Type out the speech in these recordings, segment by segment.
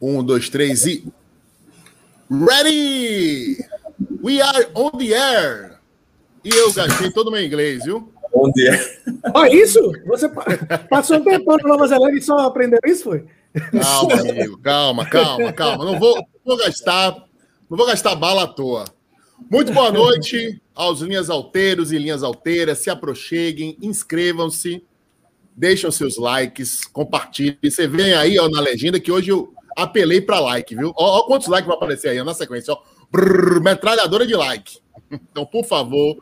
Um, dois, três e. Ready! We are on the air! E eu gastei todo o meu inglês, viu? On the air. Olha isso! Você passou um tempão na Nova Zelândia e só aprendeu isso, foi? Calma, amigo, calma, calma, calma. Não vou, não vou gastar, não vou gastar bala à toa. Muito boa noite aos linhas alteiros e linhas alteiras. Se aproxeguem, inscrevam-se, deixem seus likes, compartilhem. Você vem aí ó, na legenda que hoje eu apelei para like, viu? Ó, ó, quantos likes vai aparecer aí na sequência. Ó. Brrr, metralhadora de like. Então, por favor,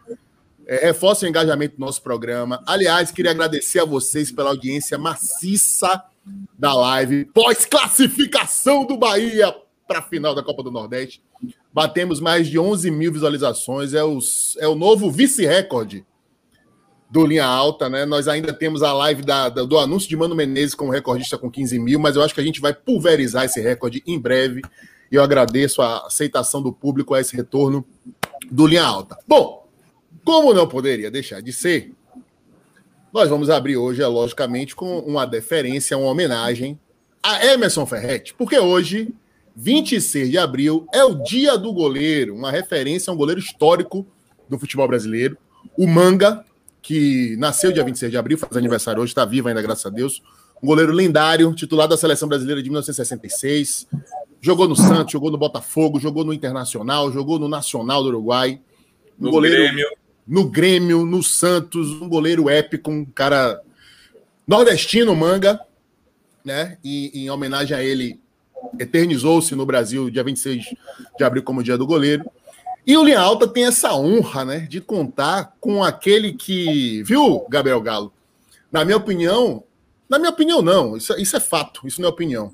é, reforce o engajamento do nosso programa. Aliás, queria agradecer a vocês pela audiência maciça da live pós-classificação do Bahia para a final da Copa do Nordeste. Batemos mais de 11 mil visualizações. É, os, é o novo vice-recorde do Linha Alta, né? Nós ainda temos a live da, da, do anúncio de Mano Menezes como recordista com 15 mil, mas eu acho que a gente vai pulverizar esse recorde em breve. E eu agradeço a aceitação do público a esse retorno do Linha Alta. Bom, como não poderia deixar de ser, nós vamos abrir hoje, é, logicamente, com uma deferência, uma homenagem a Emerson Ferretti, porque hoje, 26 de abril, é o dia do goleiro, uma referência a um goleiro histórico do futebol brasileiro, o Manga, que nasceu dia 26 de abril, faz aniversário hoje, está vivo ainda, graças a Deus. Um goleiro lendário, titular da seleção brasileira de 1966. Jogou no Santos, jogou no Botafogo, jogou no Internacional, jogou no Nacional do Uruguai. Um No goleiro Grêmio. no Grêmio, no Santos, um goleiro épico, um cara nordestino, manga, né? E em homenagem a ele, eternizou-se no Brasil, dia 26 de abril, como dia do goleiro. E o Linha Alta tem essa honra, né, de contar com aquele que, viu, Gabriel Galo? Na minha opinião, na minha opinião, não, isso, isso é fato, isso não é opinião.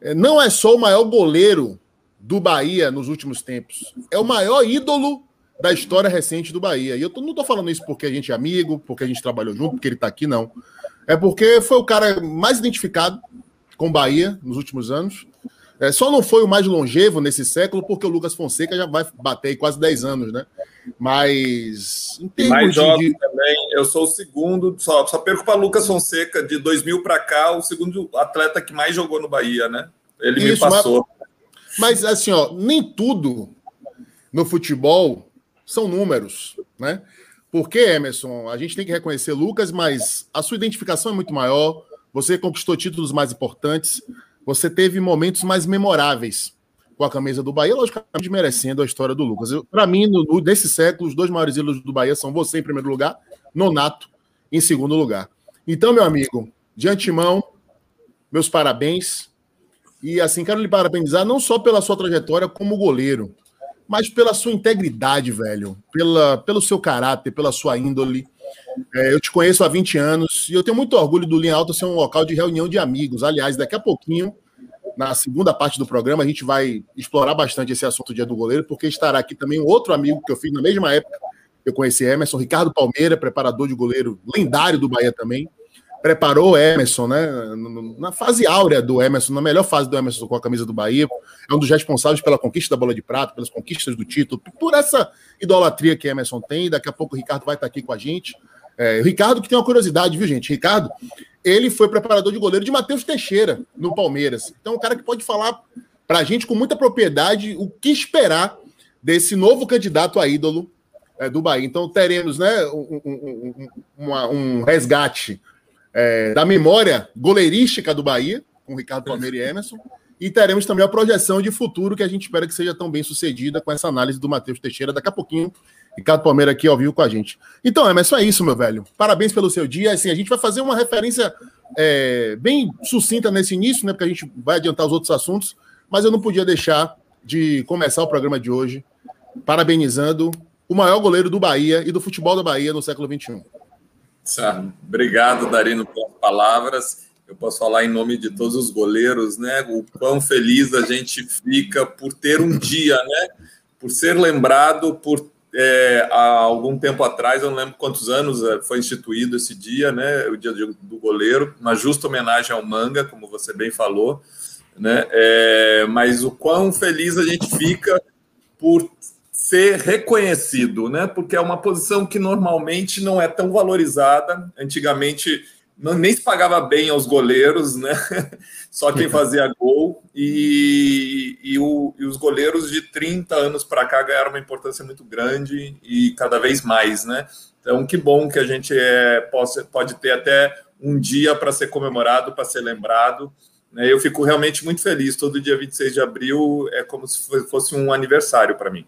É, Não é só o maior goleiro do Bahia nos últimos tempos, é o maior ídolo da história recente do Bahia. E eu não tô falando isso porque a gente é amigo, porque a gente trabalhou junto, porque ele tá aqui, não. É porque foi o cara mais identificado com o Bahia nos últimos anos. É, só não foi o mais longevo nesse século, porque o Lucas Fonseca já vai bater aí quase 10 anos, né? Mas. Em mais de- jovem também, eu sou o segundo, só, só perco para Lucas Fonseca, de 2000 para cá, o segundo atleta que mais jogou no Bahia, né? Ele me Isso, passou. Mas assim, ó, nem tudo no futebol são números, né? Porque, Emerson, a gente tem que reconhecer Lucas, mas a sua identificação é muito maior. Você conquistou títulos mais importantes. Você teve momentos mais memoráveis com a camisa do Bahia, logicamente merecendo a história do Lucas. Para mim, no, nesse século, os dois maiores ídolos do Bahia são você em primeiro lugar, Nonato em segundo lugar. Então, meu amigo, de antemão, meus parabéns. E assim, quero lhe parabenizar não só pela sua trajetória como goleiro, mas pela sua integridade, velho, pela, pelo seu caráter, pela sua índole. É, eu te conheço há 20 anos e eu tenho muito orgulho do Linha Alta ser um local de reunião de amigos. Aliás, daqui a pouquinho, na segunda parte do programa, a gente vai explorar bastante esse assunto do Dia do Goleiro, porque estará aqui também um outro amigo que eu fiz na mesma época. Eu conheci Emerson, Ricardo Palmeira, preparador de goleiro lendário do Bahia também preparou o Emerson, né? Na fase áurea do Emerson, na melhor fase do Emerson com a camisa do Bahia, é um dos responsáveis pela conquista da bola de prata, pelas conquistas do título, por essa idolatria que Emerson tem. Daqui a pouco o Ricardo vai estar aqui com a gente. É, o Ricardo, que tem uma curiosidade, viu, gente? Ricardo, ele foi preparador de goleiro de Matheus Teixeira, no Palmeiras. Então, é um cara que pode falar para a gente com muita propriedade o que esperar desse novo candidato a ídolo é, do Bahia. Então, teremos né, um, um- um- um resgate é, da memória goleirística do Bahia, com Ricardo Palmeira e Emerson. E teremos também a projeção de futuro que a gente espera que seja tão bem sucedida com essa análise do Matheus Teixeira. Daqui a pouquinho, Ricardo Palmeira aqui ao vivo com a gente. Então, Emerson, é isso, meu velho. Parabéns pelo seu dia. Assim, a gente vai fazer uma referência é, bem sucinta nesse início, né? Porque a gente vai adiantar os outros assuntos, mas eu não podia deixar de começar o programa de hoje parabenizando o maior goleiro do Bahia e do futebol da Bahia no século XXI. Obrigado, Darino, pelas palavras. Eu posso falar em nome de todos os goleiros, né? O quão feliz a gente fica por ter um dia, né? Por ser lembrado por é, há algum tempo atrás, eu não lembro quantos anos é, foi instituído esse dia, né? O dia do do goleiro, uma justa homenagem ao Manga, como você bem falou, né? É, mas o quão feliz a gente fica por ser reconhecido, né? Porque é uma posição que normalmente não é tão valorizada. Antigamente não, nem se pagava bem aos goleiros, né? Só quem fazia gol. E, e, o, e os goleiros de 30 anos para cá ganharam uma importância muito grande e cada vez mais, né? Então, que bom que a gente é, pode, pode ter até um dia para ser comemorado, para ser lembrado. Né? Eu fico realmente muito feliz. Todo dia 26 de abril é como se fosse um aniversário para mim.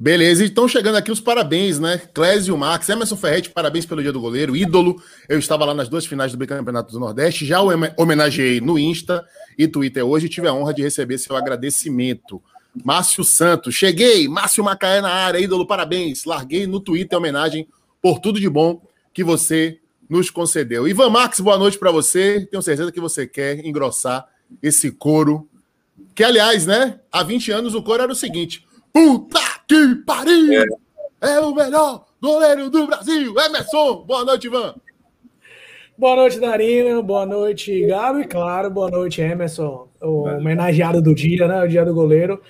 Beleza, então chegando aqui os parabéns, né? Clésio Max, Emerson Ferretti, parabéns pelo dia do goleiro, ídolo. Eu estava lá nas duas finais do Campeonato do Nordeste, já o homenageei no Insta e Twitter hoje e tive a honra de receber seu agradecimento. Márcio Santos, cheguei, Márcio Macaé na área, ídolo, parabéns. Larguei no Twitter homenagem por tudo de bom que você nos concedeu. Ivan Max, boa noite para você. Tenho certeza que você quer engrossar esse coro. Que, aliás, né? Há 20 anos o coro era o seguinte: Puta que pariu! É, é o melhor goleiro do Brasil, Emerson. Boa noite, Ivan. Boa noite, Darina. Boa noite, Galo. E claro, boa noite, Emerson, o homenageado do dia, né? O dia do goleiro.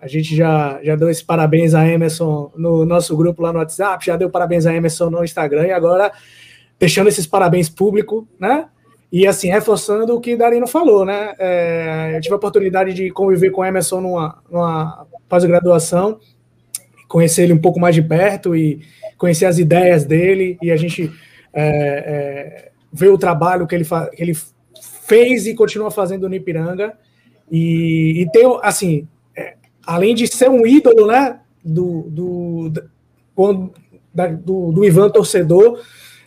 A gente já, já deu esse parabéns a Emerson no nosso grupo lá no WhatsApp, já deu parabéns a Emerson no Instagram e agora deixando esses parabéns público, né? E assim, reforçando o que Darino falou, né? É, eu tive a oportunidade de conviver com o Emerson numa, numa pós-graduação, conhecer ele um pouco mais de perto e conhecer as ideias dele, e a gente é, é, ver o trabalho que ele, que ele fez e continua fazendo no Ipiranga. E, e ter, assim, é, além de ser um ídolo, né? Do, do, do, do, do Ivan torcedor,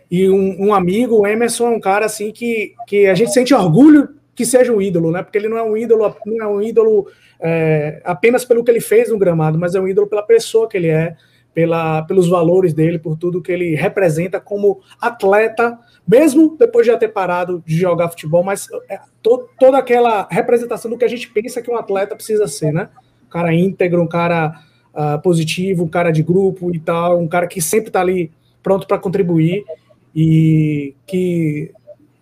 e um, um, amigo, o Emerson, é um cara assim que, que a gente sente orgulho que seja um ídolo, né? Porque ele não é um ídolo, não é um ídolo é, apenas pelo que ele fez no gramado, mas é um ídolo pela pessoa que ele é, pela, pelos valores dele, por tudo que ele representa como atleta, mesmo depois de já ter parado de jogar futebol, mas é, to, toda aquela representação do que a gente pensa que um atleta precisa ser, né? Um cara íntegro, um cara uh, positivo, um cara de grupo e tal, um cara que sempre está ali pronto para contribuir e que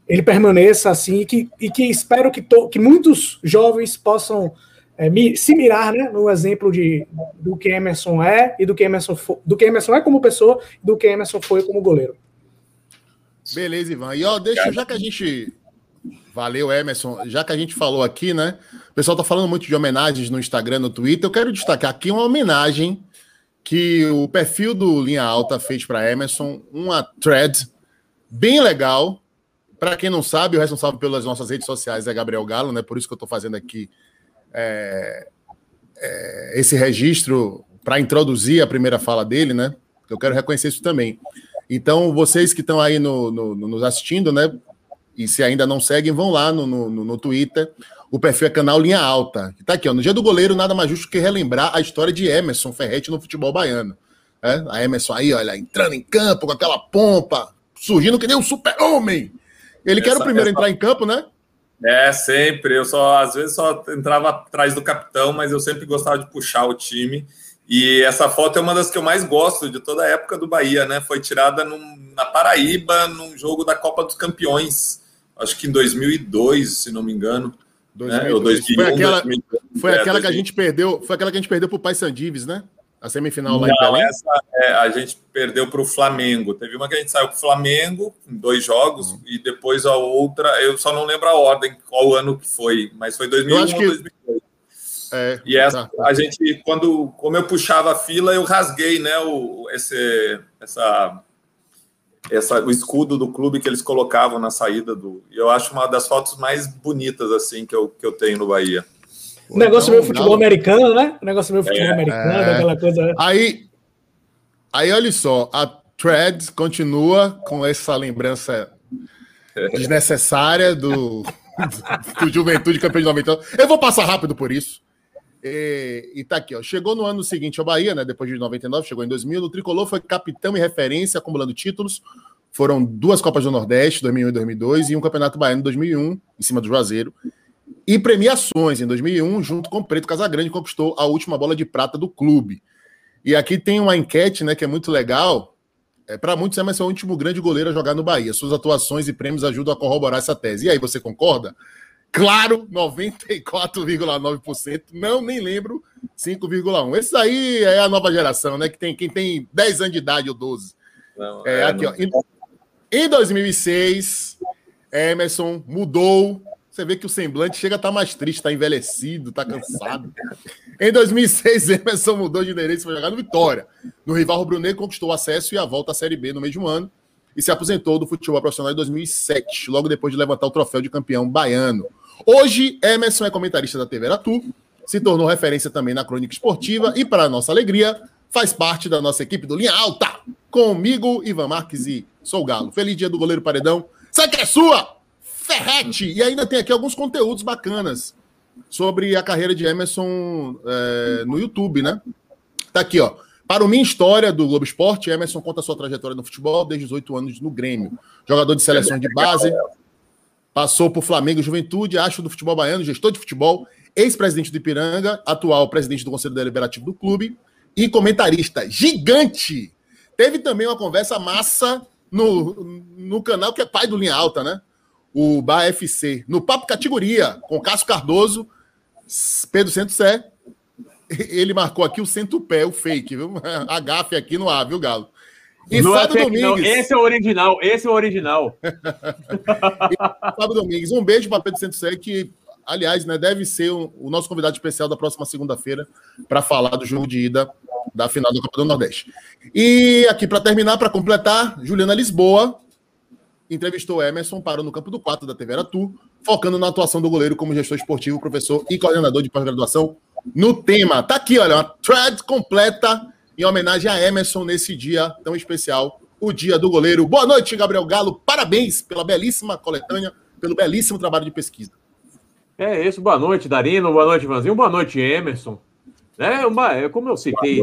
ele permaneça assim e que, e que espero que, to, que muitos jovens possam é, se mirar né, no exemplo de, do que Emerson é e do que Emerson, for, do que Emerson é como pessoa e do que Emerson foi como goleiro. Beleza, Ivan. E ó, deixa, já que a gente. Valeu, Emerson. Já que a gente falou aqui, né? O pessoal tá falando muito de homenagens no Instagram, no Twitter. Eu quero destacar aqui uma homenagem que o perfil do Linha Alta fez para Emerson, uma thread bem legal. Para quem não sabe, o responsável pelas nossas redes sociais é Gabriel Galo, né? Por isso que eu estou fazendo aqui é, é, esse registro para introduzir a primeira fala dele, né? Eu quero reconhecer isso também. Então, vocês que estão aí no, no, no, nos assistindo, né? E se ainda não seguem, vão lá no, no, no Twitter. O perfil é canal Linha Alta. Está aqui, ó. No dia do goleiro, nada mais justo que relembrar a história de Emerson Ferretti no futebol baiano. É? A Emerson aí, olha, entrando em campo com aquela pompa, surgindo que nem um super-homem. Ele essa, quer o primeiro essa... entrar em campo, né? É, sempre. Eu só, às vezes, só entrava atrás do capitão, mas eu sempre gostava de puxar o time. E essa foto é uma das que eu mais gosto de toda a época do Bahia, né? Foi tirada num, na Paraíba, num jogo da Copa dos Campeões, acho que em 2002, se não me engano. 2002. Né? 2001, foi aquela, 2002, foi é, aquela que a gente perdeu, foi aquela que a gente perdeu para o Paysandives, né? A semifinal lá Não, em Belém? Essa é, a gente perdeu para o Flamengo. Teve uma que a gente saiu com o Flamengo em dois jogos uhum. e depois a outra, eu só não lembro a ordem, qual ano que foi, mas foi 2001 ou que... 2002. É, e essa, tá. a gente, quando, como eu puxava a fila, eu rasguei, né, o, esse, essa, essa, o escudo do clube que eles colocavam na saída do. E eu acho uma das fotos mais bonitas assim que eu, que eu tenho no Bahia. O negócio então, meio futebol não. americano, né? O negócio meio futebol é, americano, é. aquela coisa. Aí, aí, olha só, a Thread continua com essa lembrança desnecessária do, do, do Juventude campeão de 90. Eu vou passar rápido por isso. E, e tá aqui, ó. Chegou no ano seguinte ao Bahia, né? Depois de 99, chegou em 2000. O Tricolor foi capitão e referência, acumulando títulos. Foram duas Copas do Nordeste, 2001 e 2002, e um Campeonato Baiano em 2001, em cima do Juazeiro. E premiações. Em 2001, junto com o Preto Casagrande, conquistou a última bola de prata do clube. E aqui tem uma enquete, né, que é muito legal. É, Para muitos, é o último grande goleiro a jogar no Bahia. Suas atuações e prêmios ajudam a corroborar essa tese. E aí, você concorda? Claro, 94,9%. Não, nem lembro, 5,1%. Esse aí é a nova geração, né? Que tem quem tem 10 anos de idade ou 12. Não, é, é, aqui, não... ó. Em 2006, Emerson mudou. Você vê que o semblante chega a estar tá mais triste, está envelhecido, está cansado. Em 2006, Emerson mudou de endereço para jogar no Vitória. No rival rubro-negro, conquistou o acesso e a volta à Série B no mesmo ano e se aposentou do futebol profissional em 2007, logo depois de levantar o troféu de campeão baiano. Hoje, Emerson é comentarista da TV Aratu, se tornou referência também na crônica esportiva e, para nossa alegria, faz parte da nossa equipe do Linha Alta. Comigo, Ivan Marques e Sou Galo. Feliz dia do goleiro Paredão. Sabe que é sua? Ferrete! E ainda tem aqui alguns conteúdos bacanas sobre a carreira de Emerson é, no YouTube, né? Tá aqui, ó. Para o Minha História do Globo Esporte, Emerson conta sua trajetória no futebol desde os oito anos no Grêmio. Jogador de seleção de base, passou por Flamengo Juventude, acho do futebol baiano, gestor de futebol, ex-presidente do Ipiranga, atual presidente do Conselho Deliberativo do clube e comentarista gigante. Teve também uma conversa massa no, no canal que é pai do Linha Alta, né? O Bar FC, no Papo Categoria, com Cássio Cardoso, Pedro Santos Sé ele marcou aqui o centro-pé, o fake, viu? A gafe aqui no ar, viu, Galo? E não Fábio é Domingues. Esse é o original, esse é o original. Fábio Domingues, um beijo para Pedro Centro que, aliás, né, deve ser o, o nosso convidado especial da próxima segunda-feira para falar do jogo de ida da final da Copa do Nordeste. E aqui, para terminar, para completar, Juliana Lisboa entrevistou Emerson, parou no campo do 4 da TV Aratu, focando na atuação do goleiro como gestor esportivo, professor e coordenador de pós-graduação no tema. Tá aqui, olha, uma thread completa em homenagem a Emerson nesse dia tão especial, o Dia do Goleiro. Boa noite, Gabriel Galo. Parabéns pela belíssima coletânea, pelo belíssimo trabalho de pesquisa. É isso, boa noite, Darino, boa noite, Ivanzinho, boa noite, Emerson. É uma, é como eu citei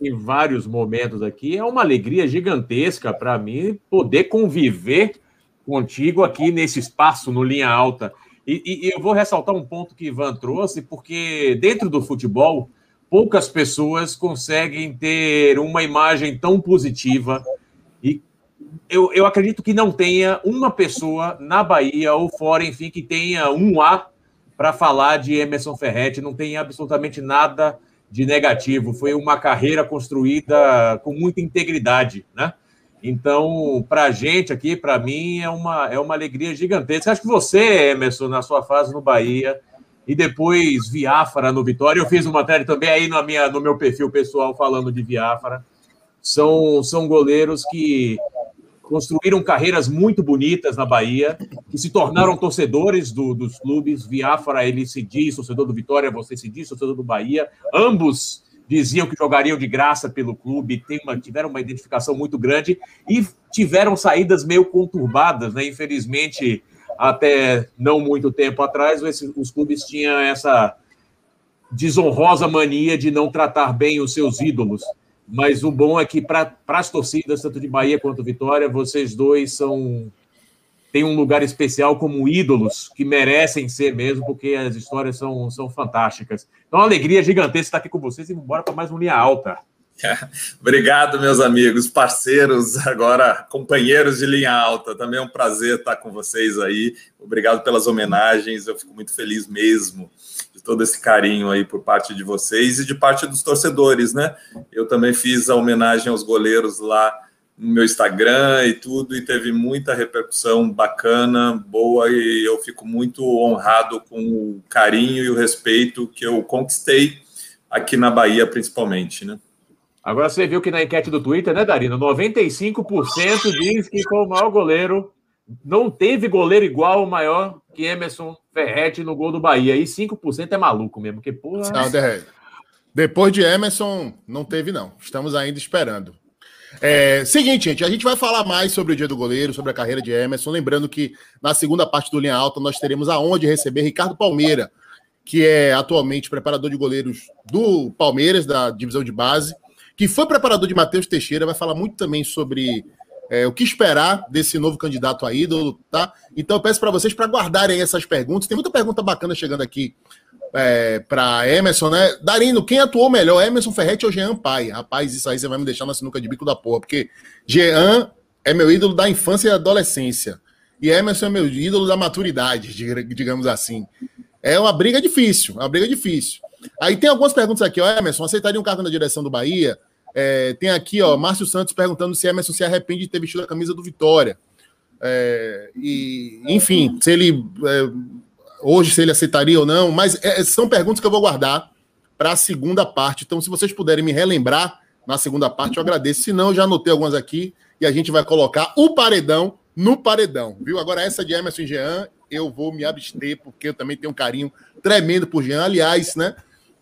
em vários momentos aqui, é uma alegria gigantesca para mim poder conviver contigo aqui nesse espaço no Linha Alta. E, e, eu vou ressaltar um ponto que Ivan trouxe, porque dentro do futebol, poucas pessoas conseguem ter uma imagem tão positiva. E eu, eu acredito que não tenha uma pessoa na Bahia ou fora, enfim, que tenha um A para falar de Emerson Ferretti. Não tem absolutamente nada de negativo. Foi uma carreira construída com muita integridade, né? Então, para a gente aqui, para mim, é uma, é uma alegria gigantesca. Acho que você, Emerson, na sua fase no Bahia, e depois Viáfara no Vitória. Eu fiz uma matéria também aí na minha, no meu perfil pessoal falando de Viáfara. São, são goleiros que construíram carreiras muito bonitas na Bahia, que se tornaram torcedores do, dos clubes. Viáfara, ele se diz torcedor do Vitória, você se diz torcedor do Bahia. Ambos diziam que jogariam de graça pelo clube, uma, tiveram uma identificação muito grande e tiveram saídas meio conturbadas, né? Infelizmente, até não muito tempo atrás, esses, os clubes tinham essa desonrosa mania de não tratar bem os seus ídolos. Mas o bom é que para as torcidas, tanto de Bahia quanto Vitória, vocês dois são têm um lugar especial como ídolos que merecem ser mesmo, porque as histórias são, são fantásticas. Então, uma alegria gigantesca estar aqui com vocês e bora para mais um Linha Alta. Obrigado, meus amigos, parceiros, agora companheiros de linha alta. Também é um prazer estar com vocês aí. Obrigado pelas homenagens. Eu fico muito feliz mesmo de todo esse carinho aí por parte de vocês e de parte dos torcedores, né? Eu também fiz a homenagem aos goleiros lá no meu Instagram e tudo, e teve muita repercussão bacana, boa, e eu fico muito honrado com o carinho e o respeito que eu conquistei aqui na Bahia, principalmente, né? Agora você viu que na enquete do Twitter, né, Darina? 95% diz que foi o maior goleiro. Não teve goleiro igual o maior que Emerson Ferretti no gol do Bahia. E 5% é maluco mesmo, que porra. Não, depois de Emerson, não teve, não. Estamos ainda esperando. É, seguinte, gente, a gente vai falar mais sobre o dia do goleiro, sobre a carreira de Emerson. Lembrando que na segunda parte do Linha Alta nós teremos aonde receber Ricardo Palmeira, que é atualmente preparador de goleiros do Palmeiras, da divisão de base que foi preparador de Matheus Teixeira, vai falar muito também sobre é, o que esperar desse novo candidato a ídolo, tá? Então eu peço para vocês para guardarem essas perguntas. Tem muita pergunta bacana chegando aqui é, para Emerson, né? Darino, quem atuou melhor, Emerson Ferretti ou Jean Pai? Rapaz, isso aí você vai me deixar na sinuca de bico da porra, porque Jean é meu ídolo da infância e adolescência. E Emerson é meu ídolo da maturidade, digamos assim. É uma briga difícil, uma briga difícil. Aí tem algumas perguntas aqui, ó, Emerson, aceitaria um cargo na direção do Bahia? É, tem aqui, ó, Márcio Santos perguntando se Emerson se arrepende de ter vestido a camisa do Vitória. É, e, enfim, se ele é, hoje se ele aceitaria ou não, mas é, são perguntas que eu vou guardar para a segunda parte. Então, se vocês puderem me relembrar na segunda parte, eu agradeço. Se não, já anotei algumas aqui e a gente vai colocar o paredão no paredão, viu? Agora, essa de Emerson e Jean, eu vou me abster, porque eu também tenho um carinho tremendo por Jean. Aliás, né?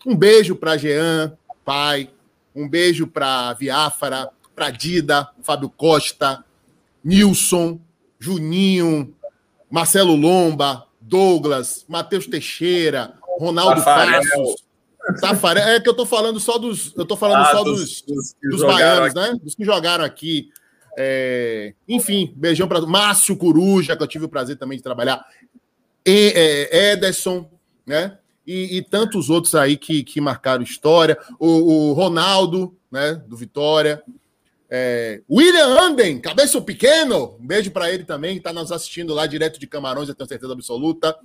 Um beijo para Jean, pai. Um beijo para Viáfara, para Dida, Fábio Costa, Nilson, Juninho, Marcelo Lomba, Douglas, Matheus Teixeira, Ronaldo Tafarel. Passos. Tafarel. É que eu tô falando só dos. Eu tô falando ah, só dos, dos, dos baianos, aqui. né? Dos que jogaram aqui. É, enfim, beijão para Márcio Coruja, que eu tive o prazer também de trabalhar. E, é, Ederson, né? E, e, tantos outros aí que, que marcaram história. O, o Ronaldo, né? Do Vitória. É, William Anden, cabeça pequeno. Um beijo para ele também, que está nos assistindo lá direto de Camarões, eu tenho certeza absoluta.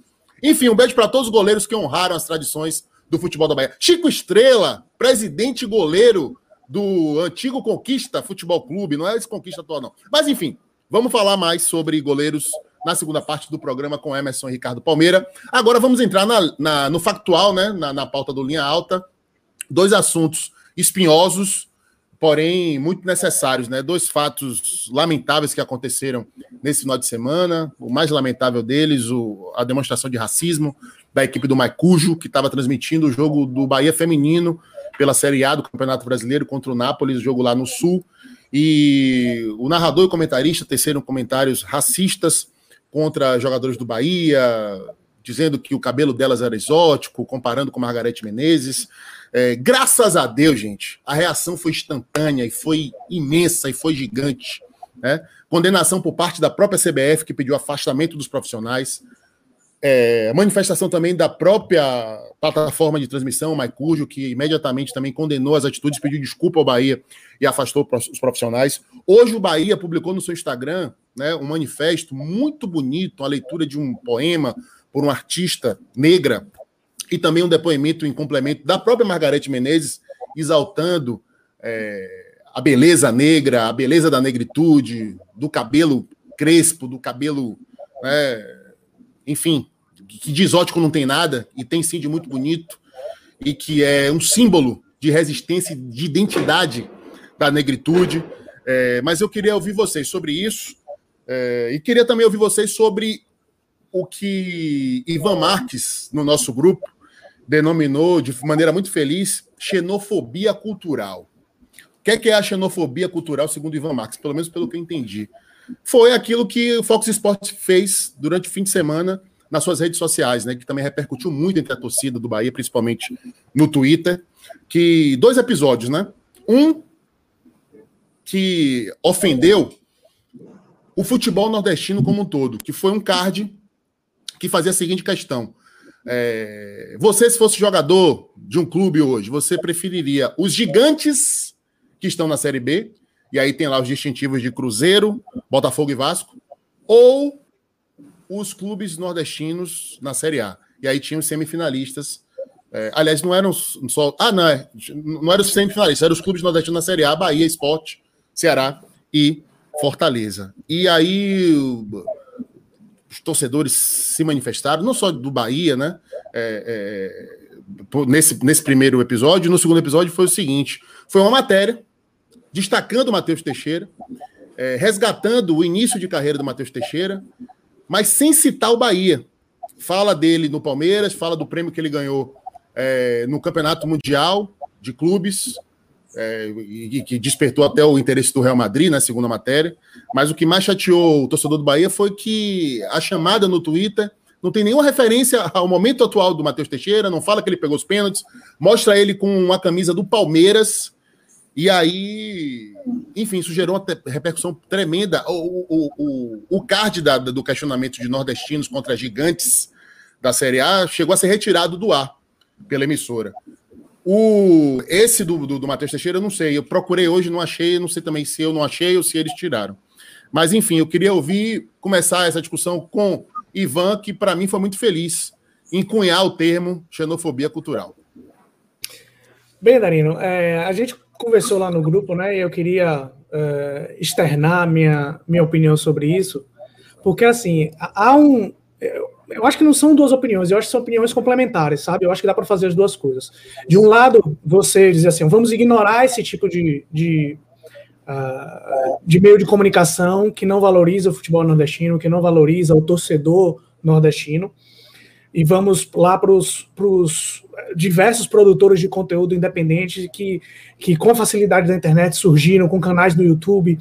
Enfim, um beijo para todos os goleiros que honraram as tradições do futebol da Bahia. Chico Estrela, presidente goleiro do antigo Conquista Futebol Clube, não é esse Conquista atual, não. Mas enfim, vamos falar mais sobre goleiros na segunda parte do programa com Emerson e Ricardo Palmeira. Agora vamos entrar na, na no factual, né? Na, na pauta do Linha Alta. Dois assuntos espinhosos, porém muito necessários, né? Dois fatos lamentáveis que aconteceram nesse final de semana. O mais lamentável deles, o, a demonstração de racismo da equipe do Maicujo, que estava transmitindo o jogo do Bahia Feminino pela Série A do Campeonato Brasileiro contra o Nápoles, o jogo lá no Sul. E o narrador e comentarista teceram comentários racistas contra jogadores do Bahia, dizendo que o cabelo delas era exótico, comparando com Margarete Menezes. É, graças a Deus, gente, a reação foi instantânea e foi imensa e foi gigante. Né? Condenação por parte da própria CBF, que pediu afastamento dos profissionais. É, manifestação também da própria plataforma de transmissão, Maicujo, que imediatamente também condenou as atitudes, pediu desculpa ao Bahia e afastou os profissionais. Hoje o Bahia publicou no seu Instagram né, um manifesto muito bonito, a leitura de um poema por uma artista negra e também um depoimento em complemento da própria Margarete Menezes, exaltando é, a beleza negra, a beleza da negritude, do cabelo crespo, do cabelo né, enfim, que de exótico não tem nada, e tem sim de muito bonito, e que é um símbolo de resistência, de identidade da negritude. É, mas eu queria ouvir vocês sobre isso, é, e queria também ouvir vocês sobre o que Ivan Marques, no nosso grupo, denominou de maneira muito feliz xenofobia cultural. O que é, que é a xenofobia cultural, segundo Ivan Marques? Pelo menos pelo que eu entendi foi aquilo que o Fox Sports fez durante o fim de semana nas suas redes sociais, né? Que também repercutiu muito entre a torcida do Bahia, principalmente no Twitter. Que dois episódios, né? Um que ofendeu o futebol nordestino como um todo, que foi um card que fazia a seguinte questão: é, você, se fosse jogador de um clube hoje, você preferiria os gigantes que estão na Série B e aí tem lá os distintivos de Cruzeiro, Botafogo e Vasco, ou os clubes nordestinos na Série A. E aí tinha os semifinalistas. É, aliás, não eram só. Ah, não, é, não eram os semifinalistas, eram os clubes nordestinos na Série A, Bahia, Esporte, Ceará e Fortaleza. E aí os torcedores se manifestaram, não só do Bahia, né? É, é, nesse, nesse primeiro episódio. No segundo episódio foi o seguinte: foi uma matéria destacando o Matheus Teixeira, é, resgatando o início de carreira do Matheus Teixeira, mas sem citar o Bahia. Fala dele no Palmeiras, fala do prêmio que ele ganhou é, no Campeonato Mundial de Clubes, é, e que despertou até o interesse do Real Madrid, na né, segunda matéria. Mas o que mais chateou o torcedor do Bahia foi que a chamada no Twitter não tem nenhuma referência ao momento atual do Matheus Teixeira, não fala que ele pegou os pênaltis, mostra ele com uma camisa do Palmeiras, e aí, enfim, isso gerou uma repercussão tremenda. O, o, o, o card da, do questionamento de nordestinos contra gigantes da Série A chegou a ser retirado do ar pela emissora. O, esse do, do, do Matheus Teixeira, eu não sei. Eu procurei hoje, não achei. Não sei também se eu não achei ou se eles tiraram. Mas, enfim, eu queria ouvir, começar essa discussão com Ivan, que para mim foi muito feliz em cunhar o termo xenofobia cultural. Bem, Darino, é, a gente conversou lá no grupo, né? E eu queria uh, externar minha, minha opinião sobre isso, porque assim, há um. Eu acho que não são duas opiniões, eu acho que são opiniões complementares, sabe? Eu acho que dá para fazer as duas coisas. De um lado, você dizer assim, vamos ignorar esse tipo de, de, uh, de meio de comunicação que não valoriza o futebol nordestino, que não valoriza o torcedor nordestino, e vamos lá para os diversos produtores de conteúdo independente que, que com facilidade da internet surgiram com canais no YouTube,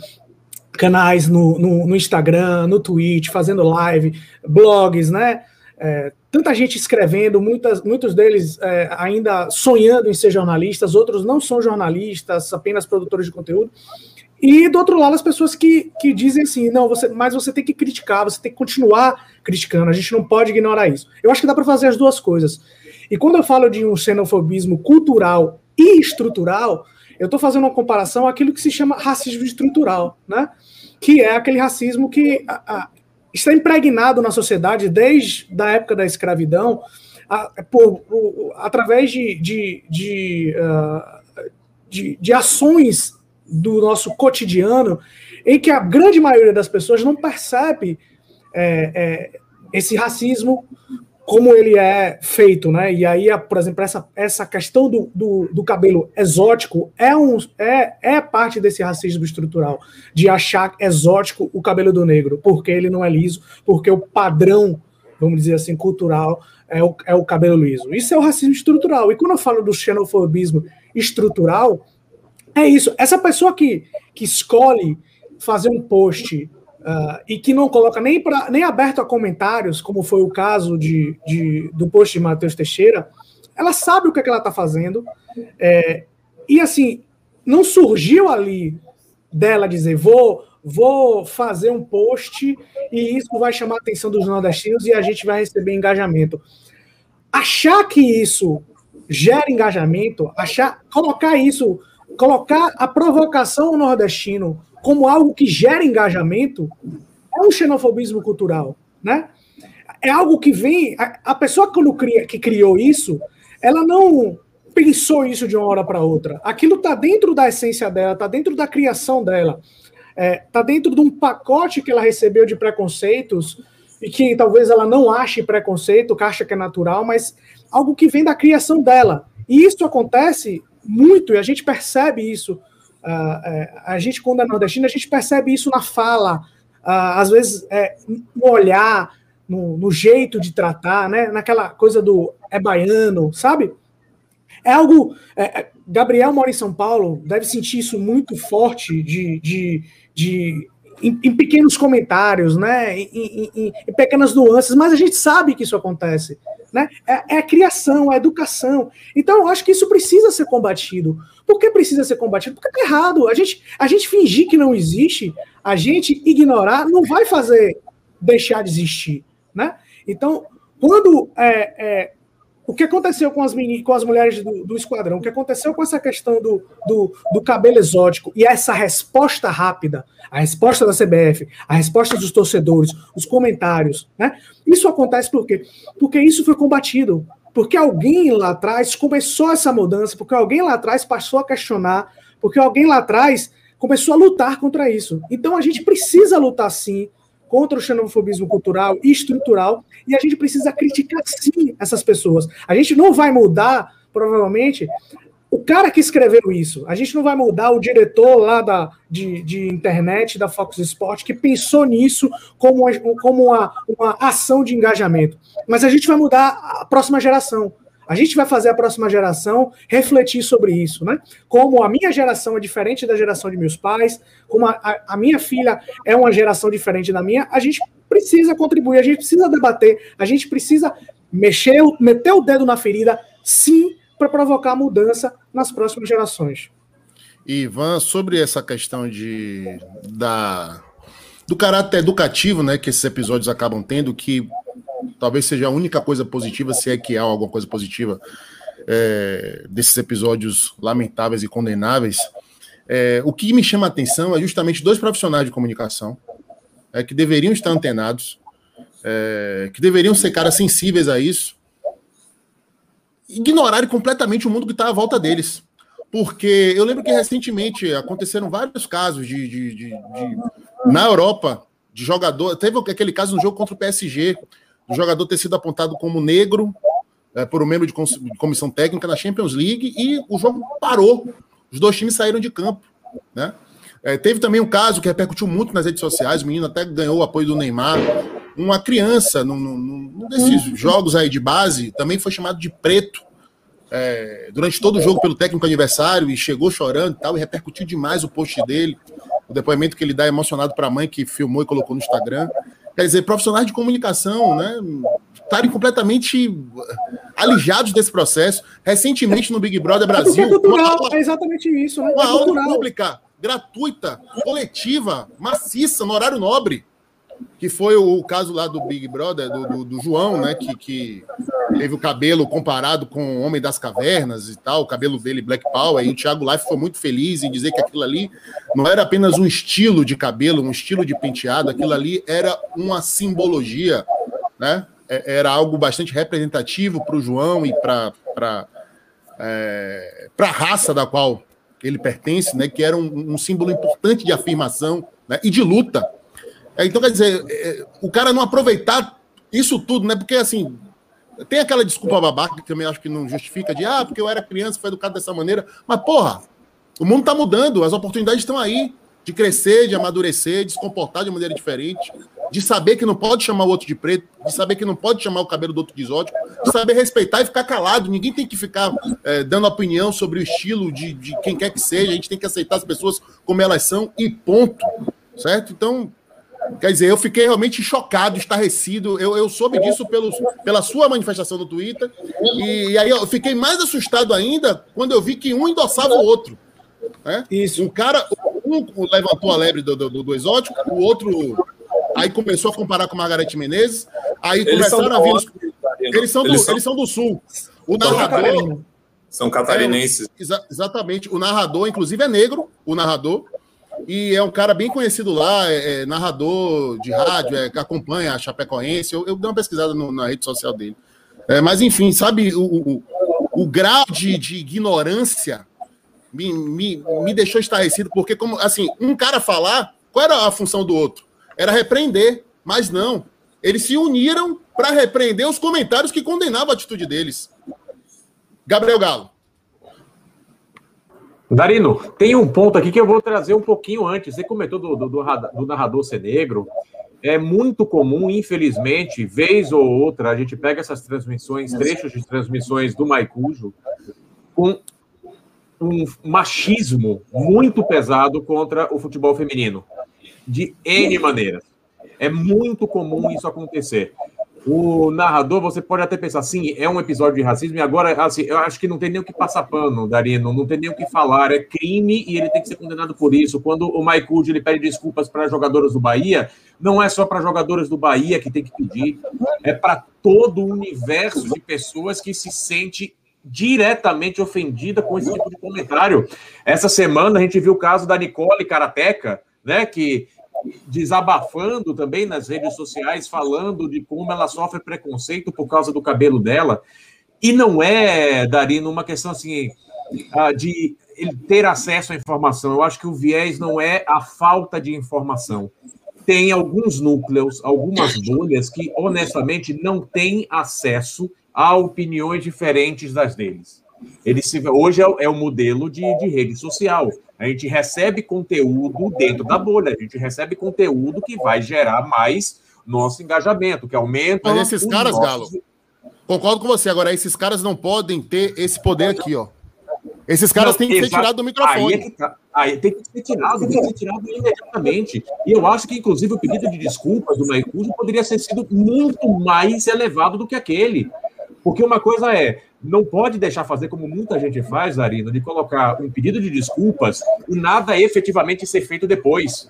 canais no, no, no Instagram, no Twitch, fazendo live, blogs, né? É, tanta gente escrevendo, muitas, muitos deles é, ainda sonhando em ser jornalistas, outros não são jornalistas, apenas produtores de conteúdo. E do outro lado, as pessoas que, que dizem assim, não, você, mas você tem que criticar, você tem que continuar criticando, a gente não pode ignorar isso. Eu acho que dá para fazer as duas coisas. E quando eu falo de um xenofobismo cultural e estrutural, eu estou fazendo uma comparação àquilo que se chama racismo estrutural, né? Que é aquele racismo que a, a, está impregnado na sociedade desde a época da escravidão, a, por, através de, de, de, uh, de, de ações do nosso cotidiano, em que a grande maioria das pessoas não percebe é, é, esse racismo como ele é feito, né? E aí, por exemplo, essa, essa questão do, do, do, cabelo exótico é, um, é, é parte desse racismo estrutural, de achar exótico o cabelo do negro, porque ele não é liso, porque o padrão, vamos dizer assim, cultural é o, é o cabelo liso. Isso é o racismo estrutural. E quando eu falo do xenofobismo estrutural, é isso. Essa pessoa que, que escolhe fazer um post uh, e que não coloca nem, pra, nem aberto a comentários, como foi o caso de, de do post de Matheus Teixeira, ela sabe o que, é que ela está fazendo. É, e assim, não surgiu ali dela dizer, vou, vou fazer um post e isso vai chamar a atenção dos nordestinos e a gente vai receber engajamento. Achar que isso gera engajamento, achar, colocar isso colocar a provocação nordestino como algo que gera engajamento é um xenofobismo cultural, né? É algo que vem. A, a pessoa quando cria, que criou isso, ela não pensou isso de uma hora para outra. Aquilo está dentro da essência dela, está dentro da criação dela, está é, tá dentro de um pacote que ela recebeu de preconceitos e que talvez ela não ache preconceito, que acha que é natural, mas algo que vem da criação dela. E isso acontece muito, e a gente percebe isso. Uh, a gente, quando é nordestino, a gente percebe isso na fala, uh, às vezes é, no olhar, no, no, jeito de tratar, né? naquela coisa do é baiano, sabe? É algo. É, é, Gabriel mora em São Paulo, deve sentir isso muito forte de, de, de em, em, pequenos comentários, né? Em, em, em, pequenas nuances, mas a gente sabe que isso acontece. Né? É, é, a criação, a educação. Então, eu acho que isso precisa ser combatido. Por que precisa ser combatido? Porque é errado. A gente, a gente fingir que não existe, a gente ignorar, não vai fazer deixar de existir. Né? Então, quando é, é, o que aconteceu com as, meni, com as mulheres do, do, esquadrão, o que aconteceu com essa questão do, do, do, cabelo exótico e essa resposta rápida, a resposta da CBF, a resposta dos torcedores, os comentários, né? Isso acontece por quê? Porque isso foi combatido. Porque alguém lá atrás começou essa mudança, porque alguém lá atrás passou a questionar, porque alguém lá atrás começou a lutar contra isso. Então a gente precisa lutar sim contra o xenofobismo cultural e estrutural, e a gente precisa criticar sim essas pessoas. A gente não vai mudar, provavelmente, o cara que escreveu isso. A gente não vai mudar o diretor lá da, de, de internet da Fox Sport que pensou nisso como, como uma, uma ação de engajamento. Mas a gente vai mudar a próxima geração. A gente vai fazer a próxima geração refletir sobre isso, né? Como a minha geração é diferente da geração de meus pais, como a, a, minha filha é uma geração diferente da minha, a gente precisa contribuir, a gente precisa debater, a gente precisa mexer, meter o dedo na ferida, sim, para provocar mudança nas próximas gerações. Ivan, sobre essa questão de da do caráter educativo, né, que esses episódios acabam tendo, que talvez seja a única coisa positiva, se é que há alguma coisa positiva é, desses episódios lamentáveis e condenáveis. É, o que me chama a atenção é justamente dois profissionais de comunicação é, que deveriam estar antenados, é, que deveriam ser caras sensíveis a isso, ignorarem completamente o mundo que está à volta deles. porque eu lembro que recentemente aconteceram vários casos de, de, de, de na Europa de jogador. Teve aquele caso no jogo contra o PSG, do jogador ter sido apontado como negro é, por um membro de comissão técnica na Champions League e o jogo parou. Os dois times saíram de campo, né? É, teve também um caso que repercutiu muito nas redes sociais, o menino até ganhou o apoio do Neymar. Uma criança, num, num, num desses jogos aí de base, também foi chamado de preto é, durante todo o jogo pelo técnico aniversário e chegou chorando e tal, e repercutiu demais o post dele, o depoimento que ele dá emocionado para a mãe que filmou e colocou no Instagram. Quer dizer, profissionais de comunicação, né, estarem completamente alijados desse processo. Recentemente no Big Brother Brasil. É, cultural, uma, é exatamente isso, né? Uma é aula pública, gratuita, coletiva, maciça, no horário nobre que foi o, caso lá do Big Brother, do, do, do, João, né, que, que teve o cabelo comparado com o Homem das Cavernas e tal, o cabelo dele Black Power, e o Thiago Life foi muito feliz em dizer que aquilo ali não era apenas um estilo de cabelo, um estilo de penteado, aquilo ali era uma simbologia, né, é, era algo bastante representativo para o João e para é, a raça da qual ele pertence, né, que era um, um símbolo importante de afirmação né, e de luta, então, quer dizer, é, o cara não aproveitar isso tudo, né? Porque, assim, tem aquela desculpa babaca que também acho que não justifica, de, ah, porque eu era criança, foi educado dessa maneira. Mas, porra, o mundo tá mudando, as oportunidades estão aí de crescer, de amadurecer, de se comportar de maneira diferente, de saber que não pode chamar o outro de preto, de saber que não pode chamar o cabelo do outro de exótico, de saber respeitar e ficar calado. Ninguém tem que ficar é, dando opinião sobre o estilo de, de quem quer que seja. A gente tem que aceitar as pessoas como elas são e ponto. Certo? Então, Quer dizer, eu fiquei realmente chocado, estarrecido. Eu, eu soube disso pelos, pela sua manifestação no Twitter. E, e, aí eu fiquei mais assustado ainda quando eu vi que um endossava o outro. Né? Isso. Um cara, um levantou a lebre do, do, do exótico, o outro aí começou a comparar com Margarete Menezes. Aí eles começaram a vir. Os, eles, são do, eles, são... eles são do sul. O narrador. São catarinenses. É, exa exatamente. O narrador, inclusive, é negro, o narrador. E é um cara bem conhecido lá, é, é narrador de rádio, é, acompanha a Chapecoense. Eu, eu dei uma pesquisada no, na rede social dele. É, mas, enfim, sabe, o, o, o grau de, de ignorância me, me, me deixou estarrecido, porque, como assim, um cara falar, qual era a função do outro? Era repreender, mas não. Eles se uniram para repreender os comentários que condenavam a atitude deles. Gabriel Galo. Darino, tem um ponto aqui que eu vou trazer um pouquinho antes. Você comentou do, do, do, narrador ser negro. É muito comum, infelizmente, vez ou outra, a gente pega essas transmissões, trechos de transmissões do Maicujo, com um machismo muito pesado contra o futebol feminino, de N maneiras. É muito comum isso acontecer. O narrador, você pode até pensar, sim, é um episódio de racismo, e agora, assim, eu acho que não tem nem o que passar pano, Darino, não tem nem o que falar, é crime e ele tem que ser condenado por isso. Quando o Maicucci, ele pede desculpas para jogadoras do Bahia, não é só para jogadoras do Bahia que tem que pedir, é para todo o universo de pessoas que se sente diretamente ofendida com esse tipo de comentário. Essa semana a gente viu o caso da Nicole Karateca, né, que desabafando também nas redes sociais, falando de como ela sofre preconceito por causa do cabelo dela. E não é, Darino, uma questão assim ah, de ter acesso à informação. Eu acho que o viés não é a falta de informação. Tem alguns núcleos, algumas bolhas que, honestamente, não têm acesso a opiniões diferentes das deles. Ele se, hoje é, é o modelo de, de rede social. A gente recebe conteúdo dentro da bolha, a gente recebe conteúdo que vai gerar mais nosso engajamento, que aumenta. Mas esses caras, nossos... Galo, concordo com você. Agora, esses caras não podem ter esse poder aqui, ó. Esses caras não, têm que ser tirados do microfone. Aí, é tá. aí, tem que ser tirado, tem que ser tirado imediatamente. E eu acho que, inclusive, o pedido de desculpas do Maicujo poderia ter sido muito mais elevado do que aquele. Porque uma coisa é, não pode deixar fazer como muita gente faz, Arina, de colocar um pedido de desculpas e nada efetivamente ser feito depois.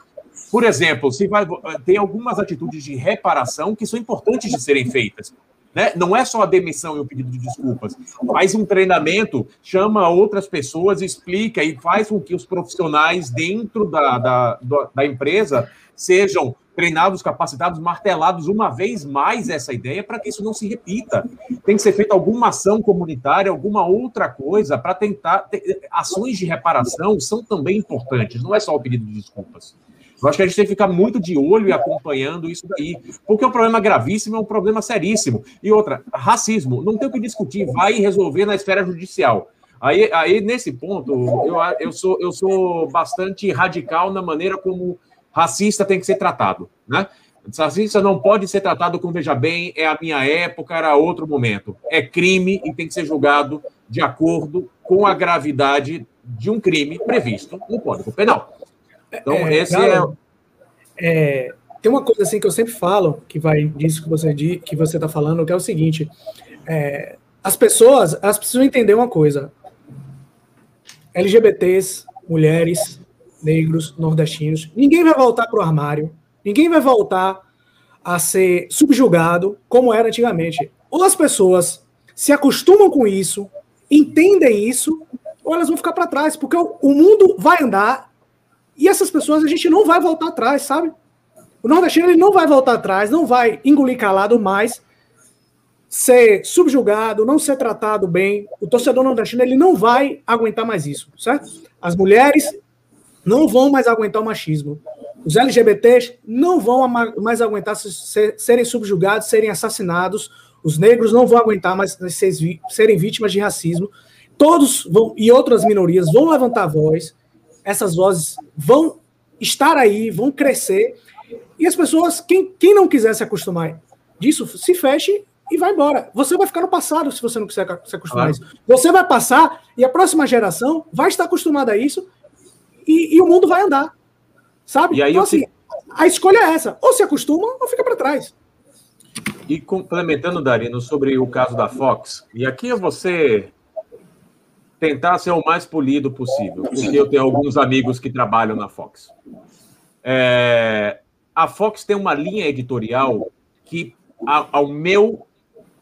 Por exemplo, se vai, tem algumas atitudes de reparação que são importantes de serem feitas. Né? Não é só a demissão e o pedido de desculpas. Faz um treinamento, chama outras pessoas, explica e faz com que os profissionais dentro da, da, da empresa sejam treinados, capacitados, martelados uma vez mais essa ideia para que isso não se repita. Tem que ser feita alguma ação comunitária, alguma outra coisa para tentar. Ações de reparação são também importantes, não é só o pedido de desculpas. Eu acho que a gente tem que ficar muito de olho e acompanhando isso daí, porque é um problema gravíssimo, é um problema seríssimo. E outra, racismo, não tem o que discutir, vai resolver na esfera judicial. Aí, aí nesse ponto, eu, eu, sou, eu sou bastante radical na maneira como racista tem que ser tratado, né? Racista não pode ser tratado como, veja bem, é a minha época, era outro momento. É crime e tem que ser julgado de acordo com a gravidade de um crime previsto no Código Penal. Então, é, esse é... é... Tem uma coisa assim que eu sempre falo, que vai disso que você que você está falando, que é o seguinte: é, as pessoas, elas precisam entender uma coisa. LGBTs, mulheres, negros, nordestinos, ninguém vai voltar para o armário, ninguém vai voltar a ser subjugado como era antigamente. Ou as pessoas se acostumam com isso, entendem isso, ou elas vão ficar para trás, porque o, o mundo vai andar e essas pessoas a gente não vai voltar atrás, sabe? O nordestino ele não vai voltar atrás, não vai engolir calado mais, ser subjugado, não ser tratado bem. O torcedor nordestino ele não vai aguentar mais isso, certo? As mulheres não vão mais aguentar o machismo. Os LGBTs não vão mais aguentar serem subjugados, serem assassinados. Os negros não vão aguentar mais serem vítimas de racismo. Todos vão, e outras minorias vão levantar a voz essas vozes vão estar aí, vão crescer, e as pessoas, quem, quem não quiser se acostumar disso, se feche e vai embora. Você vai ficar no passado se você não quiser se acostumar claro. a isso. Você vai passar e a próxima geração vai estar acostumada a isso e, e o mundo vai andar. Sabe? E aí então, assim, a escolha é essa: ou se acostuma ou fica para trás. E complementando, Darino, sobre o caso da Fox, e aqui eu vou ser tentar ser o mais polido possível, porque eu tenho alguns amigos que trabalham na Fox. É, a Fox tem uma linha editorial que, ao meu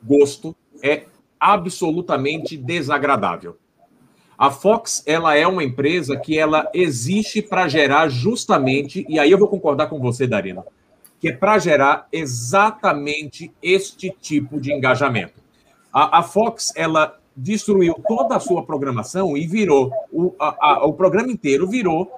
gosto, é absolutamente desagradável. A Fox, ela é uma empresa que ela existe para gerar justamente, e aí eu vou concordar com você, Darina, que é para gerar exatamente este tipo de engajamento. A, a Fox, ela destruiu toda a sua programação e virou o, a, a, o programa inteiro virou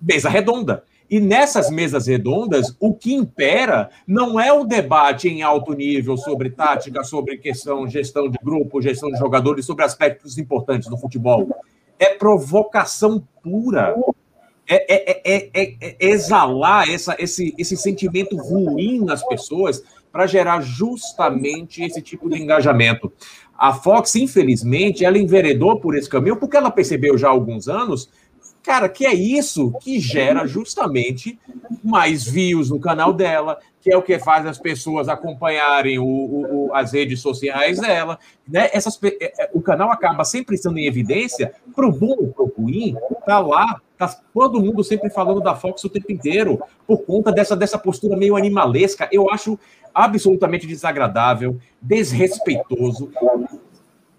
mesa redonda. E nessas mesas redondas, o que impera não é o debate em alto nível sobre tática, sobre questão, gestão de grupo, gestão de jogadores, sobre aspectos importantes do futebol. É provocação pura. É, é, é, é exalar essa, esse, esse sentimento ruim nas pessoas para gerar justamente esse tipo de engajamento. A Fox, infelizmente, ela enveredou por esse caminho porque ela percebeu já há alguns anos, cara, que é isso que gera justamente mais views no canal dela, que é o que faz as pessoas acompanharem o, o, as redes sociais dela. Né? Essas, é, é, o canal acaba sempre estando em evidência, para o bom ou para o ruim, tá lá, tá todo mundo sempre falando da Fox o tempo inteiro, por conta dessa, dessa postura meio animalesca. Eu acho absolutamente desagradável, desrespeitoso.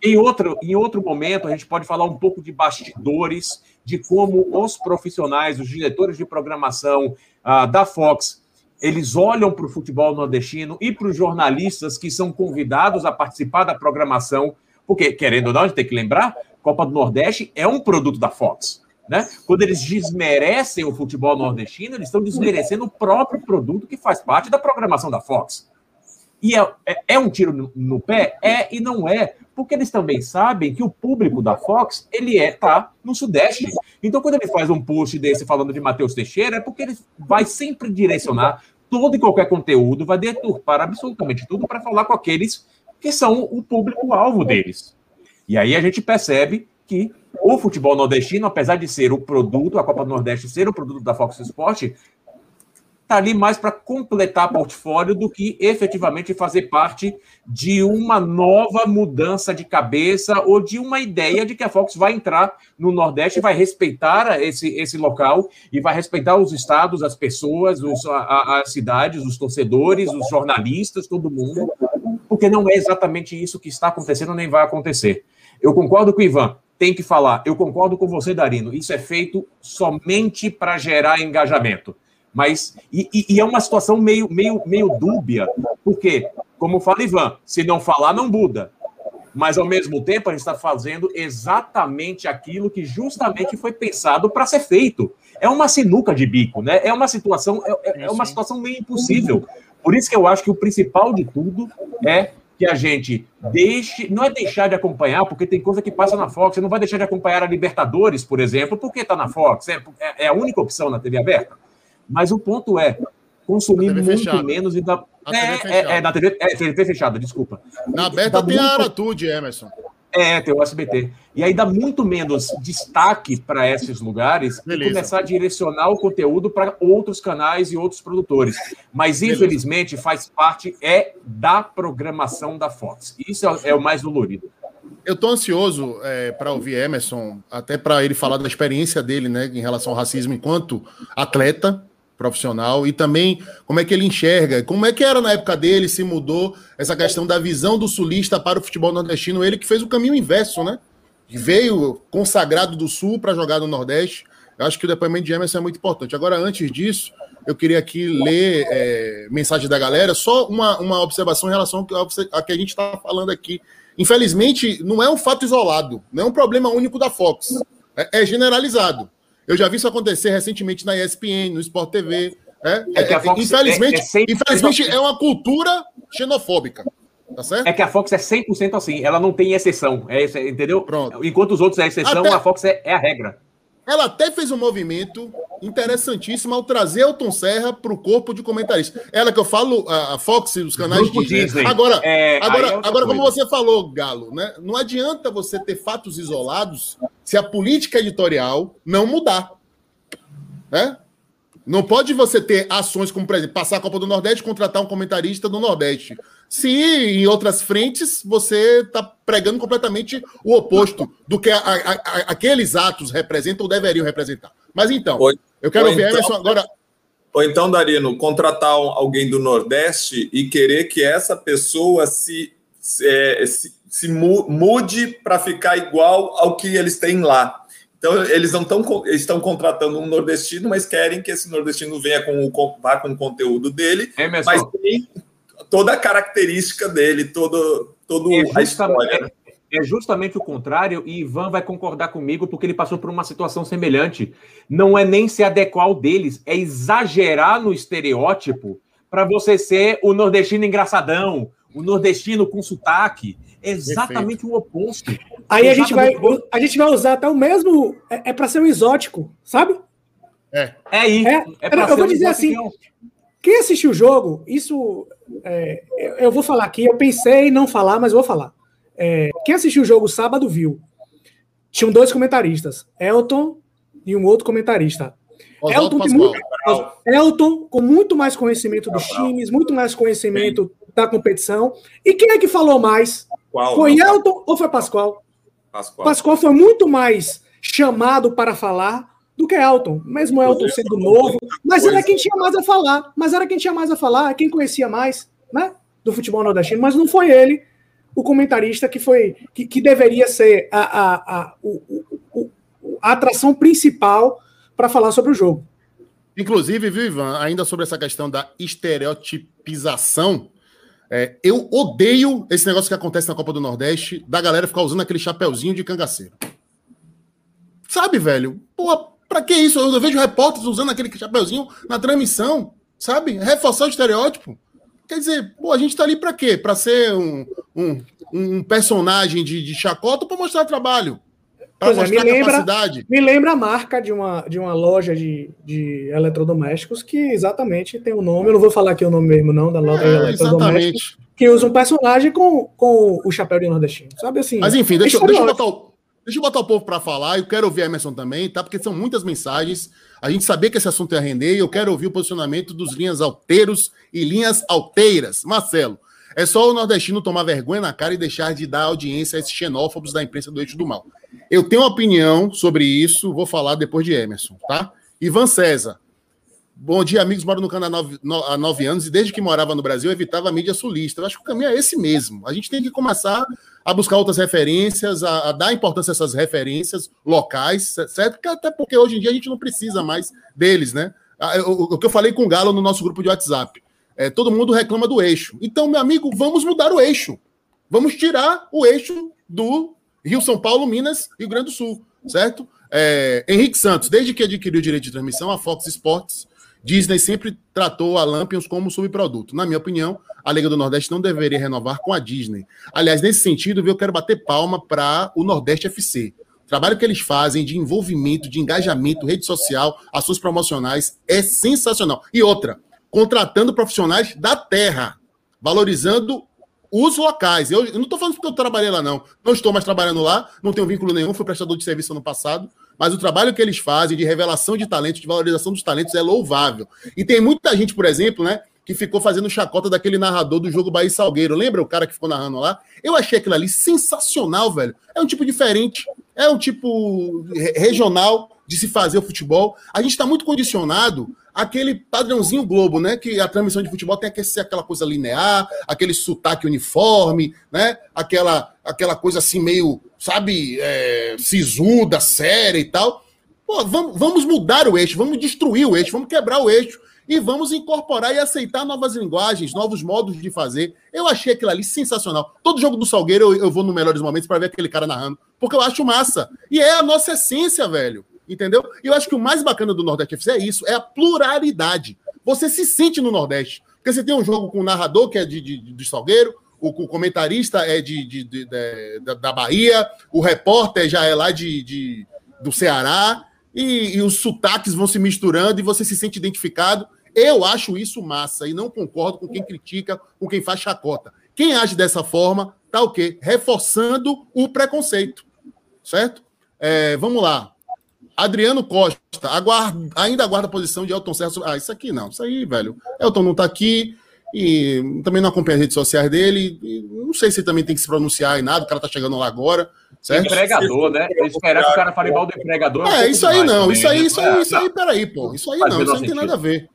Em outro, em outro momento, a gente pode falar um pouco de bastidores, de como os profissionais, os diretores de programação uh, da Fox, eles olham para o futebol nordestino e para os jornalistas que são convidados a participar da programação, porque, querendo ou não, a gente tem que lembrar, Copa do Nordeste é um produto da Fox. Né? Quando eles desmerecem o futebol nordestino, eles estão desmerecendo o próprio produto que faz parte da programação da Fox. E é, é, é um tiro no, pé? É e não é, porque eles também sabem que o público da Fox, ele é tá no Sudeste. Então, quando ele faz um post desse falando de Matheus Teixeira, é porque ele vai sempre direcionar todo e qualquer conteúdo, vai deturpar absolutamente tudo para falar com aqueles que são o público-alvo deles. E aí a gente percebe que o futebol nordestino, apesar de ser o produto, a Copa do Nordeste ser o produto da Fox Sport, está ali mais para completar portfólio do que efetivamente fazer parte de uma nova mudança de cabeça ou de uma ideia de que a Fox vai entrar no Nordeste e vai respeitar esse, esse local e vai respeitar os estados, as pessoas, os, a, as cidades, os torcedores, os jornalistas, todo mundo, porque não é exatamente isso que está acontecendo nem vai acontecer. Eu concordo com o Ivan tem que falar. Eu concordo com você, Darino. Isso é feito somente para gerar engajamento. Mas, e, e, é uma situação meio, meio, meio dúbia, porque, como fala Ivan, se não falar, não muda. Mas, ao mesmo tempo, a gente está fazendo exatamente aquilo que justamente foi pensado para ser feito. É uma sinuca de bico, né? É uma situação, é, é, é uma situação meio impossível. Por isso que eu acho que o principal de tudo é que a gente deixe, não é deixar de acompanhar, porque tem coisa que passa na Fox, você não vai deixar de acompanhar a Libertadores, por exemplo, porque está na Fox, é, é, a única opção na TV aberta. Mas o ponto é consumir muito fechada. menos e dar. É, é, é, na TV, é, TV fechada, desculpa. Na aberta tem muito... a Aratude, Emerson. É, tem o SBT. E aí dá muito menos destaque para esses lugares Beleza. e começar a direcionar o conteúdo para outros canais e outros produtores. Mas, Beleza. infelizmente, faz parte é da programação da Fox. Isso é, é o mais dolorido. Eu estou ansioso é, para ouvir Emerson, até para ele falar da experiência dele né, em relação ao racismo enquanto atleta, profissional e também como é que ele enxerga, como é que era na época dele, se mudou essa questão da visão do sulista para o futebol nordestino, ele que fez o caminho inverso, né? Veio consagrado do sul para jogar no Nordeste. Eu acho que o depoimento de Emerson é muito importante. Agora, antes disso, eu queria aqui ler é, mensagem da galera, só uma, uma observação em relação ao que, a gente está falando aqui. Infelizmente, não é um fato isolado, não é um problema único da Fox, é, é generalizado. Eu já vi isso acontecer recentemente na ESPN, no Sport TV. Né? É, é Fox, infelizmente, é, é infelizmente é uma cultura xenofóbica. Tá certo? É que a Fox é 100% assim, ela não tem exceção, é, entendeu? Pronto. Enquanto os outros é exceção, Até... a Fox é, é a regra. Ela até fez um movimento interessantíssimo ao trazer Elton Serra para o corpo de comentarista. Ela que eu falo, a Fox, os canais de Disney. Agora, é, agora, é agora como você falou, Galo, né? Não adianta você ter fatos isolados se a política editorial não mudar. Né? Não pode você ter ações como, por exemplo, passar a Copa do Nordeste e contratar um comentarista do Nordeste. Se em outras frentes você está pregando completamente o oposto do que a, a, a, aqueles atos representam ou deveriam representar. Mas então, Oi. eu quero ouvir então, Emerson agora. Ou então, Darino, contratar alguém do Nordeste e querer que essa pessoa se, se, é, se, se mude para ficar igual ao que eles têm lá. Então, eles não estão estão contratando um nordestino, mas querem que esse nordestino venha com o, vá com o conteúdo dele, é mas tem toda a característica dele, todo, todo é a história. É, é justamente o contrário, e Ivan vai concordar comigo, porque ele passou por uma situação semelhante. Não é nem se adequar ao deles, é exagerar no estereótipo para você ser o nordestino engraçadão, o nordestino com sotaque. É exatamente Perfeito. o oposto. Aí a gente, vai, a gente vai usar até o mesmo. É, é para ser um exótico, sabe? É. É aí. É, é eu vou dizer assim: quem assistiu o jogo, isso. É, eu vou falar aqui, eu pensei em não falar, mas vou falar. É, quem assistiu o jogo sábado viu. Tinham dois comentaristas, Elton e um outro comentarista. Elton, muito, Elton, com muito mais conhecimento dos times, muito mais conhecimento Sim. da competição. E quem é que falou mais? Pascoal, foi não. Elton ou foi Pascoal? Pascoal? Pascoal foi muito mais chamado para falar do que Elton, mesmo Elton sendo novo, mas era quem tinha mais a falar, mas era quem tinha mais a falar, quem conhecia mais, né, do futebol nordestino, mas não foi ele o comentarista que foi que, que deveria ser a, a, a, o, o, a atração principal para falar sobre o jogo. Inclusive, viu, Ivan, ainda sobre essa questão da estereotipização, é, eu odeio esse negócio que acontece na Copa do Nordeste, da galera ficar usando aquele chapeuzinho de cangaceiro. Sabe, velho? Pô, pra que isso? Eu vejo repórteres usando aquele chapeuzinho na transmissão, sabe? Reforçar o estereótipo. Quer dizer, pô, a gente tá ali pra quê? Pra ser um, um, um personagem de, de chacota ou pra mostrar trabalho? Para é, me lembra, me lembra a marca de uma, de uma loja de, de eletrodomésticos que exatamente tem o um nome, eu não vou falar aqui o nome mesmo, não, da loja é, de eletrodomésticos, que usa um personagem com, com o chapéu de nordestino, sabe assim? Mas enfim, deixa, é deixa, eu, botar o, deixa eu botar o povo para falar, eu quero ouvir a Emerson também, tá? Porque são muitas mensagens, a gente sabia que esse assunto ia render e eu quero ouvir o posicionamento dos linhas alteiros e linhas alteiras. Marcelo, é só o nordestino tomar vergonha na cara e deixar de dar audiência a esses xenófobos da imprensa do eixo do mal. Eu tenho uma opinião sobre isso, vou falar depois de Emerson, tá? Ivan César. Bom dia, amigos. Moro no Canadá há nove anos e desde que morava no Brasil evitava a mídia sulista. Eu acho que o caminho é esse mesmo. A gente tem que começar a buscar outras referências, a, a dar importância a essas referências locais, certo? Até porque hoje em dia a gente não precisa mais deles, né? o, o que eu falei com o Galo no nosso grupo de WhatsApp. É, todo mundo reclama do eixo. Então, meu amigo, vamos mudar o eixo. Vamos tirar o eixo do Rio, São Paulo, Minas e Rio Grande do Sul, certo? É, Henrique Santos, desde que adquiriu o direito de transmissão, a Fox Sports, Disney sempre tratou a Lampions como subproduto. Na minha opinião, a Liga do Nordeste não deveria renovar com a Disney. Aliás, nesse sentido, eu quero bater palma para o Nordeste FC. O trabalho que eles fazem de envolvimento, de engajamento, rede social, ações promocionais é sensacional. E outra, contratando profissionais da terra, valorizando os locais. Eu, eu não estou falando porque eu trabalhei lá, não. Não estou mais trabalhando lá, não tenho vínculo nenhum, fui prestador de serviço ano passado, mas o trabalho que eles fazem de revelação de talentos, de valorização dos talentos é louvável. E tem muita gente, por exemplo, né, que ficou fazendo chacota daquele narrador do jogo Bahia Salgueiro. Lembra o cara que ficou narrando lá? Eu achei aquilo ali sensacional, velho. É um tipo diferente, é um tipo regional de se fazer o futebol. A gente está muito condicionado àquele padrãozinho Globo, né? Que a transmissão de futebol tem que ser aquela coisa linear, aquele sotaque uniforme, né? Aquela, aquela coisa assim meio, sabe, é, sisuda, séria e tal. Pô, vamos, vamos mudar o eixo, vamos destruir o eixo, vamos quebrar o eixo e vamos incorporar e aceitar novas linguagens, novos modos de fazer. Eu achei aquilo ali sensacional. Todo jogo do Salgueiro eu, eu vou no melhores momentos para ver aquele cara narrando, porque eu acho massa. E é a nossa essência, velho. Entendeu? E eu acho que o mais bacana do Nordeste FC é isso, é a pluralidade. Você se sente no Nordeste. Porque você tem um jogo com o narrador, que é de, de, de Salgueiro, o, o, comentarista é de, de, de, de, da Bahia, o repórter já é lá de, de do Ceará, e, e, os sotaques vão se misturando e você se sente identificado. Eu acho isso massa e não concordo com quem critica, com quem faz chacota. Quem age dessa forma tá o quê? Reforçando o preconceito, certo? É, vamos lá. Adriano Costa aguarda, ainda aguarda a posição de Elton Serra. Ah, isso aqui não, isso aí, velho. Elton não tá aqui e também não acompanha as redes sociais dele. não sei se ele também tem que se pronunciar em nada, o cara tá chegando lá agora. Certo? Empregador, né? Esperar que o cara fale mal do empregador. É, isso aí não, isso aí, isso aí, isso aí, peraí, pô. Isso aí não, isso aí não tem nada a ver.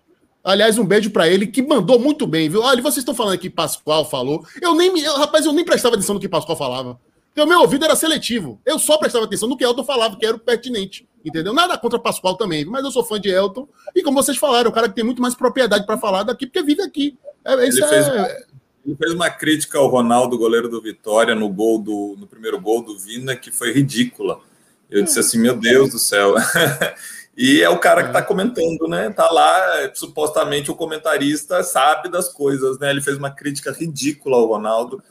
Aliás, um beijo para ele, que mandou muito bem, viu? Olha, vocês estão falando que Pascoal falou. Eu nem, eu, rapaz, eu nem prestava atenção no que Pascoal falava. Porque o meu ouvido era seletivo. Eu só prestava atenção no que Elton falava, que era o pertinente. Entendeu? Nada contra Pascoal também, mas eu sou fã de Elton. E como vocês falaram, o cara que tem muito mais propriedade para falar daqui, porque vive aqui. É, isso ele, fez, é... ele fez uma crítica ao Ronaldo, goleiro do Vitória, no gol do no primeiro gol do Vina, que foi ridícula. Eu disse assim, meu Deus do céu. E é o cara que está é. comentando, né? Tá lá, supostamente o comentarista sabe das coisas, né? Ele fez uma crítica ridícula ao Ronaldo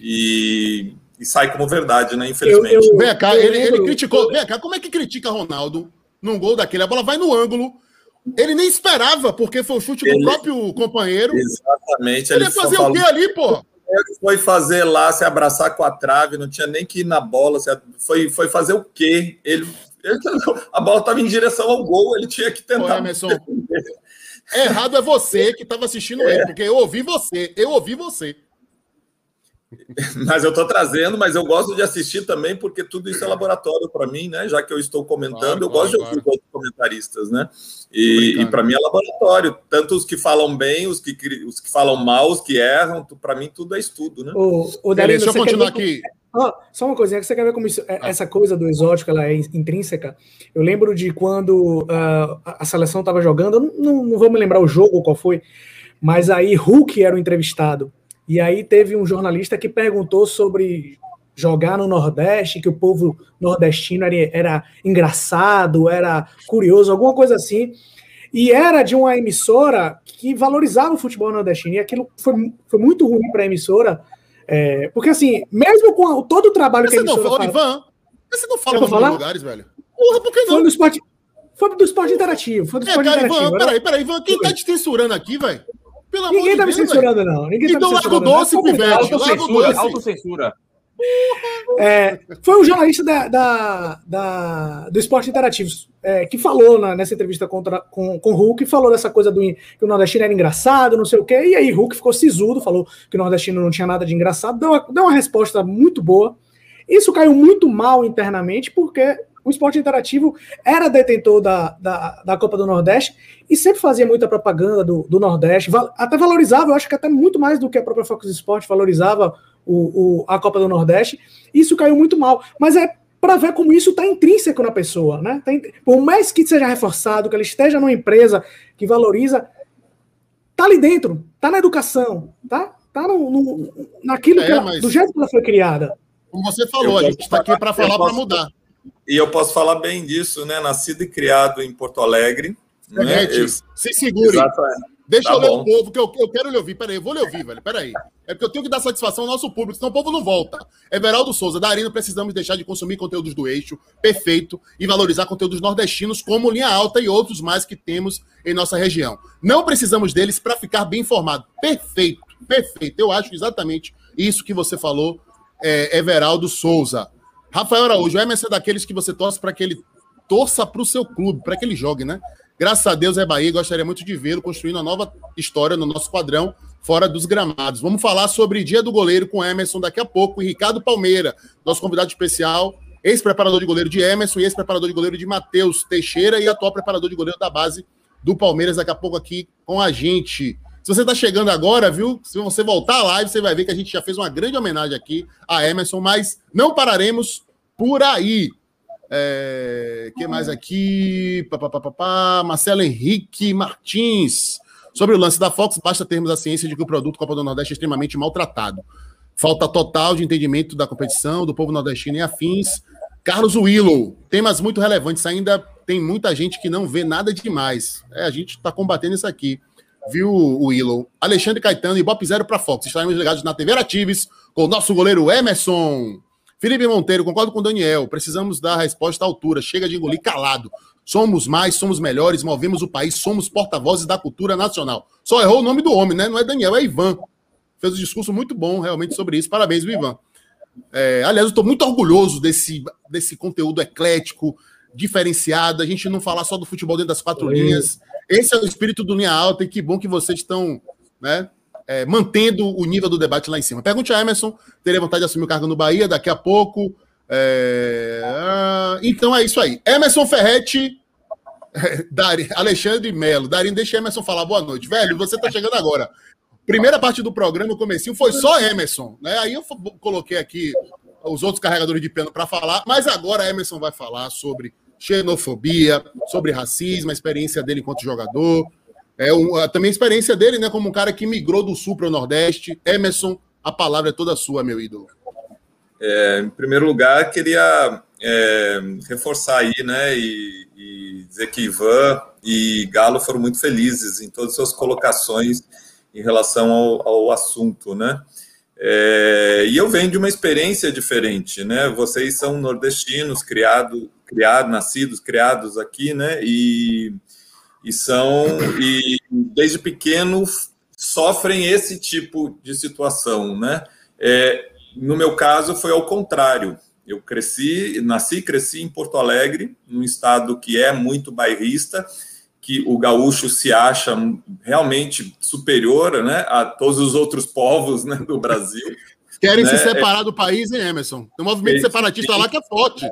e, e sai como verdade, né? Infelizmente. Eu, eu, vem cá, ele, ele criticou. Vem cá, como é que critica Ronaldo num gol daquele? A bola vai no ângulo. Ele nem esperava, porque foi o chute ele, do próprio companheiro. Exatamente. Ele ia fazer o quê ali, pô? Ele foi fazer lá, se abraçar com a trave, não tinha nem que ir na bola. Foi, foi fazer o quê? Ele a bola estava em direção ao gol, ele tinha que tentar. Ô, Emerson, errado é você que estava assistindo é. ele, porque eu ouvi você, eu ouvi você. Mas eu estou trazendo, mas eu gosto de assistir também, porque tudo isso é laboratório para mim, né? Já que eu estou comentando, claro, eu claro, gosto de ouvir claro. outros comentaristas, né? E, e para mim é laboratório. Tanto os que falam bem, os que, os que falam mal, os que erram, para mim tudo é estudo, né? O, o Dario, Deixa eu continuar aqui. Oh, só uma coisinha, que você quer ver como isso, é, ah. essa coisa do exótico ela é intrínseca? Eu lembro de quando uh, a seleção estava jogando, não, não vou me lembrar o jogo qual foi, mas aí Hulk era o entrevistado. E aí teve um jornalista que perguntou sobre jogar no Nordeste, que o povo nordestino era, era engraçado, era curioso, alguma coisa assim. E era de uma emissora que valorizava o futebol nordestino. E aquilo foi, foi muito ruim para a emissora, é, porque assim, mesmo com todo o trabalho que a emissora não fala... Ivan, você não fala nos lugares, velho? Porra, por que não? Foi no esporte, foi do esporte interativo. Foi do é, esporte cara, interativo. Ivan, peraí, peraí, Ivan, quem tá te censurando aqui, velho? Pelo Ninguém tá me censurando, não. Ninguém então tá me censurando. Então larga o doce, pivete. Autocensura, autocensura. É, foi um jornalista da, da, da, do Esporte Interativo é, que falou na, nessa entrevista contra, com, com o Hulk, falou dessa coisa do que o nordestino era engraçado, não sei o quê, e aí Hulk ficou sisudo, falou que o nordestino não tinha nada de engraçado, deu uma, deu uma resposta muito boa. Isso caiu muito mal internamente, porque o esporte interativo era detentor da, da, da Copa do Nordeste e sempre fazia muita propaganda do, do Nordeste, até valorizava, eu acho que até muito mais do que a própria Focus Sport valorizava o, o, a Copa do Nordeste. Isso caiu muito mal, mas é para ver como isso está intrínseco na pessoa, né? Tá por mais que seja reforçado, que ele esteja numa empresa que valoriza, tá ali dentro, tá na educação, tá? Tá no, no naquilo é, que ela, do jeito que ela foi criada. Como você falou, a gente está aqui para falar para mudar. E eu posso falar bem disso, né? Nascido e criado em Porto Alegre. Né? Eu... Se segure. Exatamente. Deixa tá eu ler o povo, que eu, eu quero lhe ouvir. Peraí, eu vou lhe ouvir, velho. Peraí. É porque eu tenho que dar satisfação ao nosso público, senão o povo não volta. Everaldo Souza, Darino, precisamos deixar de consumir conteúdos do eixo, perfeito, e valorizar conteúdos nordestinos como Linha Alta e outros mais que temos em nossa região. Não precisamos deles para ficar bem informado. Perfeito, perfeito. Eu acho exatamente isso que você falou, é, Everaldo Souza. Rafael Araújo, o Emerson é daqueles que você torce para que ele torça para o seu clube, para que ele jogue, né? Graças a Deus é Bahia gostaria muito de vê-lo construindo uma nova história no nosso quadrão fora dos gramados. Vamos falar sobre Dia do Goleiro com Emerson daqui a pouco e Ricardo Palmeira, nosso convidado especial, ex-preparador de goleiro de Emerson e ex-preparador de goleiro de Matheus Teixeira e atual preparador de goleiro da base do Palmeiras daqui a pouco aqui com a gente. Se você está chegando agora, viu? Se você voltar à live, você vai ver que a gente já fez uma grande homenagem aqui a Emerson, mas não pararemos por aí. É, que mais aqui? Pá, pá, pá, Marcelo Henrique Martins. Sobre o lance da Fox, basta termos a ciência de que o produto Copa do Nordeste é extremamente maltratado. Falta total de entendimento da competição, do povo nordestino e afins. Carlos Willow, temas muito relevantes. Ainda tem muita gente que não vê nada demais. É, a gente está combatendo isso aqui. Viu, Willow? Alexandre Caetano e Bop Zero para Fox. Estaremos ligados na TV Aratives com o nosso goleiro Emerson. Felipe Monteiro, concordo com o Daniel. Precisamos dar a resposta à altura. Chega de engolir calado. Somos mais, somos melhores, movemos o país, somos porta-vozes da cultura nacional. Só errou o nome do homem, né? Não é Daniel, é Ivan. Fez um discurso muito bom realmente sobre isso. Parabéns, Ivan. É, aliás, eu estou muito orgulhoso desse, desse conteúdo eclético, diferenciado. A gente não falar só do futebol dentro das quatro linhas. Esse é o espírito do Linha Alta e que bom que vocês estão né, é, mantendo o nível do debate lá em cima. Pergunte a Emerson, teria vontade de assumir o cargo no Bahia daqui a pouco. É... Ah, então é isso aí. Emerson Ferretti, Dari, Alexandre Melo. Darinho, deixa Emerson falar boa noite. Velho, você está chegando agora. Primeira parte do programa, o comecinho, foi só Emerson. Né? Aí eu coloquei aqui os outros carregadores de pena para falar, mas agora Emerson vai falar sobre xenofobia, sobre racismo, a experiência dele enquanto jogador, é um, também a experiência dele, né, como um cara que migrou do sul para o Nordeste. Emerson, a palavra é toda sua, meu ídolo. É, em primeiro lugar, queria é, reforçar aí, né, e, e, dizer que Ivan e Galo foram muito felizes em todas as suas colocações em relação ao, ao assunto, né. É, e eu venho de uma experiência diferente, né? Vocês são nordestinos, criados, criado, nascidos, criados aqui, né? E e são e desde pequeno sofrem esse tipo de situação, né? É, no meu caso foi ao contrário. Eu cresci, nasci e cresci em Porto Alegre, num estado que é muito bairrista, que o gaúcho se acha realmente superior, né, a todos os outros povos, né, do Brasil. Querem né? se separar do país, hein, Emerson? Tem um movimento separatista lá que é forte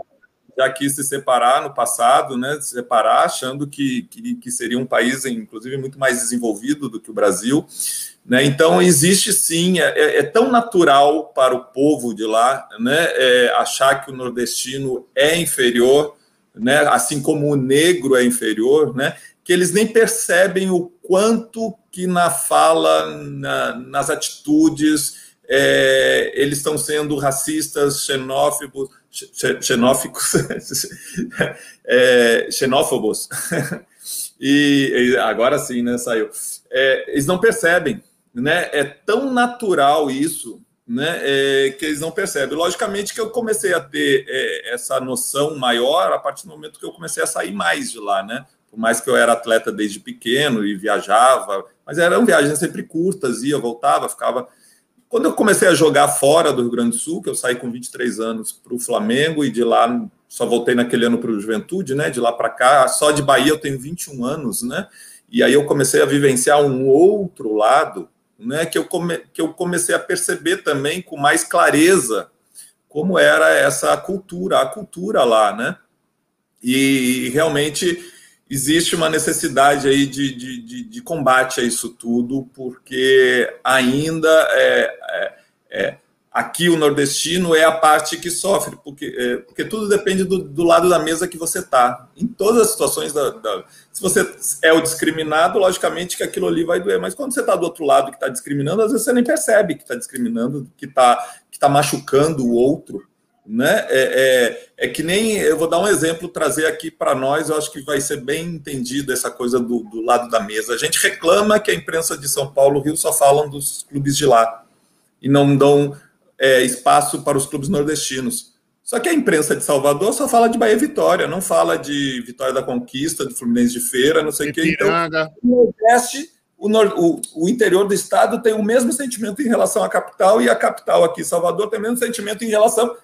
já quis se separar no passado, né, se separar, achando que, que, que, seria um país, inclusive, muito mais desenvolvido do que o Brasil. Né? Então, existe sim, é, é, é tão natural para o povo de lá né, é, achar que o nordestino é inferior, né, assim como o negro é inferior, né, que eles nem percebem o quanto que na fala, na, nas atitudes, é, eles estão sendo racistas, xenófobos, xenóficos, é, xenófobos. e, agora sim, né, saiu. É, eles não percebem, né? É tão natural isso, né? É, que eles não percebem. Logicamente que eu comecei a ter é, essa noção maior a partir do momento que eu comecei a sair mais de lá, né? Por mais que eu era atleta desde pequeno e viajava, mas eram viagens sempre curtas, ia, voltava, ficava quando eu comecei a jogar fora do Rio Grande do Sul, que eu saí com 23 anos para o Flamengo e de lá só voltei naquele ano para o Juventude, né? De lá para cá, só de Bahia eu tenho 21 anos, né? E aí eu comecei a vivenciar um outro lado, né? Que eu, come, que eu comecei a perceber também com mais clareza como era essa cultura, a cultura lá, né? E realmente existe uma necessidade aí de, de, de, de, combate a isso tudo, porque ainda é, é, é, Aqui o nordestino é a parte que sofre, porque, é, porque tudo depende do, do, lado da mesa que você está. Em todas as situações, da, da, se você é o discriminado, logicamente que aquilo ali vai doer. Mas quando você está do outro lado que está discriminando, às vezes você nem percebe que está discriminando, que está que tá machucando o outro. Né? É, é, é, que nem eu vou dar um exemplo, trazer aqui para nós, eu acho que vai ser bem entendido essa coisa do, do lado da mesa. A gente reclama que a imprensa de São Paulo, Rio, só falam dos clubes de lá e não dão é, espaço para os clubes nordestinos. Só que a imprensa de Salvador só fala de Bahia Vitória, não fala de Vitória da Conquista, de Fluminense de Feira, não sei o quê. Então, o Nordeste, o, o, o, interior do estado tem o mesmo sentimento em relação à capital, e a capital aqui, Salvador, tem o mesmo sentimento em relação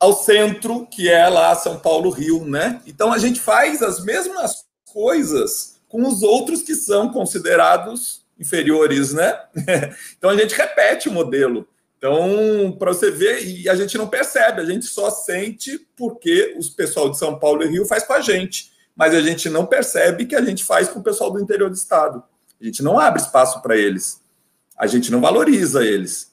ao centro, que é lá São Paulo, Rio, né? Então a gente faz as mesmas coisas com os outros que são considerados inferiores, né? então a gente repete o modelo. Então, para você ver, e a gente não percebe, a gente só sente porque o pessoal de São Paulo e Rio faz com a gente, mas a gente não percebe que a gente faz com o pessoal do interior do estado. A gente não abre espaço para eles, a gente não valoriza eles,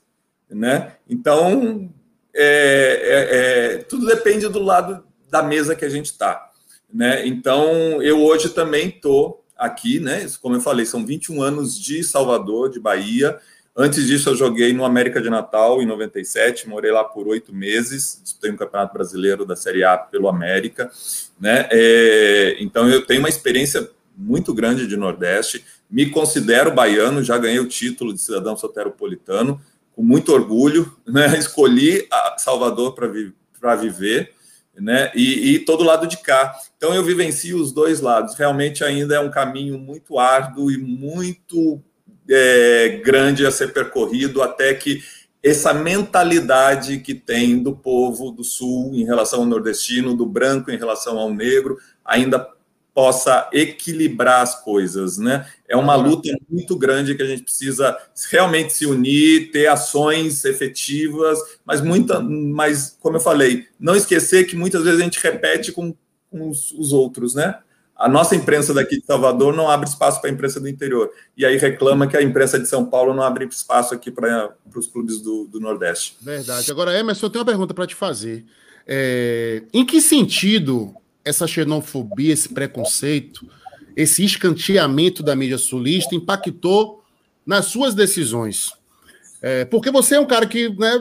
né? Então, é, é, é, tudo depende do lado da mesa que a gente está, né? Então, eu hoje também estou aqui, né? Como eu falei, são 21 anos de Salvador, de Bahia, Antes disso, eu joguei no América de Natal em 97, morei lá por oito meses, disputei um campeonato brasileiro da Série A pelo América, né? É, então eu tenho uma experiência muito grande de Nordeste, me considero baiano, já ganhei o título de cidadão soteropolitano, com muito orgulho, né? Escolhi Salvador para vi viver, né? E, e, todo lado de cá. Então eu vivencio os dois lados. Realmente ainda é um caminho muito árduo e muito é, grande a ser percorrido até que essa mentalidade que tem do povo do Sul em relação ao nordestino, do branco em relação ao negro, ainda possa equilibrar as coisas, né? É uma luta muito grande que a gente precisa realmente se unir, ter ações efetivas, mas muita, mas como eu falei, não esquecer que muitas vezes a gente repete com, com os, os outros, né? a nossa imprensa daqui de Salvador não abre espaço para a imprensa do interior. E aí reclama que a imprensa de São Paulo não abre espaço aqui para os clubes do, do, Nordeste. Verdade. Agora, Emerson, eu tenho uma pergunta para te fazer. É, em que sentido essa xenofobia, esse preconceito, esse escanteamento da mídia sulista impactou nas suas decisões? É, porque você é um cara que, né,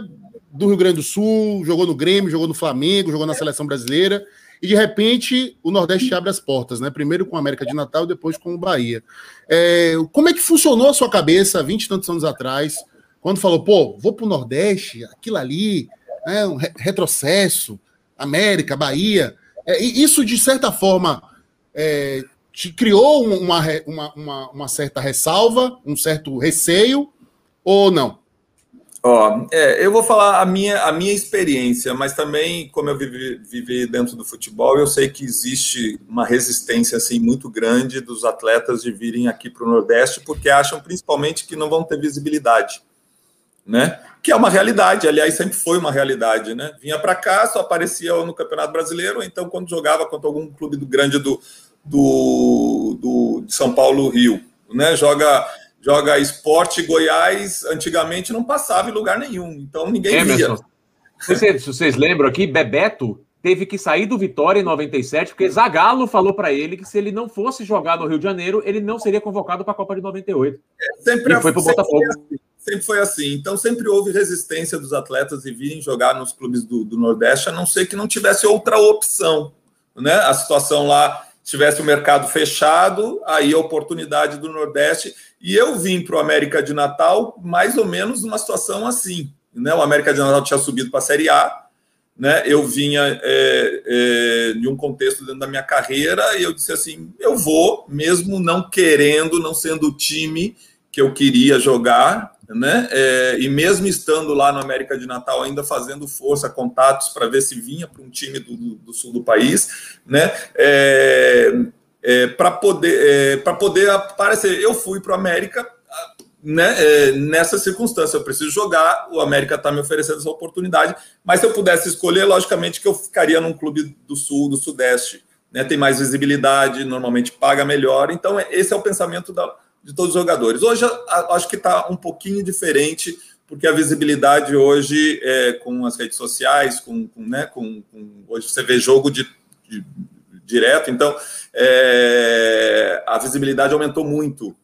do Rio Grande do Sul, jogou no Grêmio, jogou no Flamengo, jogou na seleção brasileira e de repente o Nordeste abre as portas, né? Primeiro com a América de Natal depois com o Bahia. É, como é que funcionou a sua cabeça 20 e tantos anos atrás, quando falou, pô, vou para o Nordeste, aquilo ali, né, um retrocesso, América, Bahia. É, isso, de certa forma, é, te criou uma, uma, uma, uma certa ressalva, um certo receio, ou não? Ó, é, eu vou falar a minha, a minha experiência, mas também, como eu vivi, vivi dentro do futebol, eu sei que existe uma resistência assim muito grande dos atletas de virem aqui para o Nordeste, porque acham principalmente que não vão ter visibilidade, né? Que é uma realidade, aliás, sempre foi uma realidade, né? Vinha para cá, só aparecia no Campeonato Brasileiro, ou então quando jogava contra algum clube do grande do, do, do de São Paulo, Rio, né? Joga joga esporte Goiás, antigamente não passava em lugar nenhum, então ninguém Emerson, via. Vocês, vocês lembram aqui, Bebeto teve que sair do Vitória em 97, porque Zagallo falou para ele que se ele não fosse jogar no Rio de Janeiro, ele não seria convocado para a Copa de 98. É, sempre e foi para o Botafogo. Assim, sempre foi assim. Então sempre houve resistência dos atletas e virem jogar nos clubes do, do Nordeste, a não ser que não tivesse outra opção. Né? A situação lá tivesse o mercado fechado, aí a oportunidade do Nordeste. E eu vim para o América de Natal mais ou menos numa situação assim. Né? O América de Natal tinha subido para a Série A, né? eu vinha é, é, de um contexto dentro da minha carreira e eu disse assim: eu vou, mesmo não querendo, não sendo o time que eu queria jogar, né? É, e mesmo estando lá no América de Natal, ainda fazendo força, contatos para ver se vinha para um time do, do, sul do país, né? É, é, para poder, é, para poder aparecer, eu fui para o América. Né, é, nessa circunstância, eu preciso jogar. O América está me oferecendo essa oportunidade, mas se eu pudesse escolher, logicamente que eu ficaria num clube do Sul, do Sudeste, né, tem mais visibilidade, normalmente paga melhor. Então, esse é o pensamento da, de todos os jogadores. Hoje, acho que está um pouquinho diferente porque a visibilidade hoje, é, com as redes sociais, com, com, né, com, com hoje você vê jogo de, de direto, então é, a visibilidade aumentou muito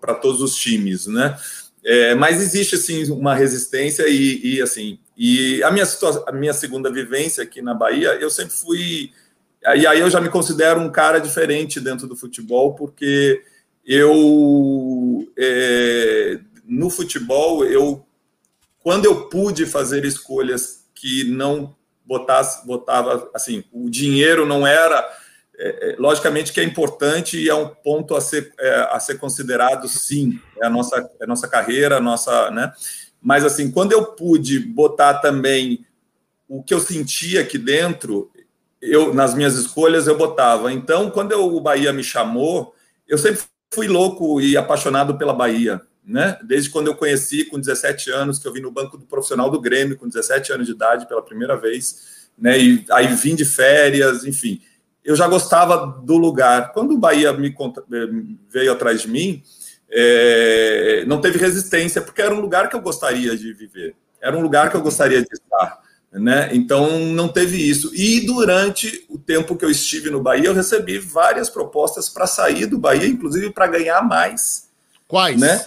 para todos os times, né? É, mas existe assim uma resistência e, e assim e a minha situação, a minha segunda vivência aqui na Bahia, eu sempre fui e aí eu já me considero um cara diferente dentro do futebol porque eu é, no futebol eu quando eu pude fazer escolhas que não botasse botava assim o dinheiro não era é, é, logicamente que é importante e é um ponto a ser, é, a ser considerado, sim, é a nossa, é a nossa carreira, a nossa, né? Mas assim, quando eu pude botar também o que eu sentia aqui dentro, eu nas minhas escolhas eu botava. Então, quando eu, o Bahia me chamou, eu sempre fui louco e apaixonado pela Bahia, né? Desde quando eu conheci com 17 anos, que eu vim no banco do profissional do Grêmio com 17 anos de idade pela primeira vez, né? E aí vim de férias, enfim eu já gostava do lugar. Quando o Bahia me veio atrás de mim, é, não teve resistência, porque era um lugar que eu gostaria de viver, era um lugar que eu gostaria de estar. Né? Então não teve isso. E durante o tempo que eu estive no Bahia, eu recebi várias propostas para sair do Bahia, inclusive para ganhar mais. Quais? Né?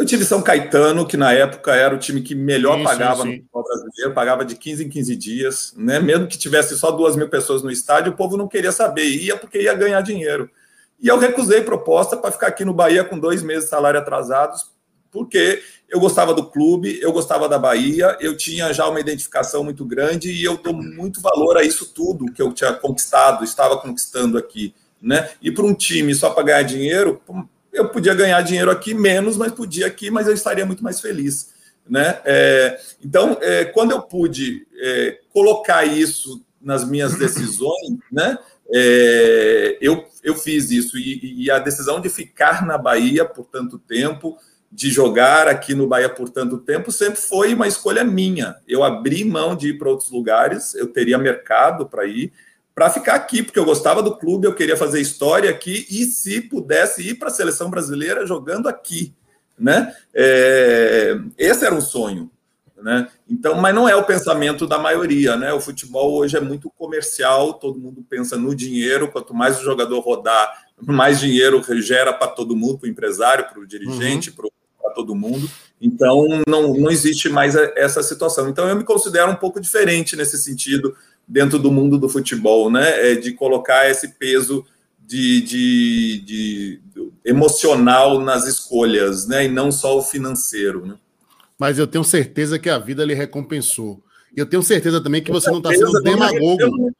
Eu tive São Caetano, que na época era o time que melhor sim, pagava sim, sim. no futebol brasileiro, pagava de 15 em 15 dias, né? Mesmo que tivesse só duas mil pessoas no estádio, o povo não queria saber, ia porque ia ganhar dinheiro. E eu recusei proposta para ficar aqui no Bahia com dois meses de salário atrasados, porque eu gostava do clube, eu gostava da Bahia, eu tinha já uma identificação muito grande e eu dou muito valor a isso tudo que eu tinha conquistado, estava conquistando aqui, né? E para um time só para ganhar dinheiro, eu podia ganhar dinheiro aqui menos, mas podia aqui, mas eu estaria muito mais feliz. Né? É, então, é, quando eu pude é, colocar isso nas minhas decisões, né, é, eu, eu fiz isso. E, e, a decisão de ficar na Bahia por tanto tempo, de jogar aqui no Bahia por tanto tempo, sempre foi uma escolha minha. Eu abri mão de ir para outros lugares, eu teria mercado para ir, para ficar aqui, porque eu gostava do clube, eu queria fazer história aqui e se pudesse ir para a seleção brasileira jogando aqui, né? É, esse era um sonho, né? Então, mas não é o pensamento da maioria, né? O futebol hoje é muito comercial, todo mundo pensa no dinheiro, quanto mais o jogador rodar, mais dinheiro gera para todo mundo, para o empresário, para o dirigente, uhum. para todo mundo. Então, não, não existe mais essa situação. Então, eu me considero um pouco diferente nesse sentido dentro do mundo do futebol, né? É de colocar esse peso de, de, de, emocional nas escolhas, né? E não só o financeiro, né? Mas eu tenho certeza que a vida lhe recompensou. E eu tenho certeza também que você não está sendo demagogo. Eu não,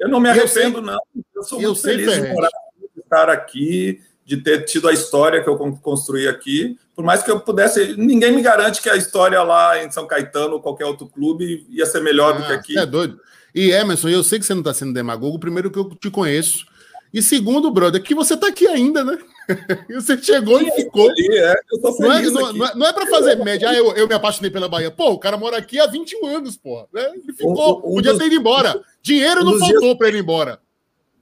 eu não me arrependo, eu sei, não. Eu sou muito eu feliz de morar, de estar aqui, de ter tido a história que eu construí aqui. Por mais que eu pudesse, ninguém me garante que a história lá em São Caetano ou qualquer outro clube ia ser melhor ah, do que aqui. É doido. E Emerson, eu sei que você não está sendo demagogo, primeiro que eu te conheço. E segundo, brother, que você está aqui ainda, né? você chegou e ficou. É, não, é, não, não, é, não é para fazer média. Ah, eu, eu me apaixonei pela Bahia. Pô, o cara mora aqui há 21 anos, pô. Né? Ele ficou. Um, um Podia dos, ter ido embora. Dinheiro um não faltou dias... para ele ir embora.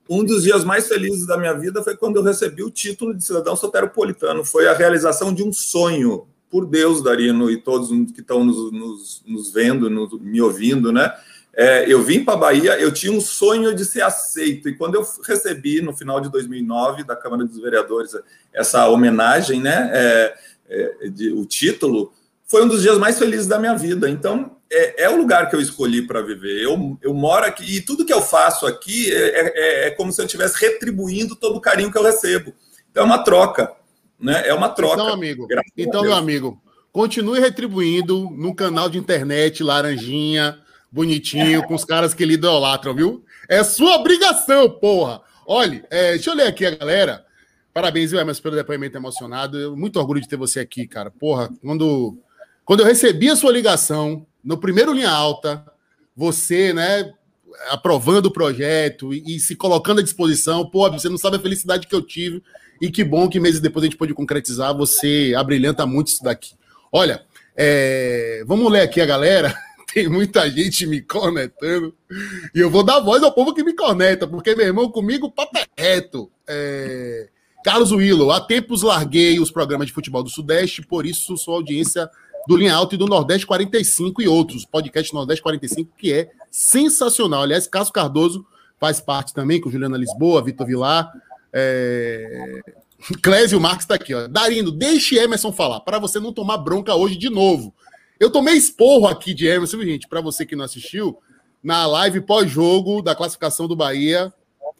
Um dos dias mais felizes da minha vida foi quando eu recebi o título de cidadão soteropolitano. Foi a realização de um sonho. Por Deus, Darino, e todos que estão nos, nos, nos vendo, nos, me ouvindo, né? É, eu vim para a Bahia, eu tinha um sonho de ser aceito, e quando eu recebi, no final de 2009, da Câmara dos Vereadores, essa homenagem, né, é, é, de, o título, foi um dos dias mais felizes da minha vida. Então, é, é o lugar que eu escolhi para viver. Eu, eu moro aqui, e tudo que eu faço aqui é, é, é como se eu estivesse retribuindo todo o carinho que eu recebo. Então, é uma troca, né? É uma troca. Então, amigo, então, meu amigo, continue retribuindo no canal de internet Laranjinha, bonitinho, com os caras que ele idolatram, viu? É sua obrigação, porra! Olha, é, deixa eu ler aqui a galera. Parabéns, viu, Emerson, pelo depoimento emocionado. Eu, muito orgulho de ter você aqui, cara. Porra, quando, quando eu recebi a sua ligação, no primeiro linha alta, você, né, aprovando o projeto e, e se colocando à disposição, pô, você não sabe a felicidade que eu tive. E que bom que meses depois a gente pôde concretizar. Você abrilhanta muito isso daqui. Olha, é, vamos ler aqui a galera. tem muita gente me cornetando. E eu vou dar voz ao povo que me corneta, porque, meu irmão, comigo papo é reto. É... Carlos Willow, há tempos larguei os programas de futebol do Sudeste, por isso sua audiência do Linha Alta e do Nordeste 45 e outros, podcast Nordeste 45, que é sensacional. Aliás, Cássio Cardoso faz parte também, com Juliana Lisboa, Vitor Vilar. É... Clésio Marques está aqui, ó. Deixe Emerson falar, para você não tomar bronca hoje de novo. Eu tomei esporro aqui de Emerson, gente, para você que não assistiu, na live pós-jogo da classificação do Bahia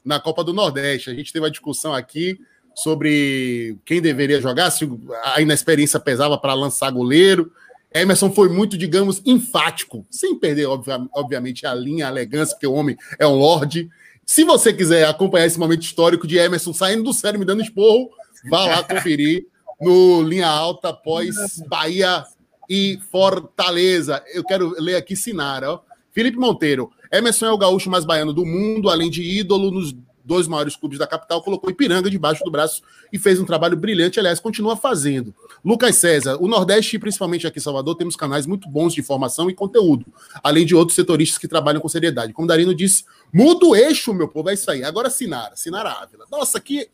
na Copa do Nordeste. A gente teve a discussão aqui sobre quem deveria jogar, se a inexperiência pesava para lançar goleiro. Emerson foi muito, digamos, enfático, sem perder, obviamente, a linha, a elegância, porque o homem é um lorde. Se você quiser acompanhar esse momento histórico de Emerson saindo do sério, me dando esporro, vá lá conferir no Linha Alta após Bahia e Fortaleza. Eu quero ler aqui Sinara. Ó. Felipe Monteiro. Emerson é o gaúcho mais baiano do mundo, além de ídolo nos dois maiores clubes da capital, colocou Ipiranga debaixo do braço e fez um trabalho brilhante, aliás, continua fazendo. Lucas César, o Nordeste, principalmente aqui em Salvador, temos canais muito bons de informação e conteúdo, além de outros setoristas que trabalham com seriedade. Como Darino disse, muda o eixo, meu povo, é isso aí. Agora Sinara, Sinara Ávila. Nossa, que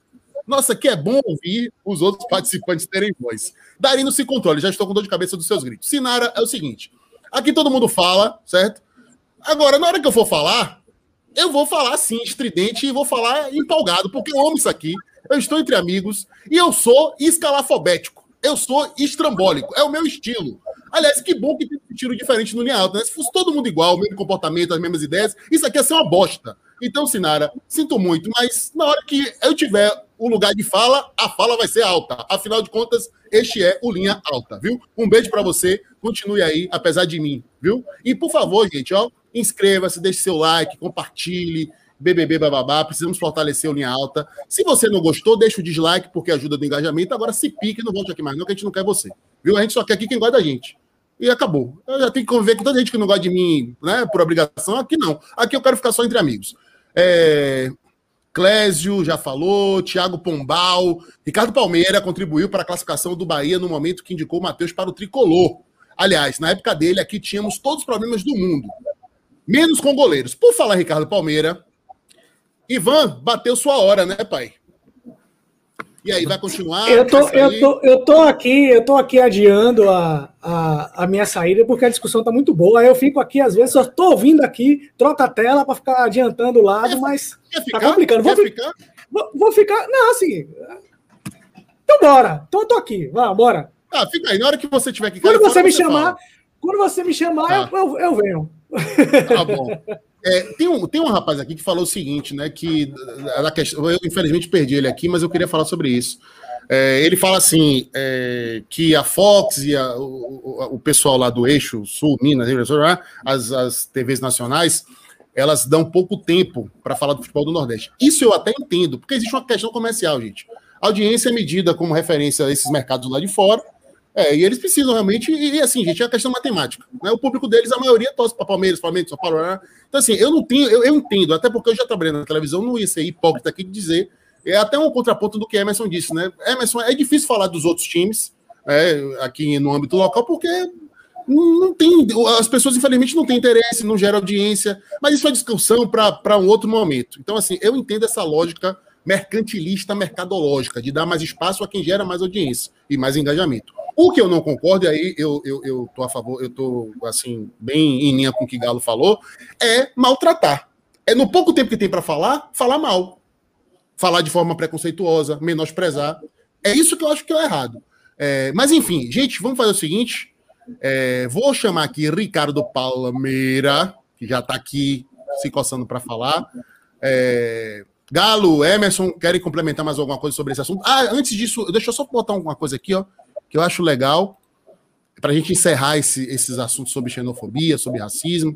nossa, que é bom ouvir os outros participantes terem voz. Darino se controle, já estou com dor de cabeça dos seus gritos. Sinara é o seguinte: aqui todo mundo fala, certo? Agora, na hora que eu for falar, eu vou falar assim, estridente, e vou falar empolgado, porque eu amo isso aqui. Eu estou entre amigos e eu sou escalafobético. Eu sou estrambólico. É o meu estilo. Aliás, que bom que tem um estilo diferente no linha alta, né? Se fosse todo mundo igual, o mesmo comportamento, as mesmas ideias, isso aqui ia ser uma bosta. Então, Sinara, sinto muito, mas na hora que eu tiver o lugar de fala, a fala vai ser alta. Afinal de contas, este é o Linha Alta, viu? Um beijo para você, continue aí, apesar de mim, viu? E por favor, gente, ó, inscreva-se, deixe seu like, compartilhe. BBB bababá, precisamos fortalecer o linha alta. Se você não gostou, deixa o dislike porque ajuda no engajamento. Agora se pique, não volte aqui mais, não, que a gente não quer você. Viu? A gente só quer aqui quem gosta da gente. E acabou. Eu já tenho que conviver com toda gente que não gosta de mim, né, por obrigação. Aqui não. Aqui eu quero ficar só entre amigos. É... Clésio já falou, Thiago Pombal, Ricardo Palmeira contribuiu para a classificação do Bahia no momento que indicou o Matheus para o tricolor. Aliás, na época dele, aqui tínhamos todos os problemas do mundo. Menos com goleiros. Por falar Ricardo Palmeira, Ivan bateu sua hora, né, pai? E aí, vai continuar? Eu tô, eu tô, eu tô aqui, eu tô aqui adiando a, a, a, minha saída porque a discussão tá muito boa. Eu fico aqui, às vezes, só tô ouvindo aqui, troca a tela para ficar adiantando o lado, quer, mas quer tá ficar? tá complicando. Vou, ficar? Vou, vou, ficar. Não, assim. Então bora. Então eu tô aqui. Vamos, bora. Ah, fica aí. Na hora que você tiver aqui. Quando você me chamar, fala. quando você me chamar, tá. eu, eu, eu venho. Tá bom. É, tem, um, tem um rapaz aqui que falou o seguinte, né? Que a questão, eu infelizmente perdi ele aqui, mas eu queria falar sobre isso. É, ele fala assim é, que a Fox e a, o, o, pessoal lá do eixo Sul, Minas, as, as TVs nacionais, elas dão pouco tempo para falar do futebol do Nordeste. Isso eu até entendo, porque existe uma questão comercial, gente. A audiência é medida como referência a esses mercados lá de fora, é, e eles precisam realmente, e, assim, gente, é uma questão matemática. Né? O público deles, a maioria torce para Palmeiras, Flamengo, São Paulo. Né? Então, assim, eu não tenho, eu, eu, entendo, até porque eu já trabalhei na televisão, não ia ser hipócrita aqui de dizer. É até um contraponto do que Emerson disse, né? Emerson, é difícil falar dos outros times é, aqui no âmbito local, porque não tem. As pessoas, infelizmente, não têm interesse, não gera audiência, mas isso é discussão para um outro momento. Então, assim, eu entendo essa lógica mercantilista, mercadológica, de dar mais espaço a quem gera mais audiência e mais engajamento. O que eu não concordo, e aí eu, eu, eu tô a favor, eu tô assim, bem em linha com o que Galo falou, é maltratar. É no pouco tempo que tem para falar, falar mal. Falar de forma preconceituosa, menosprezar. É isso que eu acho que é errado. É, mas enfim, gente, vamos fazer o seguinte. É, vou chamar aqui Ricardo Palmeira, que já está aqui se coçando para falar. É, Galo, Emerson, querem complementar mais alguma coisa sobre esse assunto? Ah, antes disso, deixa eu só botar uma coisa aqui, ó que eu acho legal, para a gente encerrar esse, esses assuntos sobre xenofobia, sobre racismo,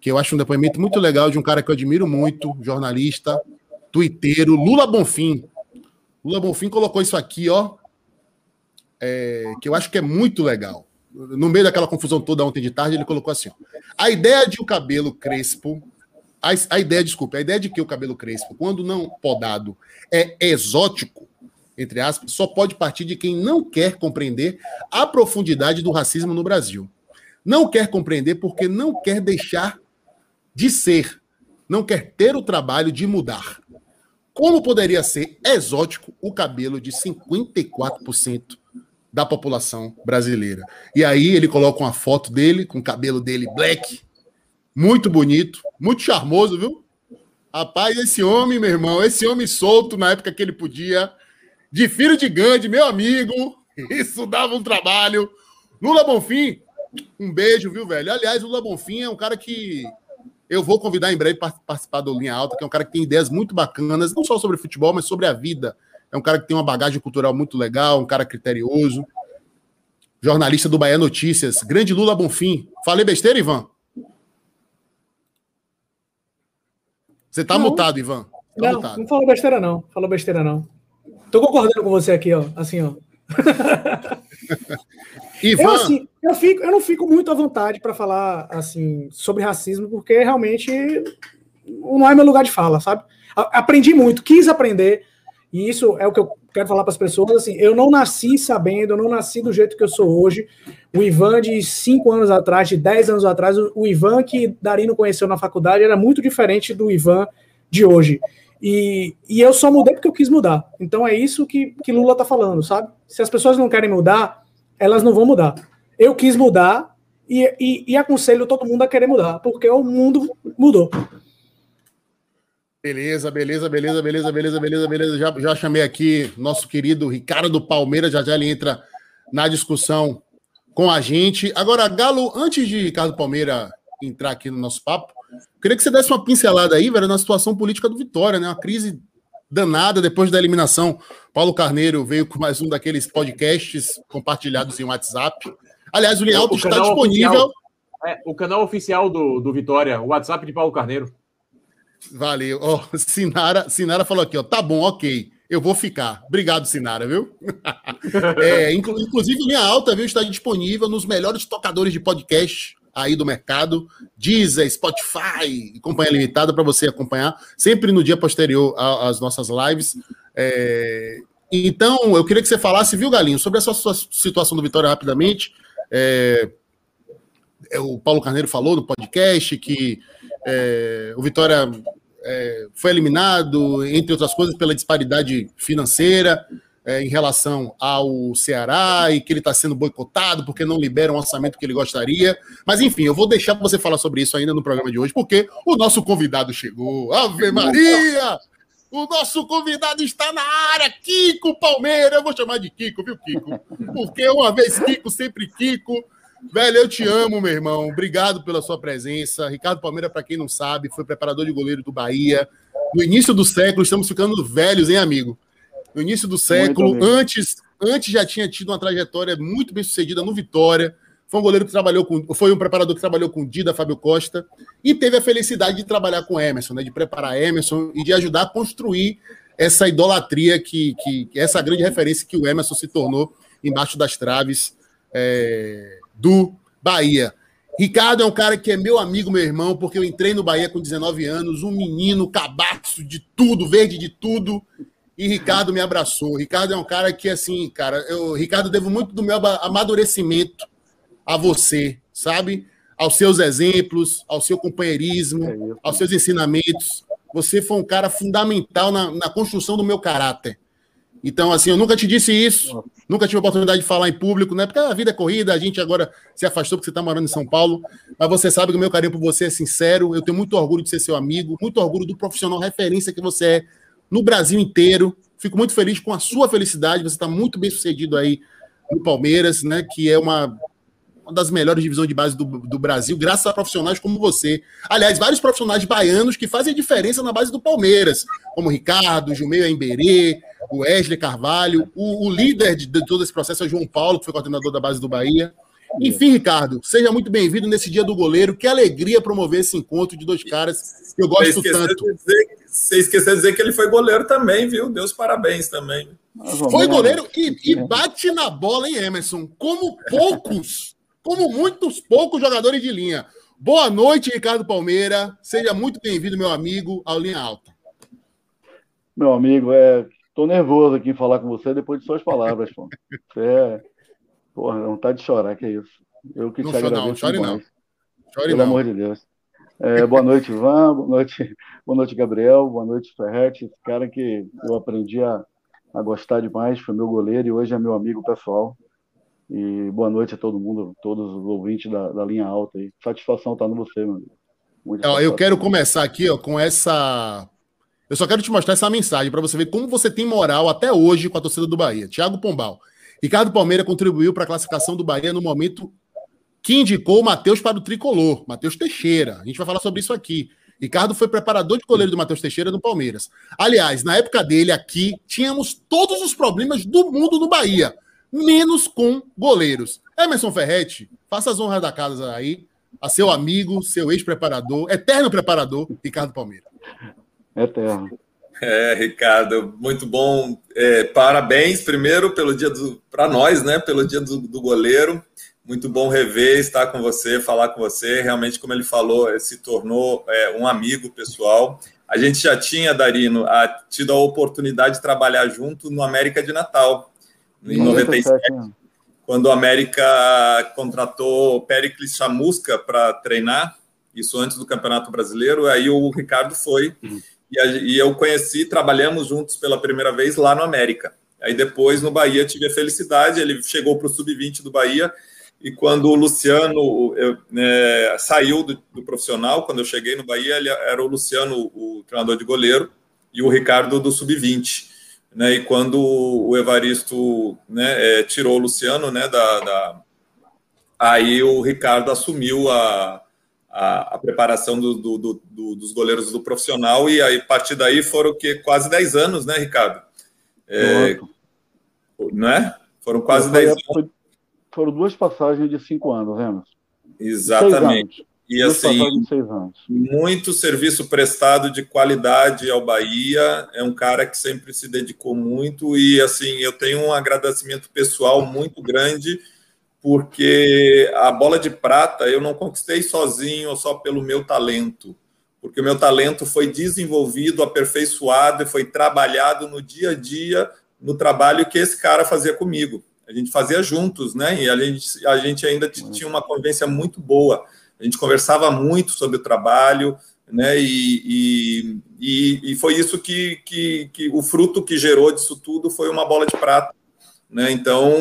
que eu acho um depoimento muito legal de um cara que eu admiro muito, jornalista, tuiteiro, Lula Bonfim. Lula Bonfim colocou isso aqui, ó, é, que eu acho que é muito legal. No meio daquela confusão toda ontem de tarde, ele colocou assim: ó, a ideia de o cabelo crespo, a, a ideia, desculpe, a ideia de que o cabelo crespo, quando não podado, é exótico, entre aspas, só pode partir de quem não quer compreender a profundidade do racismo no Brasil. Não quer compreender porque não quer deixar de ser, não quer ter o trabalho de mudar. Como poderia ser exótico o cabelo de 54% da população brasileira. E aí ele coloca uma foto dele, com o cabelo dele black, muito bonito, muito charmoso, viu? Rapaz, esse homem, meu irmão, esse homem solto na época que ele podia, de filho de Gandhi, meu amigo, isso dava um trabalho. Lula Bonfim, um beijo, viu, velho? Aliás, Lula Bonfim é um cara que eu vou convidar em breve para participar do Linha Alta, que é um cara que tem ideias muito bacanas, não só sobre futebol, mas sobre a vida. É um cara que tem uma bagagem cultural muito legal, um cara criterioso. Jornalista do Bahia Notícias. Grande Lula Bonfim. Falei besteira, Ivan? Você tá não. mutado, Ivan. Tá não, mutado. não falou besteira, não. Falou besteira, não. Tô concordando com você aqui, ó. Assim, ó. Ivan... eu, assim, eu, fico, eu não fico muito à vontade para falar assim sobre racismo, porque realmente não é meu lugar de fala, sabe? Aprendi muito, quis aprender, e isso é o que eu quero falar para as pessoas. Assim, eu não nasci sabendo, eu não nasci do jeito que eu sou hoje. O Ivan de cinco anos atrás, de dez anos atrás, o Ivan que Darino conheceu na faculdade era muito diferente do Ivan de hoje. E, e eu só mudei porque eu quis mudar. Então é isso que, que Lula está falando, sabe? Se as pessoas não querem mudar, elas não vão mudar. Eu quis mudar e, e, e aconselho todo mundo a querer mudar, porque o mundo mudou. Beleza, beleza, beleza, beleza, beleza, beleza, beleza. Já, já chamei aqui nosso querido Ricardo do Palmeiras, já já ele entra na discussão com a gente. Agora, Galo, antes de Ricardo Palmeira entrar aqui no nosso papo, queria que você desse uma pincelada aí, velho, na situação política do Vitória, né? Uma crise danada depois da eliminação. Paulo Carneiro veio com mais um daqueles podcasts compartilhados em WhatsApp. Aliás, o Linhalto está disponível. Oficial, é, o canal oficial do, do Vitória, o WhatsApp de Paulo Carneiro. Valeu. Oh, Sinara, Sinara falou aqui, ó, tá bom, ok. Eu vou ficar. Obrigado, Sinara, viu? é, inclusive, minha alta, viu, está disponível nos melhores tocadores de podcast aí do mercado, Deezer, Spotify e Companhia Limitada para você acompanhar, sempre no dia posterior às nossas lives. É... Então, eu queria que você falasse, viu, Galinho, sobre essa sua situação do Vitória rapidamente. É... é o Paulo Carneiro falou no podcast que é... o Vitória é, foi eliminado, entre outras coisas, pela disparidade financeira é, em relação ao Ceará e que ele está sendo boicotado porque não libera um orçamento que ele gostaria. Mas enfim, eu vou deixar você falar sobre isso ainda no programa de hoje, porque o nosso convidado chegou. Ave Maria! O nosso convidado está na área, Kiko Palmeira. Eu vou chamar de Kiko, viu, Kiko? Porque uma vez Kiko, sempre Kiko. Velho, eu te amo, meu irmão. Obrigado pela sua presença. Ricardo Palmeira, para quem não sabe, foi preparador de goleiro do Bahia. No início do século, estamos ficando velhos, hein, amigo? No início do século. Antes, antes já tinha tido uma trajetória muito bem sucedida no Vitória. Foi um goleiro que trabalhou com. Foi um preparador que trabalhou com Dida, Fábio Costa, e teve a felicidade de trabalhar com Emerson, né? De preparar Emerson e de ajudar a construir essa idolatria que, que essa grande referência que o Emerson se tornou embaixo das traves é, do Bahia. Ricardo é um cara que é meu amigo, meu irmão, porque eu entrei no Bahia com 19 anos, um menino cabaço de tudo, verde de tudo, e Ricardo me abraçou. Ricardo é um cara que, assim, cara, eu, Ricardo, devo muito do meu amadurecimento a você, sabe? Aos seus exemplos, ao seu companheirismo, é aos seus ensinamentos. Você foi um cara fundamental na, na construção do meu caráter. Então, assim, eu nunca te disse isso, nunca tive a oportunidade de falar em público, né? Porque a vida é corrida, a gente agora se afastou porque você está morando em São Paulo, mas você sabe que o meu carinho por você é sincero, eu tenho muito orgulho de ser seu amigo, muito orgulho do profissional referência que você é no Brasil inteiro. Fico muito feliz com a sua felicidade. Você está muito bem sucedido aí no Palmeiras, né? Que é uma, uma das melhores divisões de base do, do Brasil, graças a profissionais como você. Aliás, vários profissionais baianos que fazem diferença na base do Palmeiras, como o Ricardo, o Jumeiro Emberê, o Wesley Carvalho, o, o líder de, de, todo esse processo é João Paulo, que foi coordenador da base do Bahia. Enfim, Ricardo, seja muito bem-vindo nesse dia do goleiro. Que alegria promover esse encontro de dois caras que eu gosto tanto. Dizer, você esqueceu de dizer que ele foi goleiro também, viu? Deus parabéns também. Foi goleiro e, e bate na bola, hein, Emerson? Como poucos, como muitos poucos jogadores de linha. Boa noite, Ricardo Palmeira. Seja muito bem-vindo, meu amigo, ao Linha Alta. Meu amigo, é, tô nervoso aqui em falar com você depois de suas palavras, pô. Você é Porra, vontade de chorar, que é isso. Eu que não te agradeço não, chore não. Chore Pelo não. amor de Deus. É, boa noite, Ivan. Boa noite, boa noite, Gabriel. Boa noite, Ferretti. Esse cara que eu aprendi a, a gostar demais, foi meu goleiro e hoje é meu amigo pessoal. E boa noite a todo mundo, todos os ouvintes da, da linha alta aí. Satisfação estar no você, meu amigo. Ó, eu quero começar aqui ó, com essa. Eu só quero te mostrar essa mensagem para você ver como você tem moral até hoje com a torcida do Bahia. Thiago Pombal. Ricardo Palmeira contribuiu para a classificação do Bahia no momento que indicou o Matheus para o tricolor, Matheus Teixeira. A gente vai falar sobre isso aqui. Ricardo foi preparador de goleiro do Matheus Teixeira no Palmeiras. Aliás, na época dele aqui, tínhamos todos os problemas do mundo no Bahia, menos com goleiros. Emerson Ferretti, faça as honras da casa aí, a seu amigo, seu ex-preparador, eterno preparador, Ricardo Palmeira. Eterno. É, Ricardo, muito bom. É, parabéns primeiro pelo dia do para nós, né? Pelo dia do, do, goleiro. Muito bom rever, estar com você, falar com você. Realmente, como ele falou, se tornou é, um amigo pessoal. A gente já tinha, Darino, a, tido a oportunidade de trabalhar junto no América de Natal, em 97, quando o América contratou Pericles Chamusca para treinar, isso antes do Campeonato Brasileiro. Aí o Ricardo foi. Uhum e, a, e eu conheci, trabalhamos juntos pela primeira vez lá no América. Aí depois no Bahia tive a felicidade, ele chegou para o sub-20 do Bahia e quando o Luciano eu, né, saiu do, do, profissional, quando eu cheguei no Bahia, ele era o Luciano, o treinador de goleiro, e o Ricardo do sub-20. Né, e quando o Evaristo né, é, tirou o Luciano, né, da, da, aí o Ricardo assumiu a, a, a preparação do, do, do, dos goleiros do profissional, e aí, a partir daí foram que quase 10 anos, né, Ricardo? É, né? Foram quase 10 anos. Foram duas passagens de cinco anos, né? Exatamente. E assim, muito serviço prestado de qualidade ao Bahia. É um cara que sempre se dedicou muito e assim, eu tenho um agradecimento pessoal muito grande porque a bola de prata eu não conquistei sozinho ou só pelo meu talento, porque o meu talento foi desenvolvido, aperfeiçoado e foi trabalhado no dia a dia no trabalho que esse cara fazia comigo. A gente fazia juntos, né? E a gente, a gente ainda tinha uma convivência muito boa. A gente conversava muito sobre o trabalho, né? E, e, e foi isso que, que, que o fruto que gerou disso tudo foi uma bola de prata né? Então,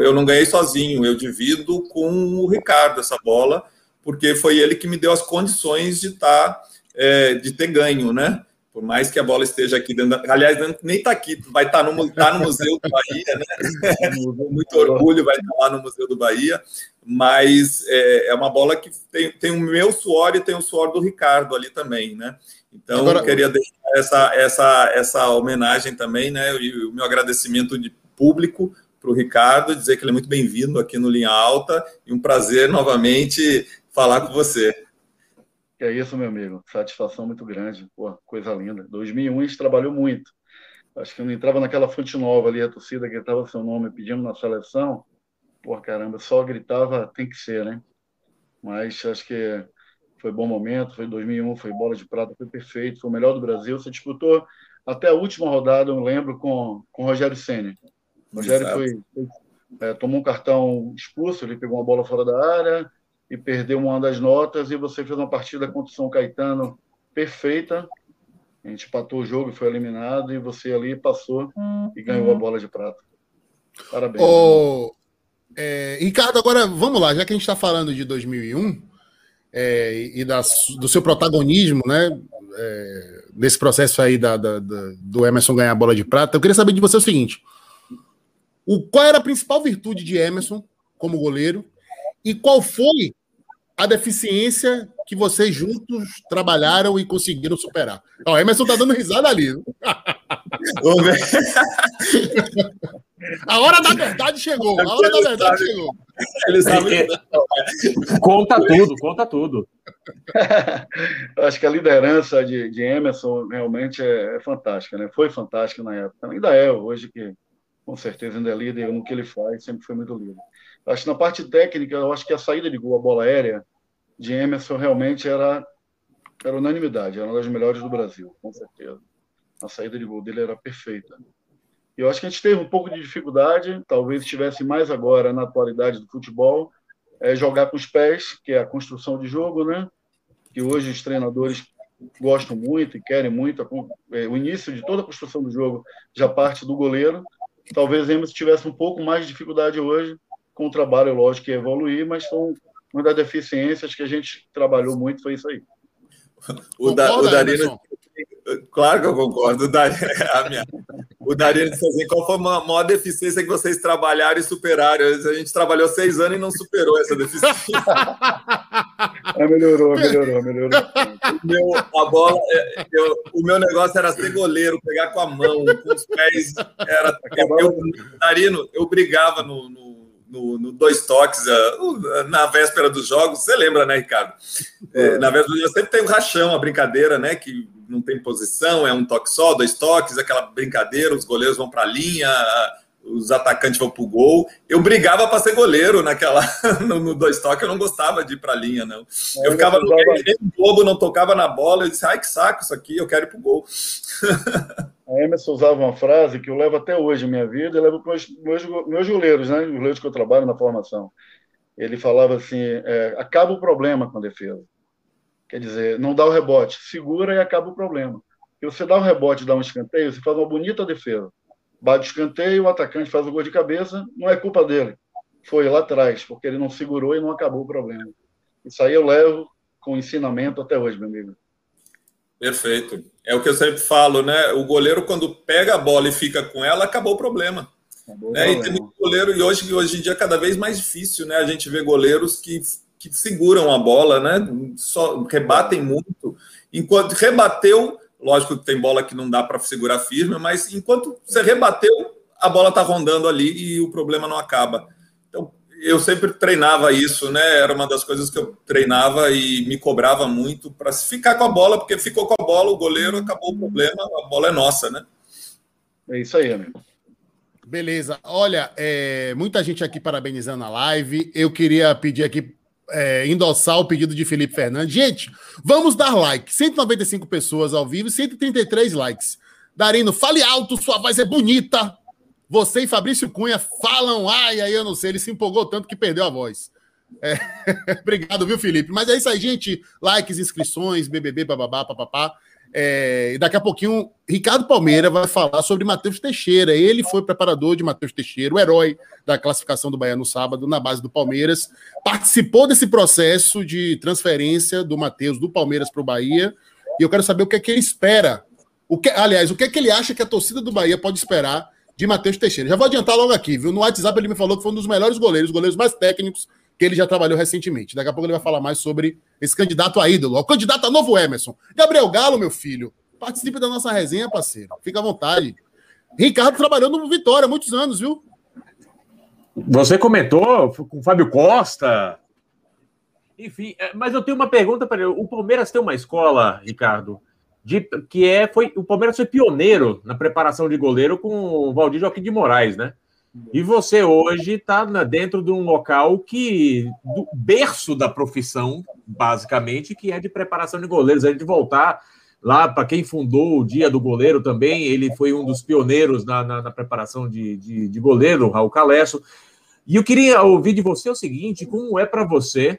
eu não ganhei sozinho, eu divido com o Ricardo essa bola, porque foi ele que me deu as condições de estar, tá, é, de ter ganho, né? Por mais que a bola esteja aqui dentro, da... aliás, nem está aqui, vai estar tá no, tá no Museu do Bahia, né? Muito orgulho, vai estar tá lá no Museu do Bahia, mas é, é, uma bola que tem, tem o meu suor e tem o suor do Ricardo ali também, né? Então, Agora... eu queria deixar essa, essa, essa homenagem também, né? E o meu agradecimento de público para o Ricardo, dizer que ele é muito bem-vindo aqui no Linha Alta e um prazer novamente falar com você. É isso, meu amigo. Satisfação muito grande. Pô, coisa linda. 2001 a gente trabalhou muito. Acho que eu entrava naquela fonte nova ali, a torcida gritava seu nome pedindo na seleção. Pô, caramba, só gritava tem que ser, né? Mas acho que foi bom momento. Foi 2001, foi bola de prata, foi perfeito, foi o melhor do Brasil. Você disputou até a última rodada, eu lembro, com, com o Rogério Senna. O Rogério foi, é, tomou um cartão expulso, ele pegou uma bola fora da área e perdeu uma das notas, e você fez uma partida contra o São Caetano perfeita. A gente empatou o jogo e foi eliminado, e você ali passou uhum. e ganhou a bola de prata. Parabéns. É, Ricardo, agora vamos lá, já que a gente está falando de 2001 é, e da, do seu protagonismo, né? É, nesse processo aí da, da, da, do Emerson ganhar a bola de prata, eu queria saber de você o seguinte: o, qual era a principal virtude de Emerson como goleiro e qual foi a deficiência que vocês juntos trabalharam e conseguiram superar? Ó, Emerson tá dando risada ali. Vamos ver. A hora da verdade chegou. A hora da verdade chegou. Ele sabe. Conta tudo, conta tudo. Acho que a liderança de, de Emerson realmente é, é, fantástica, né? Foi fantástica na época. Ainda é, hoje que com certeza ainda é líder no que ele faz, sempre foi muito líder. Acho que na parte técnica, eu acho que a saída de gol, a bola aérea de Emerson realmente era, era unanimidade, era uma das melhores do Brasil, com certeza. A saída de gol dele era perfeita. E eu acho que a gente teve um pouco de dificuldade, talvez estivesse mais agora na atualidade do futebol, é jogar com os pés, que é a construção de jogo, né? Que hoje os treinadores gostam muito e querem muito. É, o início de toda a construção do jogo já parte do goleiro. Talvez Emerson tivesse um pouco mais de dificuldade hoje com o trabalho, lógico, que evoluir, mas são uma das deficiências que a gente trabalhou muito foi isso aí. O, da, o Darino, Claro que eu concordo. O Darino, a minha, o Darino disse assim: qual foi a maior deficiência que vocês trabalharam e superaram? A gente trabalhou seis anos e não superou essa deficiência. É, melhorou, melhorou, melhorou. O meu, a bola, é, eu, o meu negócio era ser goleiro, pegar com a mão, com os pés. Era, eu, Darino, eu brigava no, no no, no, dois toques na véspera dos jogos. Você lembra, né, Ricardo? É, na véspera dos jogos sempre tem um rachão, a brincadeira, né? Que não tem posição, é um toque só, dois toques, aquela brincadeira, os goleiros vão para a linha, os atacantes vão para o gol. Eu brigava para ser goleiro naquela no, no, dois toques, eu não gostava de ir para a linha, não. É, eu ficava no globo, não tocava na bola, eu disse, ai que saco isso aqui, eu quero ir para o gol. A Emerson usava uma frase que eu levo até hoje na minha vida, e levo para os meus, meus goleiros, né? Os goleiros que eu trabalho na formação. Ele falava assim: é, acaba o problema com a defesa. Quer dizer, não dá o rebote, segura e acaba o problema. E você dá um rebote, dá um escanteio, você faz uma bonita defesa. Bate o escanteio, o atacante faz o gol de cabeça, não é culpa dele. Foi lá atrás, porque ele não segurou e não acabou o problema. Isso aí eu levo com ensinamento até hoje, meu amigo. Perfeito. É o que eu sempre falo, né? O goleiro, quando pega a bola e fica com ela, acabou o problema. Acabou né? E tem muito goleiro, e hoje, hoje em dia é cada vez mais difícil, né? A gente vê goleiros que que seguram a bola, né? Só rebatem muito. Enquanto rebateu, lógico que tem bola que não dá para segurar firme, mas enquanto você rebateu, a bola está rondando ali e o problema não acaba. Então, eu sempre treinava isso, né? Era uma das coisas que eu treinava e me cobrava muito para ficar com a bola, porque ficou com a bola, o goleiro acabou o problema, a bola é nossa, né? É isso aí, amigo. Beleza. Olha, é, muita gente aqui parabenizando a live. Eu queria pedir aqui é, endossar o pedido de Felipe Fernandes. Gente, vamos dar like. 195 pessoas ao vivo e 133 likes. Darino, fale alto, sua voz é bonita. Você e Fabrício Cunha falam, ai, aí eu não sei, ele se empolgou tanto que perdeu a voz. É, obrigado, viu, Felipe? Mas é isso aí, gente. Likes, inscrições, BBB, bababá, papapá. É, daqui a pouquinho, Ricardo Palmeira vai falar sobre Matheus Teixeira. Ele foi preparador de Matheus Teixeira, o herói da classificação do Bahia no sábado, na base do Palmeiras. Participou desse processo de transferência do Matheus do Palmeiras para o Bahia. E eu quero saber o que é que ele espera. O que, aliás, o que é que ele acha que a torcida do Bahia pode esperar de Matheus Teixeira? Já vou adiantar logo aqui, viu? No WhatsApp ele me falou que foi um dos melhores goleiros, goleiros mais técnicos que ele já trabalhou recentemente. Daqui a pouco ele vai falar mais sobre esse candidato a ídolo, o candidato a novo Emerson. Gabriel Galo, meu filho, participe da nossa resenha, parceiro. Fica à vontade. Ricardo trabalhou no Vitória há muitos anos, viu? Você comentou com o Fábio Costa. Enfim, é, mas eu tenho uma pergunta para ele. O Palmeiras tem uma escola, Ricardo, de, que é foi o Palmeiras foi pioneiro na preparação de goleiro com o Valdir Joaquim de Moraes, né? E você hoje está dentro de um local que do berço da profissão, basicamente, que é de preparação de goleiros. A gente voltar lá para quem fundou o Dia do Goleiro também, ele foi um dos pioneiros na, na, na preparação de, de, de goleiro, Raul Calesso. E eu queria ouvir de você o seguinte: como é para você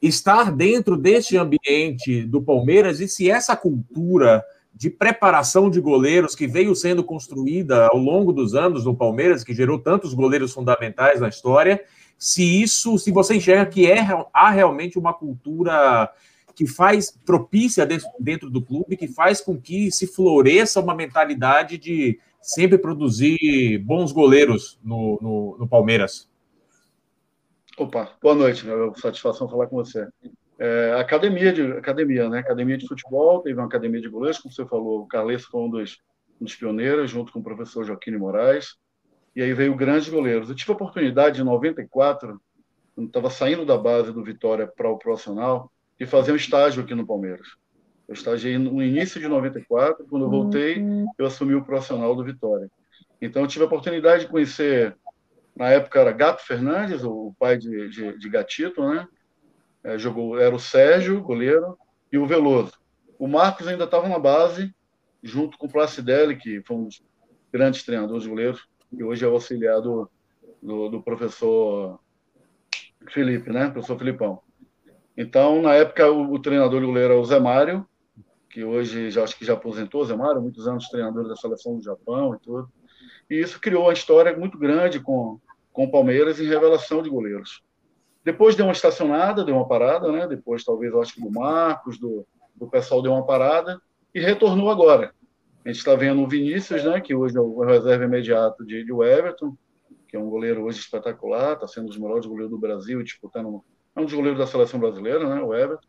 estar dentro deste ambiente do Palmeiras e se essa cultura de preparação de goleiros que veio sendo construída ao longo dos anos no Palmeiras, que gerou tantos goleiros fundamentais na história, se isso, se você enxerga que é, há realmente uma cultura que faz propícia dentro, dentro do clube, que faz com que se floresça uma mentalidade de sempre produzir bons goleiros no, no, no Palmeiras. Opa, boa noite, meu. satisfação falar com você é, academia de academia, né? Academia de futebol, teve uma academia de goleiros, como você falou, o Carles foi um dos, um dos pioneiros, junto com o professor Joaquim Moraes. E aí veio grandes goleiros. Eu tive a oportunidade em 94, quando estava saindo da base do Vitória para o profissional, de fazer um estágio aqui no Palmeiras. Eu estagiei no início de 94, quando eu voltei, uhum. eu assumi o profissional do Vitória. Então eu tive a oportunidade de conhecer, na época era Gato Fernandes, o pai de, de, de Gatito, né? É, jogou era o Sérgio, goleiro, e o Veloso. O Marcos ainda estava na base, junto com o Placidelli, que foi um dos grandes treinadores de goleiros, e hoje é auxiliar do, do, do professor Felipe, né? Professor Filipão. Então, na época, o, o, treinador goleiro era o Zé Mário, que hoje já acho que já aposentou, Zé Mário, muitos anos treinador da seleção do Japão e tudo. E isso criou uma história muito grande com, com o Palmeiras em revelação de goleiros. Depois deu uma estacionada, deu uma parada, né? Depois, talvez, eu acho que do Marcos, do, do pessoal deu uma parada e retornou agora. A gente está vendo o Vinícius, né? Que hoje é o reserva imediato de, de Everton, que é um goleiro hoje espetacular, está sendo um dos melhores goleiros do Brasil, disputando. É um dos goleiros da seleção brasileira, né? O Everton.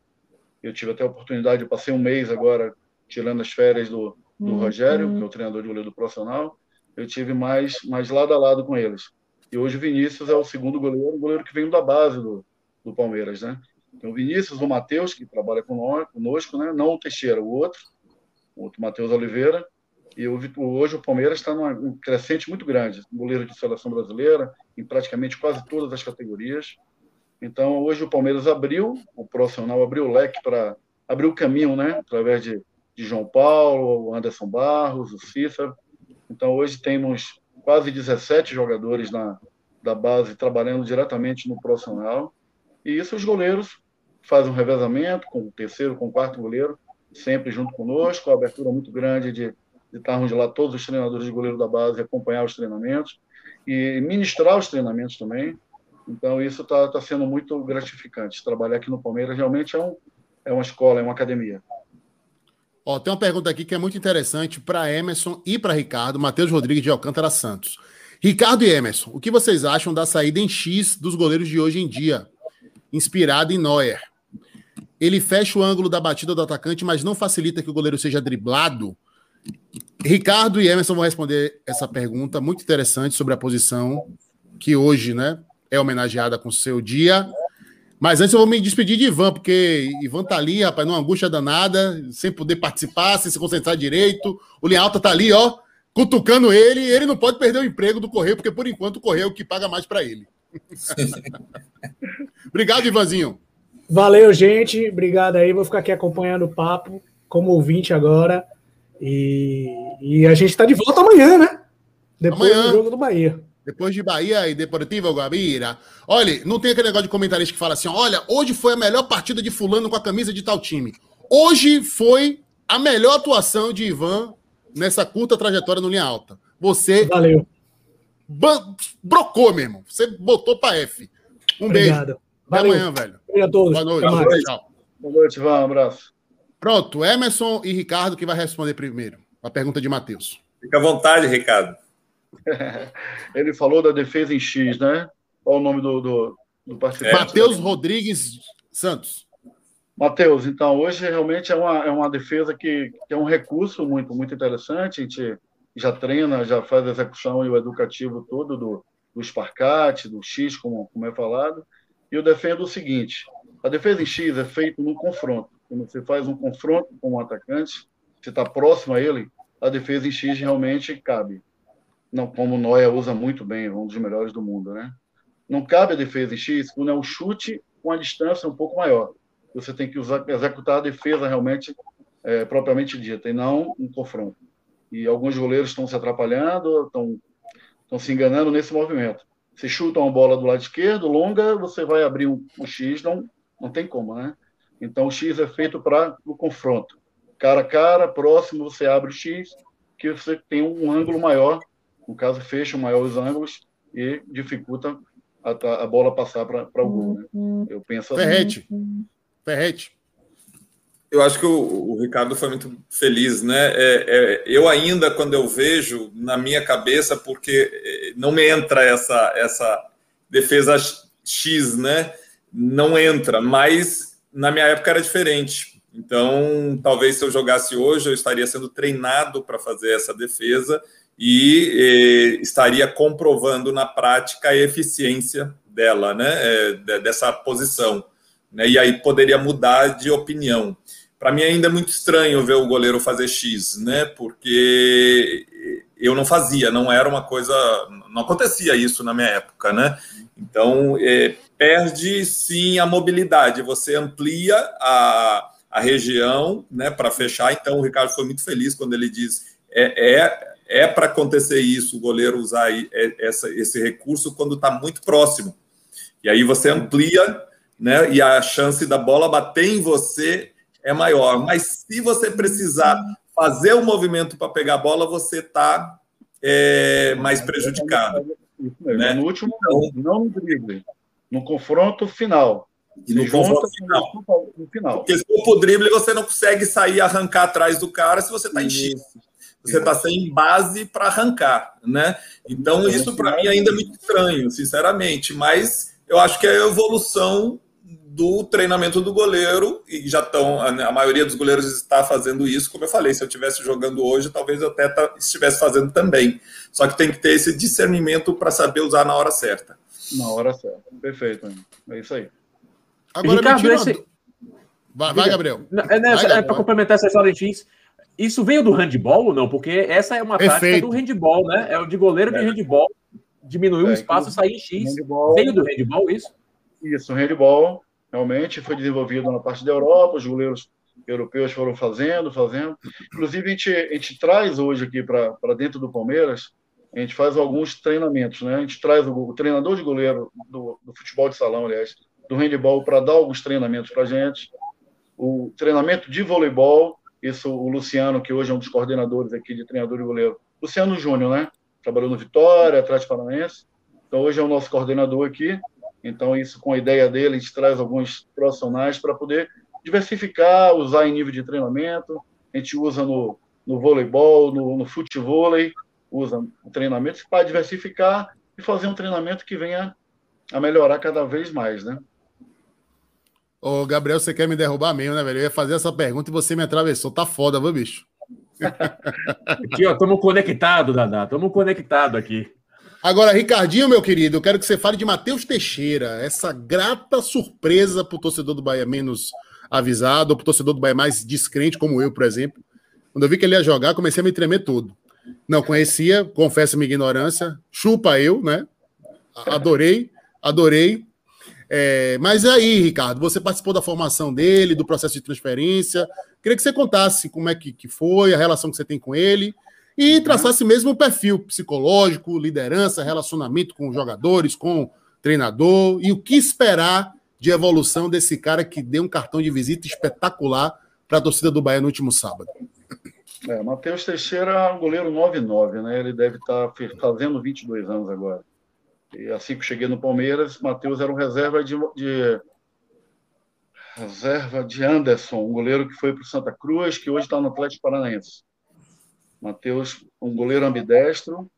Eu tive até a oportunidade, eu passei um mês agora tirando as férias do, do uhum. Rogério, que é o treinador de goleiro do profissional. Eu tive mais, mais lado a lado com eles. E hoje o Vinícius é o segundo goleiro, o goleiro que vem da base do, do Palmeiras, né? Então, o Vinícius, o Matheus, que trabalha conosco, né? Não o Teixeira, o outro, o outro Matheus Oliveira. E hoje o Palmeiras está num crescente muito grande. Goleiro de seleção brasileira, em praticamente quase todas as categorias. Então, hoje o Palmeiras abriu, o profissional abriu o leque para abrir o caminho, né? Através de, de João Paulo, o Anderson Barros, o Cícero. Então, hoje temos quase 17 jogadores na, da base trabalhando diretamente no profissional. E isso os goleiros fazem um revezamento com o terceiro, com o quarto goleiro, sempre junto conosco, a abertura muito grande de, de estarmos lá todos os treinadores de goleiro da base acompanhar os treinamentos e ministrar os treinamentos também. Então, isso está tá sendo muito gratificante. Trabalhar aqui no Palmeiras realmente é, um, é uma escola, é uma academia. Ó, tem uma pergunta aqui que é muito interessante para Emerson e para Ricardo, Matheus Rodrigues de Alcântara Santos. Ricardo e Emerson, o que vocês acham da saída em X dos goleiros de hoje em dia, inspirado em Neuer? Ele fecha o ângulo da batida do atacante, mas não facilita que o goleiro seja driblado? Ricardo e Emerson vão responder essa pergunta muito interessante sobre a posição que hoje, né, é homenageada com seu dia. Mas antes eu vou me despedir de Ivan, porque Ivan tá ali, rapaz, numa angústia danada, sem poder participar, sem se concentrar direito. O Linha Alta tá ali, ó, cutucando ele, e ele não pode perder o emprego do Correio, porque por enquanto o Correio é o que paga mais para ele. Obrigado, Ivanzinho. Valeu, gente. Obrigado aí. Vou ficar aqui acompanhando o papo, como ouvinte agora. E, e a gente tá de volta amanhã, né? Depois amanhã. do jogo do Bahia. Depois de Bahia e Deportivo Guabira. Olha, não tem aquele negócio de comentarista que fala assim: olha, hoje foi a melhor partida de Fulano com a camisa de tal time. Hoje foi a melhor atuação de Ivan nessa curta trajetória no linha alta. Você. Valeu. Brocou mesmo. Você botou para F. Um Obrigado. beijo. Valeu. Até amanhã, velho. Obrigado a todos. Boa noite. Boa noite. Tchau. Boa noite, Ivan. Um abraço. Pronto, Emerson e Ricardo que vai responder primeiro. A pergunta de Matheus. Fica à vontade, Ricardo. Ele falou da defesa em X, né? Qual o nome do, do, do participante? É, Matheus Rodrigues Santos. Matheus, então, hoje realmente é uma, é uma defesa que, que, é um recurso muito, muito interessante. A gente já treina, já faz a execução e o educativo todo do, do Sparcate, do X, como, como é falado. E eu defendo o seguinte: a defesa em X é feita no confronto. Quando você faz um confronto com um atacante, você está próximo a ele, a defesa em X realmente cabe não, como o usa muito bem, um dos melhores do mundo, né? Não cabe a defesa em X quando é um chute com a distância um pouco maior. Você tem que usar, executar a defesa realmente é, propriamente dita, e não um confronto. E alguns goleiros estão se atrapalhando, estão, se enganando nesse movimento. Se chuta uma bola do lado esquerdo, longa, você vai abrir um, um X, não, não tem como, né? Então o X é feito para o confronto. Cara a cara, próximo, você abre o X, que você tem um ângulo maior no caso, fecha maior os ângulos e dificulta a, a bola passar para o gol. Né? Uhum. Eu penso assim. Ferrete. Ferrete. Eu acho que o, o, Ricardo foi muito feliz, né? É, é, eu ainda, quando eu vejo na minha cabeça, porque é, não me entra essa, essa defesa X, né? Não entra, mas na minha época era diferente. Então, talvez se eu jogasse hoje, eu estaria sendo treinado para fazer essa defesa e eh, estaria comprovando na prática a eficiência dela, né, é, dessa posição. Né, e aí poderia mudar de opinião. Para mim ainda é muito estranho ver o goleiro fazer X, né, porque eu não fazia, não era uma coisa, não acontecia isso na minha época, né? Então é, perde sim a mobilidade, você amplia a, a região, né, para fechar. Então o Ricardo foi muito feliz quando ele diz é, é é para acontecer isso, o goleiro usar é, essa, esse recurso quando está muito próximo. E aí você amplia, né? E a chance da bola bater em você é maior. Mas se você precisar fazer o um movimento para pegar a bola, você está é, mais prejudicado. Né? No último, então, não no drible, no confronto final. E no confronto final. No final. Porque se for pro drible, você não consegue sair arrancar atrás do cara se você está em X. Você está sem base para arrancar, né? Então, isso para mim ainda é muito estranho, sinceramente. Mas eu acho que é a evolução do treinamento do goleiro, e já estão, a maioria dos goleiros está fazendo isso, como eu falei, se eu estivesse jogando hoje, talvez eu até estivesse fazendo também. Só que tem que ter esse discernimento para saber usar na hora certa. Na hora certa, perfeito, é isso aí. Agora, Ricardo, esse... vai, vai, Gabriel. É, né, é para complementar essa história de X, isso veio do handball ou não? Porque essa é uma Perfeito. tática do handball, né? É o de goleiro de é. handball, diminuir é, o espaço, sair em X. Handball, veio do handball isso? Isso, o handball realmente foi desenvolvido na parte da Europa, os goleiros europeus foram fazendo, fazendo. Inclusive, a gente, a gente traz hoje aqui para dentro do Palmeiras, a gente faz alguns treinamentos, né? A gente traz o, o treinador de goleiro do, do, futebol de salão, aliás, do handball, para dar alguns treinamentos para a gente. O treinamento de voleibol, isso o Luciano, que hoje é um dos coordenadores aqui de treinador de goleiro, Luciano Júnior, né? Trabalhou no Vitória, Atlético Paranaense. Então, hoje é o nosso coordenador aqui. Então, isso com a ideia dele, a gente traz alguns profissionais para poder diversificar, usar em nível de treinamento. A gente usa no, no voleibol, no, no usa treinamentos para diversificar e fazer um treinamento que venha a melhorar cada vez mais, né? Ô, Gabriel, você quer me derrubar mesmo, né, velho? Eu ia fazer essa pergunta e você me atravessou. Tá foda, viu, bicho? aqui, ó, estamos conectados, Dadá. Estamos conectados aqui. Agora, Ricardinho, meu querido, eu quero que você fale de Matheus Teixeira, essa grata surpresa para o torcedor do Bahia menos avisado, ou para o torcedor do Bahia mais descrente, como eu, por exemplo. Quando eu vi que ele ia jogar, comecei a me tremer todo. Não conhecia, confesso minha ignorância, chupa eu, né? Adorei, adorei. É, mas aí, Ricardo, você participou da formação dele, do processo de transferência. Queria que você contasse como é que, que foi, a relação que você tem com ele e traçasse mesmo o perfil psicológico, liderança, relacionamento com os jogadores, com o treinador e o que esperar de evolução desse cara que deu um cartão de visita espetacular para a torcida do Bahia no último sábado. É, Matheus Teixeira é um goleiro 9-9, né? Ele deve estar tá fazendo 22 anos agora. E assim que cheguei no Palmeiras, Matheus era um reserva de, de reserva de Anderson, um goleiro que foi para o Santa Cruz, que hoje está no Atlético Paranaense. Matheus, um goleiro ambidestro,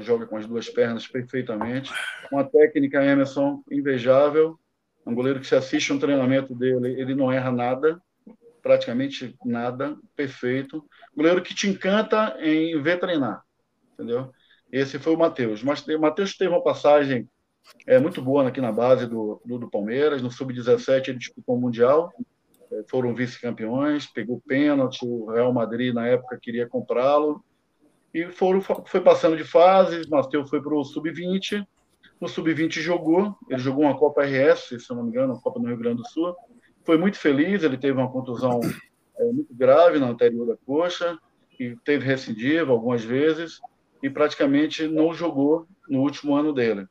joga com as duas pernas perfeitamente, uma técnica Emerson invejável, um goleiro que se assiste um treinamento dele, ele não erra nada, praticamente nada, perfeito. Goleiro que te encanta em ver treinar, entendeu? Esse foi o Matheus. Mas o Matheus teve uma passagem é, muito boa aqui na base do, do, do Palmeiras. No Sub-17 ele disputou o Mundial, é, foram vice-campeões, pegou pênalti, o Real Madrid na época queria comprá-lo, e foram, foi passando de fases, Matheus foi para o Sub-20, no Sub-20 jogou, ele jogou uma Copa RS, se não me engano, uma Copa no Rio Grande do Sul, foi muito feliz, ele teve uma contusão é, muito grave na anterior da coxa, e teve recidiva algumas vezes, e praticamente não jogou no último ano dele.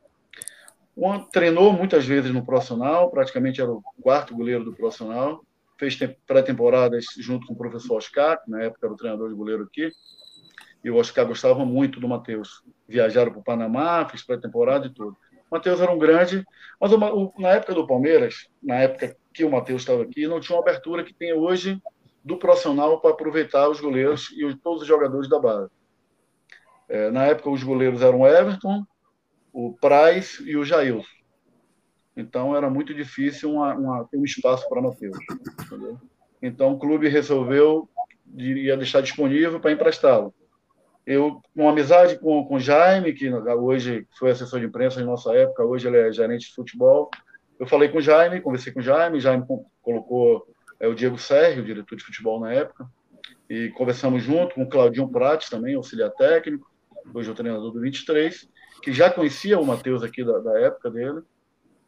Treinou muitas vezes no profissional, praticamente era o quarto goleiro do profissional, fez pré-temporadas junto com o professor Oscar, que na época era o treinador de goleiro aqui, e o Oscar gostava muito do Matheus. Viajaram para o Panamá, fez pré-temporada e tudo. O Matheus era um grande, mas o, na época do Palmeiras, na época que o Matheus estava aqui, não tinha uma abertura que tem hoje do profissional para aproveitar os goleiros e os, todos os jogadores da base. É, na época, os goleiros eram Everton, o Price e o Jailson. Então era muito difícil uma, uma, ter um espaço para Matheus. Então o clube resolveu ia deixar disponível para emprestá-lo. Eu, com amizade com, o Jaime, que hoje foi assessor de imprensa em nossa época, hoje ele é gerente de futebol, eu falei com Jaime, conversei com Jaime, Jaime colocou é, o Diego Sérgio, diretor de futebol na época, e conversamos junto com o Claudinho Prates, também auxiliar técnico, hoje é o treinador do 23, que já conhecia o Matheus aqui da, da época dele,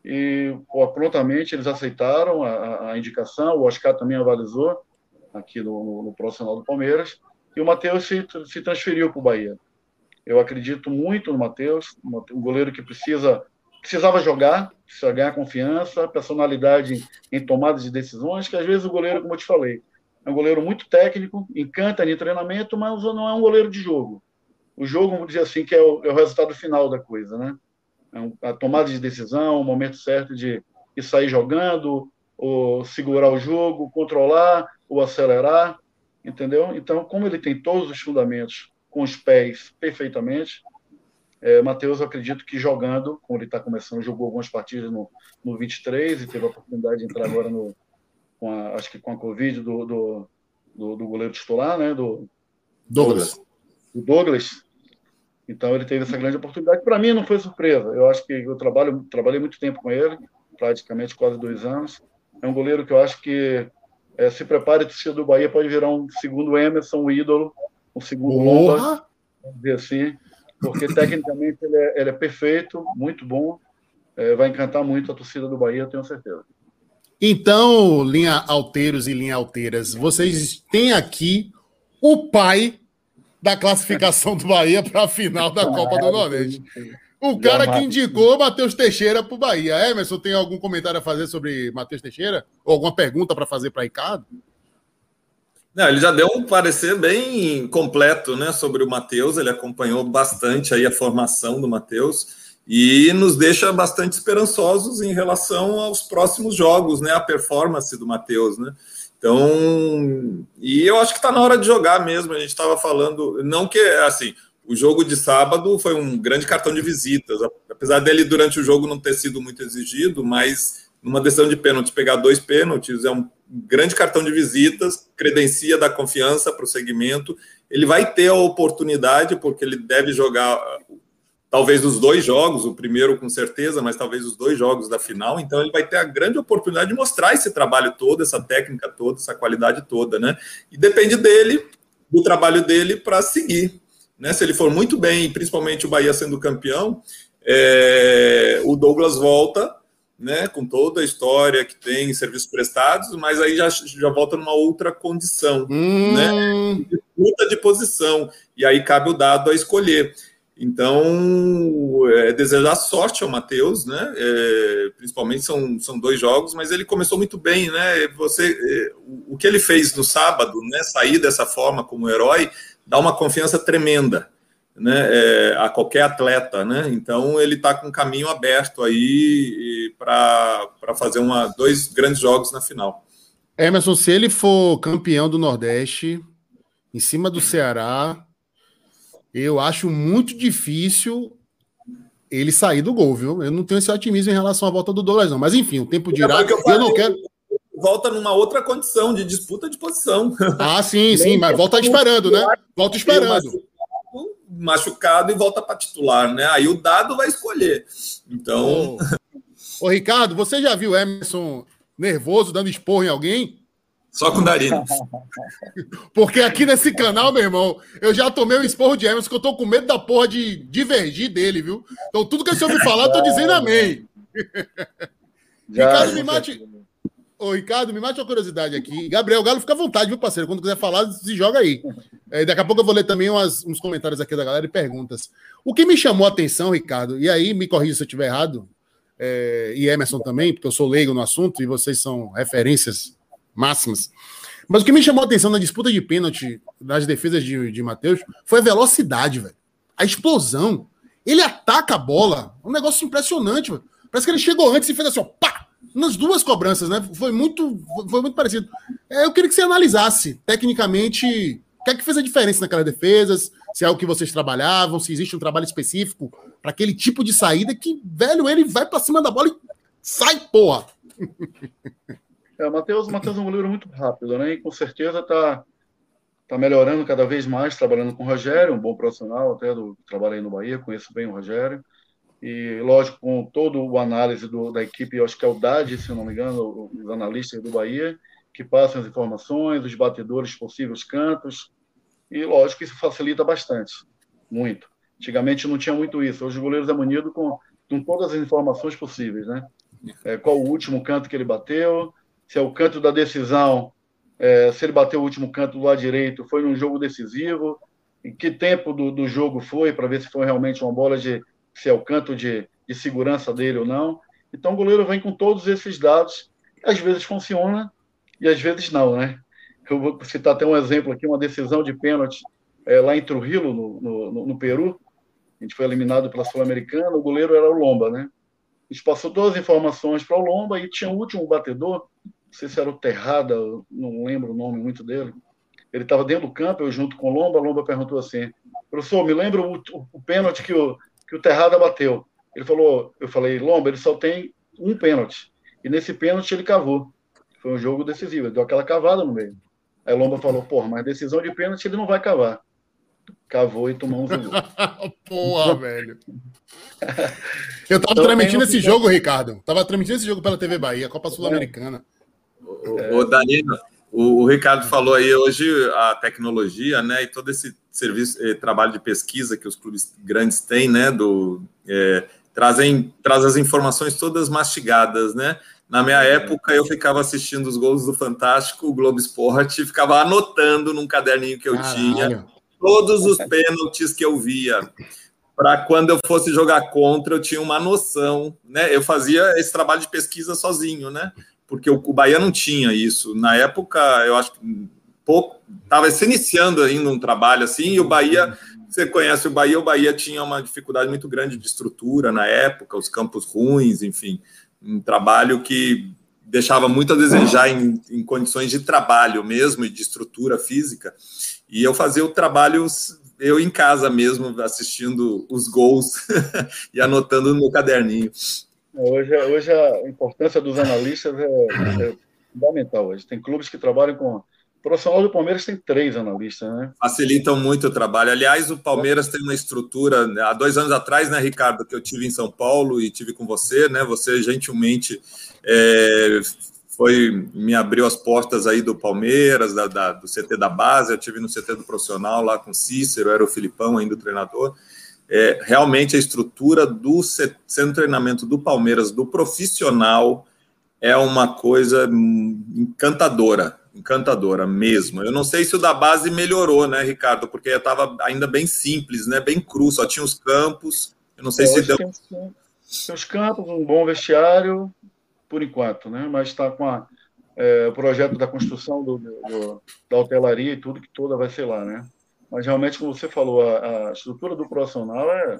e pô, prontamente eles aceitaram a, a, indicação, o Oscar também avalizou aqui no, no, no profissional do Palmeiras, e o Matheus se, se transferiu para o Bahia. Eu acredito muito no Matheus, um goleiro que precisa precisava jogar, precisa ganhar confiança, personalidade em tomada de decisões, que às vezes o goleiro, como eu te falei, é um goleiro muito técnico, encanta em treinamento, mas não é um goleiro de jogo. O jogo, vamos dizer assim, que é o, é o resultado final da coisa, né? É a tomada de decisão, o momento certo de, de sair jogando, ou segurar o jogo, controlar ou acelerar, entendeu? Então, como ele tem todos os fundamentos com os pés perfeitamente, é, Matheus, eu acredito que jogando, como ele está começando, jogou algumas partidas no, no 23 e teve a oportunidade de entrar agora no, com a, acho que com a Covid do, do, do, do goleiro titular, né? Do Douglas. Do, Douglas. Então ele teve essa grande oportunidade. Para mim não foi surpresa. Eu acho que eu trabalho, trabalhei muito tempo com ele, praticamente quase dois anos. É um goleiro que eu acho que é, se prepare, torcida do Bahia pode virar um segundo Emerson, um ídolo, um segundo Lomba, vamos dizer assim, porque tecnicamente ele é, ele é perfeito, muito bom, é, vai encantar muito a torcida do Bahia, tenho certeza. Então, linha alteiros e linha alteiras, vocês têm aqui o pai da classificação do Bahia para a final da Copa do Nordeste. O cara que indicou Matheus Teixeira para o Bahia. Emerson, tem algum comentário a fazer sobre Matheus Teixeira? Ou alguma pergunta para fazer para Ricardo? Não, ele já deu um parecer bem completo né, sobre o Matheus, ele acompanhou bastante aí a formação do Matheus e nos deixa bastante esperançosos em relação aos próximos jogos, né, a performance do Matheus, né? Então, e eu acho que está na hora de jogar mesmo. A gente estava falando, não que assim, o jogo de sábado foi um grande cartão de visitas, apesar dele durante o jogo não ter sido muito exigido, mas numa decisão de pênalti pegar dois pênaltis é um grande cartão de visitas, credencia da confiança para o segmento. Ele vai ter a oportunidade, porque ele deve jogar talvez os dois jogos, o primeiro com certeza, mas talvez os dois jogos da final. Então ele vai ter a grande oportunidade de mostrar esse trabalho todo, essa técnica toda, essa qualidade toda, né? E depende dele, do trabalho dele para seguir. Né? Se ele for muito bem, principalmente o Bahia sendo campeão, é, o Douglas volta, né, com toda a história que tem, serviços prestados, mas aí já, já volta numa outra condição, hum. né, disputa de posição, e aí cabe o dado a escolher. Então, é, desejar sorte ao Matheus, né? É, principalmente são, são dois jogos, mas ele começou muito bem, né? Você, é, o que ele fez no sábado, né? Sair dessa forma como herói, dá uma confiança tremenda né, é, a qualquer atleta, né? Então ele está com um caminho aberto aí para fazer uma, dois grandes jogos na final. Emerson, se ele for campeão do Nordeste, em cima do Ceará, eu acho muito difícil ele sair do gol, viu? Eu não tenho esse otimismo em relação à volta do Douglas, não. Mas enfim, o tempo dirá. É eu, eu não quero volta numa outra condição de disputa de posição. Ah, sim, sim, mas volta esperando, né? Volta esperando. Machucado, e volta para titular, né? Aí o dado vai escolher. Então. Ô, Ricardo, você já viu Emerson nervoso dando esporro em alguém? Só com Darino. Porque aqui nesse canal, meu irmão, eu já tomei o um esporro de Emerson, que eu tô com medo da porra de divergir dele, viu? Então tudo que você ouviu falar, eu tô dizendo amém. Já, Ricardo, me mate, Ô, Ricardo, me mate uma curiosidade aqui. Gabriel Galo, fica à vontade, viu, parceiro? Quando quiser falar, se joga aí. É, daqui a pouco eu vou ler também umas, uns comentários aqui da galera e perguntas. O que me chamou a atenção, Ricardo, e aí me corrija se eu estiver errado, é, e Emerson também, porque eu sou leigo no assunto e vocês são referências máximas. Mas o que me chamou a atenção na disputa de pênalti das defesas de, de Matheus foi a velocidade, velho. A explosão. Ele ataca a bola. Um negócio impressionante, velho. Parece que ele chegou antes e fez assim, ó, pá! nas duas cobranças, né? Foi muito, foi muito parecido. É, eu queria que você analisasse tecnicamente o que é que fez a diferença naquelas defesas, se é o que vocês trabalhavam, se existe um trabalho específico para aquele tipo de saída que, velho, ele vai para cima da bola e sai, porra. É, Matheus, Matheus é um goleiro muito rápido, né? E com certeza tá, tá melhorando cada vez mais, trabalhando com o Rogério, um bom profissional, até do trabalho aí no Bahia, conheço bem o Rogério e lógico com todo o análise do, da equipe, acho que é o DAD, se não me engano, os analistas do Bahia, que passam as informações, os batedores possíveis cantos, e lógico isso facilita bastante, muito. Antigamente não tinha muito isso, hoje o goleiro é munido com, com todas as informações possíveis, né? É, qual o último canto que ele bateu, se é o canto da decisão, é, se ele bateu o último canto do lado direito, foi num jogo decisivo, em que tempo do, do jogo foi, para ver se foi realmente uma bola de se é o canto de, de segurança dele ou não. Então o goleiro vem com todos esses dados, às vezes funciona e às vezes não, né? Eu vou citar até um exemplo aqui, uma decisão de pênalti é, lá em Trujillo, no, no, no, Peru. A gente foi eliminado pela Sul-Americana, o goleiro era o Lomba, né? Passou todas as informações para o Lomba e tinha o último batedor, não sei se era o Terrada, não lembro o nome muito dele. Ele estava dentro do campo, eu junto com o Lomba, o Lomba perguntou assim, professor, me lembra o, o, o pênalti que o, que o Terrada bateu. Ele falou, eu falei, Lomba, ele só tem um pênalti. E nesse pênalti ele cavou. Foi um jogo decisivo, ele deu aquela cavada no meio. Aí Lomba falou, porra, mas decisão de pênalti ele não vai cavar. Cavou e tomou um gol. porra, velho. Eu tava então, transmitindo esse jogo, Ricardo. Tava transmitindo esse jogo pela TV Bahia, Copa Sul-Americana. É. Ô, Danilo, o, o, Ricardo falou aí hoje a tecnologia, né, e todo esse serviço, eh, trabalho de pesquisa que os clubes grandes têm, né, do eh, trazem traz as informações todas mastigadas, né? Na minha é. época, eu ficava assistindo os gols do Fantástico, o Globo Esporte, e ficava anotando num caderninho que eu Caralho. tinha todos os pênaltis que eu via. Para quando eu fosse jogar contra, eu tinha uma noção, né? Eu fazia esse trabalho de pesquisa sozinho, né? Porque o, o Bahia não tinha isso. Na época, eu acho que pouco estava se iniciando ainda um trabalho assim, e o Bahia, você conhece o Bahia, o Bahia tinha uma dificuldade muito grande de estrutura na época, os campos ruins, enfim um trabalho que deixava muito a desejar em, em, condições de trabalho mesmo e de estrutura física. E eu fazia o trabalho eu em casa mesmo, assistindo os gols e anotando no meu caderninho. Hoje, hoje a importância dos analistas é, é fundamental. Hoje tem clubes que trabalham com o profissional do Palmeiras tem três analistas, né? Facilitam muito o trabalho. Aliás, o Palmeiras tem uma estrutura. Há dois anos atrás, né, Ricardo, que eu tive em São Paulo e tive com você, né? Você gentilmente é, foi me abriu as portas aí do Palmeiras, da, da, do CT da base. Eu tive no CT do profissional lá com Cícero, era o Filipão ainda o treinador. É, realmente a estrutura do centro de treinamento do Palmeiras, do profissional, é uma coisa encantadora encantadora mesmo. Eu não sei se o da base melhorou, né, Ricardo? Porque estava ainda bem simples, né? Bem cru, só tinha os campos. Eu não sei é, se deu. Tem, tem, os campos, um bom vestiário, por enquanto, né? Mas está com a, é, o projeto da construção do, do, da hotelaria e tudo, que toda vai ser lá, né? Mas realmente, como você falou, a, a estrutura do profissional é.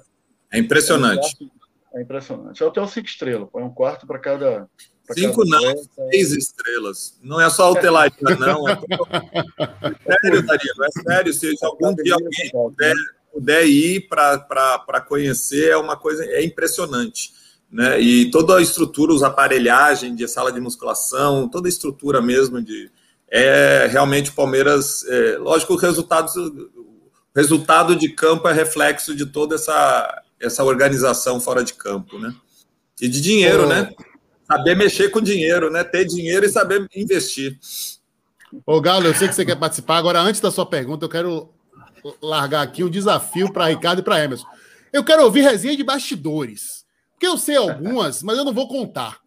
É impressionante. É, é impressionante. É hotel cinco estrelas, põe um quarto para cada Cinco não, seis estrelas. Não é só o Telaria, não. É sério, Dario, é sério. Se algum dia alguém puder, puder ir para conhecer, é uma coisa é impressionante. Né? E toda a estrutura, os aparelhagem de sala de musculação, toda a estrutura mesmo de. É realmente o Palmeiras. É, lógico, o resultado, o resultado de campo é reflexo de toda essa, essa organização fora de campo, né? E de dinheiro, né? Saber mexer com dinheiro, né? Ter dinheiro e saber investir. Ô, Galo, eu sei que você quer participar. Agora, antes da sua pergunta, eu quero largar aqui um desafio para Ricardo e para Emerson. Eu quero ouvir resenha de bastidores. Porque eu sei algumas, mas eu não vou contar.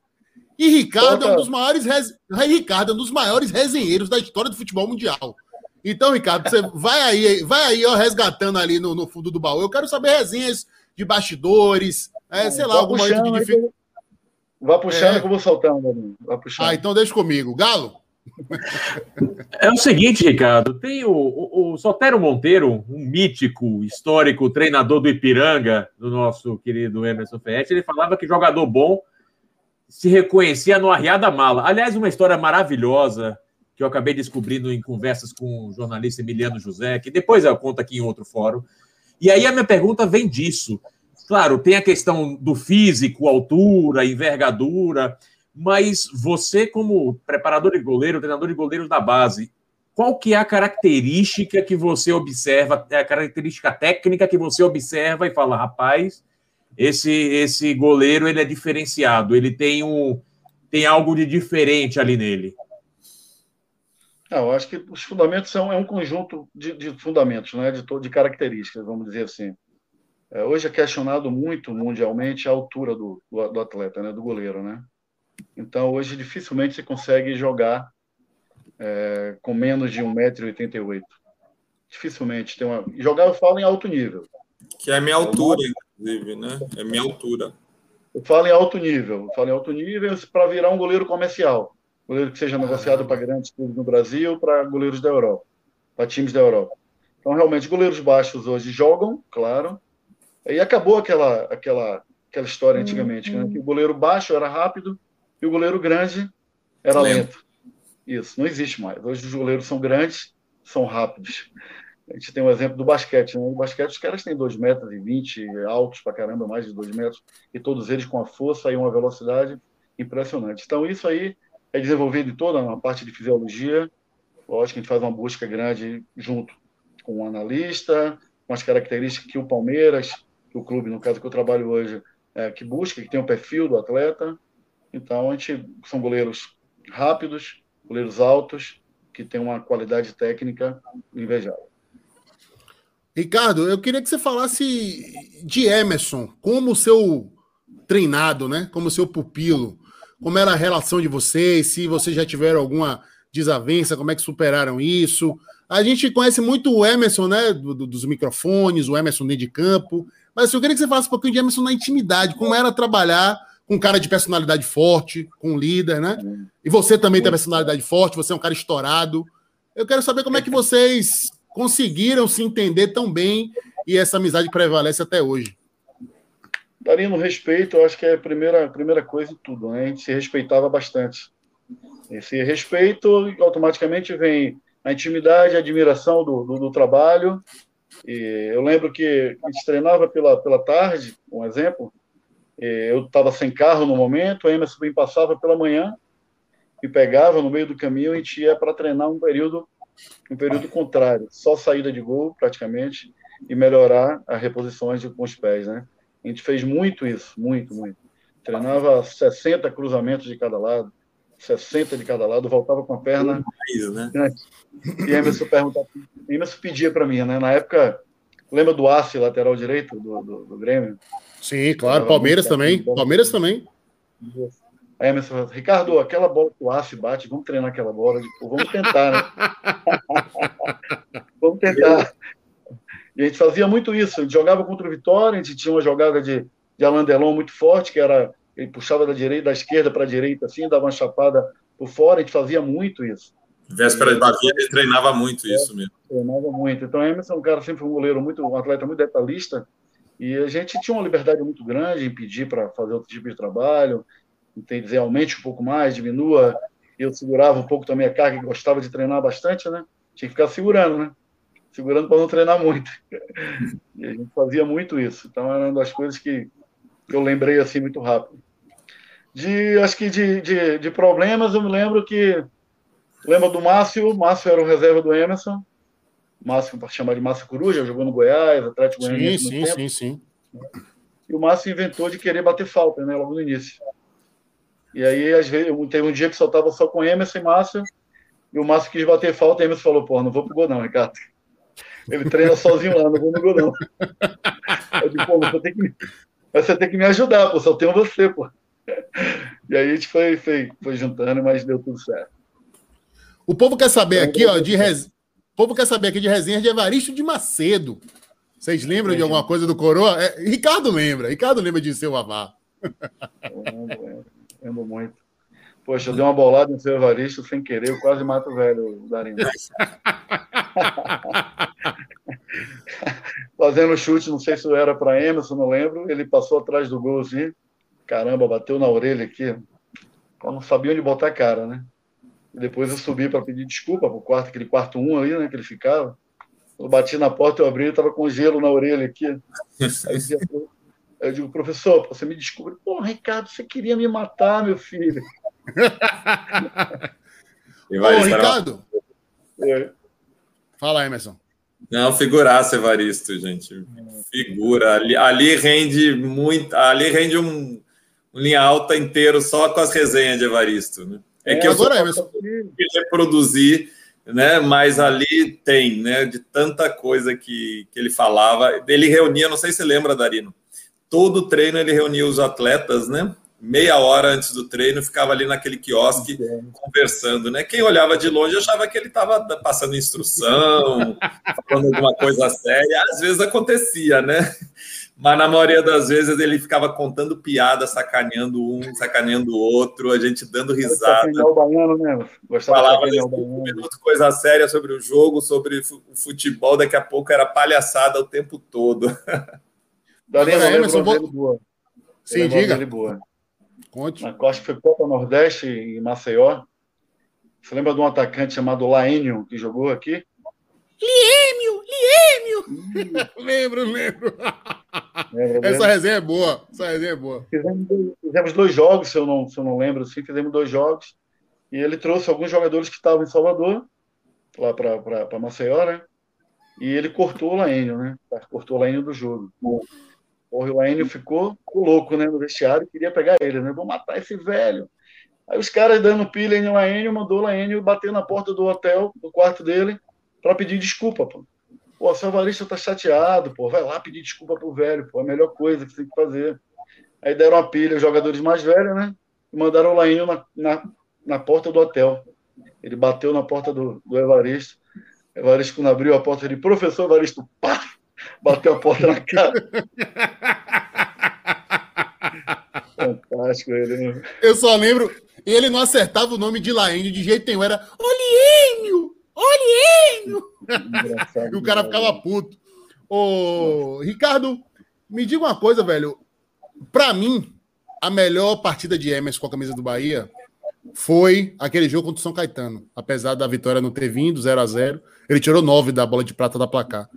E Ricardo é um dos maiores res... Ricardo é um dos maiores resenheiros da história do futebol mundial. Então, Ricardo, você vai aí, vai aí, ó, resgatando ali no, no fundo do baú. Eu quero saber resenhas de bastidores, é, sei lá, alguma coisa de dificuldade. Vá puxando é. que eu vou soltando. Vá puxando. Ah, então deixa comigo. Galo? É o seguinte, Ricardo, tem o, o, o Sotero Monteiro, um mítico, histórico treinador do Ipiranga, do nosso querido Emerson Ferretti, ele falava que jogador bom se reconhecia no arriada mala. Aliás, uma história maravilhosa que eu acabei descobrindo em conversas com o jornalista Emiliano José, que depois eu conto aqui em outro fórum. E aí a minha pergunta vem disso. Claro, tem a questão do físico, altura, envergadura, mas você, como preparador de goleiro, treinador de goleiros da base, qual que é a característica que você observa, é a característica técnica que você observa e fala, rapaz, esse esse goleiro ele é diferenciado, ele tem um tem algo de diferente ali nele. Não, eu acho que os fundamentos são é um conjunto de, de fundamentos, né, de, de características, vamos dizer assim. É, hoje é questionado muito mundialmente a altura do, do, do, atleta, né, do goleiro, né? Então, hoje dificilmente você consegue jogar é, com menos de 1,88m. Dificilmente. Tem uma... Jogar, eu falo em alto nível. Que é a minha altura, inclusive, né? É minha altura. Eu falo em alto nível. Eu falo em alto nível para virar um goleiro comercial. Goleiro que seja negociado para grandes clubes no Brasil, para goleiros da Europa, para times da Europa. Então, realmente, goleiros baixos hoje jogam, claro. E acabou aquela, aquela, aquela história antigamente, né? que o goleiro baixo era rápido e o goleiro grande era lento. lento. Isso, não existe mais. Hoje os goleiros são grandes, são rápidos. A gente tem um exemplo do basquete. Né? No basquete, os caras têm 2,20 metros, e 20, altos pra caramba, mais de 2 metros, e todos eles com a força e uma velocidade impressionante. Então, isso aí é desenvolvido em toda a parte de fisiologia. Lógico que a gente faz uma busca grande junto com o um analista, com as características que o Palmeiras, que o clube, no caso que eu trabalho hoje, é, que busca, que tem o um perfil do atleta. Então, a gente são goleiros rápidos, goleiros altos, que têm uma qualidade técnica invejável. Ricardo, eu queria que você falasse de Emerson, como seu treinado, né? Como seu pupilo, como era a relação de vocês, se vocês já tiveram alguma desavença, como é que superaram isso. A gente conhece muito o Emerson, né? Do, do, dos microfones, o Emerson dentro de campo. Mas eu queria que você falasse um pouquinho de Emerson na intimidade, como era trabalhar um cara de personalidade forte, com um líder, né? E você também tem personalidade forte, você é um cara estourado. Eu quero saber como é que vocês conseguiram se entender tão bem e essa amizade prevalece até hoje? Darino, respeito, eu acho que é a primeira, primeira coisa de tudo, né? A gente se respeitava bastante. Esse respeito, automaticamente vem a intimidade, a admiração do, do, do trabalho. E eu lembro que a gente treinava pela, pela tarde, um exemplo. Eu estava sem carro no momento, a Emerson passava pela manhã, e pegava no meio do caminho, a gente ia para treinar um período um período contrário, só saída de gol praticamente e melhorar as reposições com os pés, né? A gente fez muito isso, muito, muito. Treinava 60 cruzamentos de cada lado, 60 de cada lado, voltava com a perna. Isso, né? E Emerson perguntava, Emerson pedia para mim, né? Na época, lembra do Ace, lateral direito do, do, do Grêmio? Sim, claro. Palmeiras também. Palmeiras também. Aí a Emerson falou, Ricardo, aquela bola que o Aço bate, vamos treinar aquela bola. Digo, vamos tentar, né? vamos tentar. E a gente fazia muito isso. A gente jogava contra o Vitória, a gente tinha uma jogada de, de Alain Delon muito forte, que era ele puxava da direita, da esquerda para a direita, assim, dava uma chapada por fora, a gente fazia muito isso. Véspera de Bahia, ele treinava muito é, isso mesmo. Treinava muito. Então, Emerson é um cara sempre um goleiro muito, um atleta muito detalhista, e a gente tinha uma liberdade muito grande em pedir para fazer outro tipo de trabalho, dizer, aumente um pouco mais, diminua. Eu segurava um pouco também a carga, gostava de treinar bastante, né? Tinha que ficar segurando, né? Segurando para não treinar muito. E a gente fazia muito isso. Então, era uma das coisas que eu lembrei assim muito rápido. De, acho que de, de, de problemas, eu me lembro que. Lembra do Márcio? Márcio era o reserva do Emerson. Márcio, chamar de Márcio Coruja, jogou no Goiás, Atlético Goianiense. Sim, sim, sim, sim. E o Márcio inventou de querer bater falta, né, logo no início. E aí, às vezes, teve um dia que soltava só com Emerson e Márcio, e o Márcio quis bater falta, e Emerson falou, pô, não vou pro gol não, Ricardo. Ele treina sozinho lá, não vou no gol não. Eu disse, pô, você tem que, você tem que me ajudar, pô, só tenho você, pô. E aí a gente foi, foi, foi juntando, mas deu tudo certo. O povo quer saber aqui, ó, de res... o povo quer saber aqui de resenha de Evaristo de Macedo. Vocês lembram é, de alguma coisa do Coroa? É, Ricardo lembra, Ricardo lembra de seu avá. Lembro, lembro. Lembro muito. Poxa, eu dei uma bolada no seu Evaristo sem querer, eu quase mato o velho Darinho. Fazendo chute, não sei se era para Emerson, não lembro. Ele passou atrás do gol assim. Caramba, bateu na orelha aqui. Eu não sabia onde botar a cara, né? Depois eu subi para pedir desculpa pro quarto, aquele quarto um ali, né, que ele ficava. Eu bati na porta, eu abri, ele tava com gelo na orelha aqui. Aí dizia, eu digo, professor, você me desculpe. Pô, Ricardo, você queria me matar, meu filho. Ô, Ricardo. É. Fala, Emerson. Não, figuraça, Evaristo, gente. Figura. Ali, ali rende muito. Ali rende um, um, linha alta inteiro só com as resenhas de Evaristo. Né? É, é que eu agora, só Emerson. reproduzir, né? Mas ali tem, né? De tanta coisa que, que ele falava. Ele reunia, não sei se lembra, Darino todo treino ele reunia os atletas, né? Meia hora antes do treino, ficava ali naquele quiosque conversando, né? Quem olhava de longe achava que ele estava passando instrução, falando alguma coisa séria. Às vezes acontecia, né? Mas na maioria das vezes ele ficava contando piada, sacaneando um, sacaneando o outro, a gente dando risada. O baiano, né? Falava um minuto coisa séria sobre o jogo, sobre o futebol, daqui a pouco era palhaçada o tempo todo. Daria uma Emerson, vou... boa. Sim, diga. Boa. Conte. Acho que foi Copa Nordeste em Maceió. Você lembra de um atacante chamado Laênio que jogou aqui? Liêmio! Liêmio! lembro, lembro. Essa resenha é boa. Essa resenha é boa. Fizemos, fizemos, dois jogos, se eu, não, se eu não lembro, sim, fizemos dois jogos. E ele trouxe alguns jogadores que estavam em Salvador, lá para Maceió, né? E ele cortou o Laênio, né? Cortou o Laênio do jogo. O Laênio ficou, ficou louco, né? No vestiário, queria pegar ele, né? Vou matar esse velho. Aí os caras dando pilha em Laênio, mandou o Laênio bater na porta do hotel, do quarto dele, para pedir desculpa, pô. Pô, seu Avarista tá chateado, pô. Vai lá pedir desculpa pro velho, pô. É a melhor coisa que você tem que fazer. Aí deram a pilha os jogadores mais velhos, né? E mandaram o Lainho na, na, na porta do hotel. Ele bateu na porta do, do Evaristo. Evaristo, quando abriu a porta, ele, professor Evaristo, pá! Bateu a porta na cara. Fantástico ele, né? Eu só lembro, ele não acertava o nome de Laínio de jeito nenhum, era Oliênio! Olienho! e o cara ficava puto. Ô, Ricardo, me diga uma coisa, velho. Pra mim, a melhor partida de Emerson com a camisa do Bahia foi aquele jogo contra o São Caetano. Apesar da vitória não ter vindo, 0 a 0 ele tirou 9 da bola de prata da placar.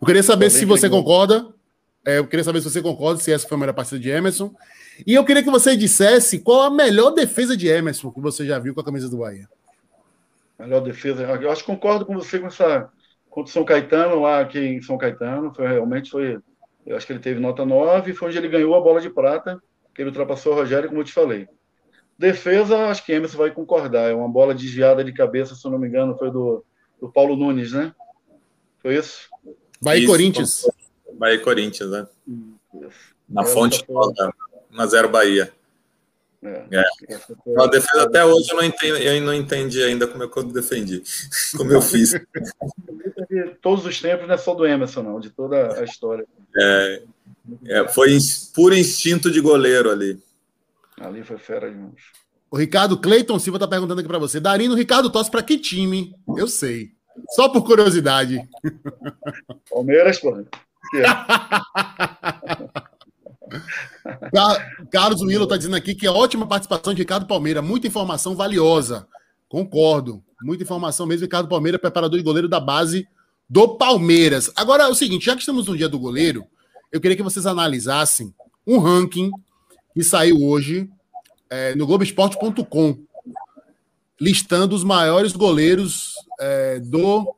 Eu queria saber se você concorda. É, eu queria saber se você concorda, se essa foi a melhor partida de Emerson. E eu queria que você dissesse qual a melhor defesa de Emerson que você já viu com a camisa do Bahia. Melhor defesa. Eu acho que concordo com você com essa. Contra o São Caetano, lá aqui em São Caetano, foi, realmente foi. Eu acho que ele teve nota 9, foi onde ele ganhou a bola de prata, que ele ultrapassou o Rogério, como eu te falei. Defesa, acho que Emerson vai concordar. É uma bola desviada de cabeça, se eu não me engano, foi do, do Paulo Nunes, né? Foi isso? Bahia e Corinthians. Bahia e Corinthians, né? Isso. Na fonte nova, na Zero Bahia. É. é. A defesa até hoje eu não, entendi, eu não entendi ainda como eu defendi, como eu fiz. Todos os tempos não é só do Emerson, não, de toda a história. É, é, foi puro instinto de goleiro ali. Ali foi fera demais. O Ricardo Cleiton Silva tá perguntando aqui para você. Darino, o Ricardo torce para que time? Eu sei. Só por curiosidade. Palmeiras, pô. Carlos Willow está dizendo aqui que é ótima participação de Ricardo Palmeira, muita informação valiosa. Concordo, muita informação mesmo. Ricardo Palmeira, preparador e goleiro da base do Palmeiras. Agora é o seguinte: já que estamos no dia do goleiro, eu queria que vocês analisassem um ranking que saiu hoje é, no Globoesporte.com, listando os maiores goleiros é, do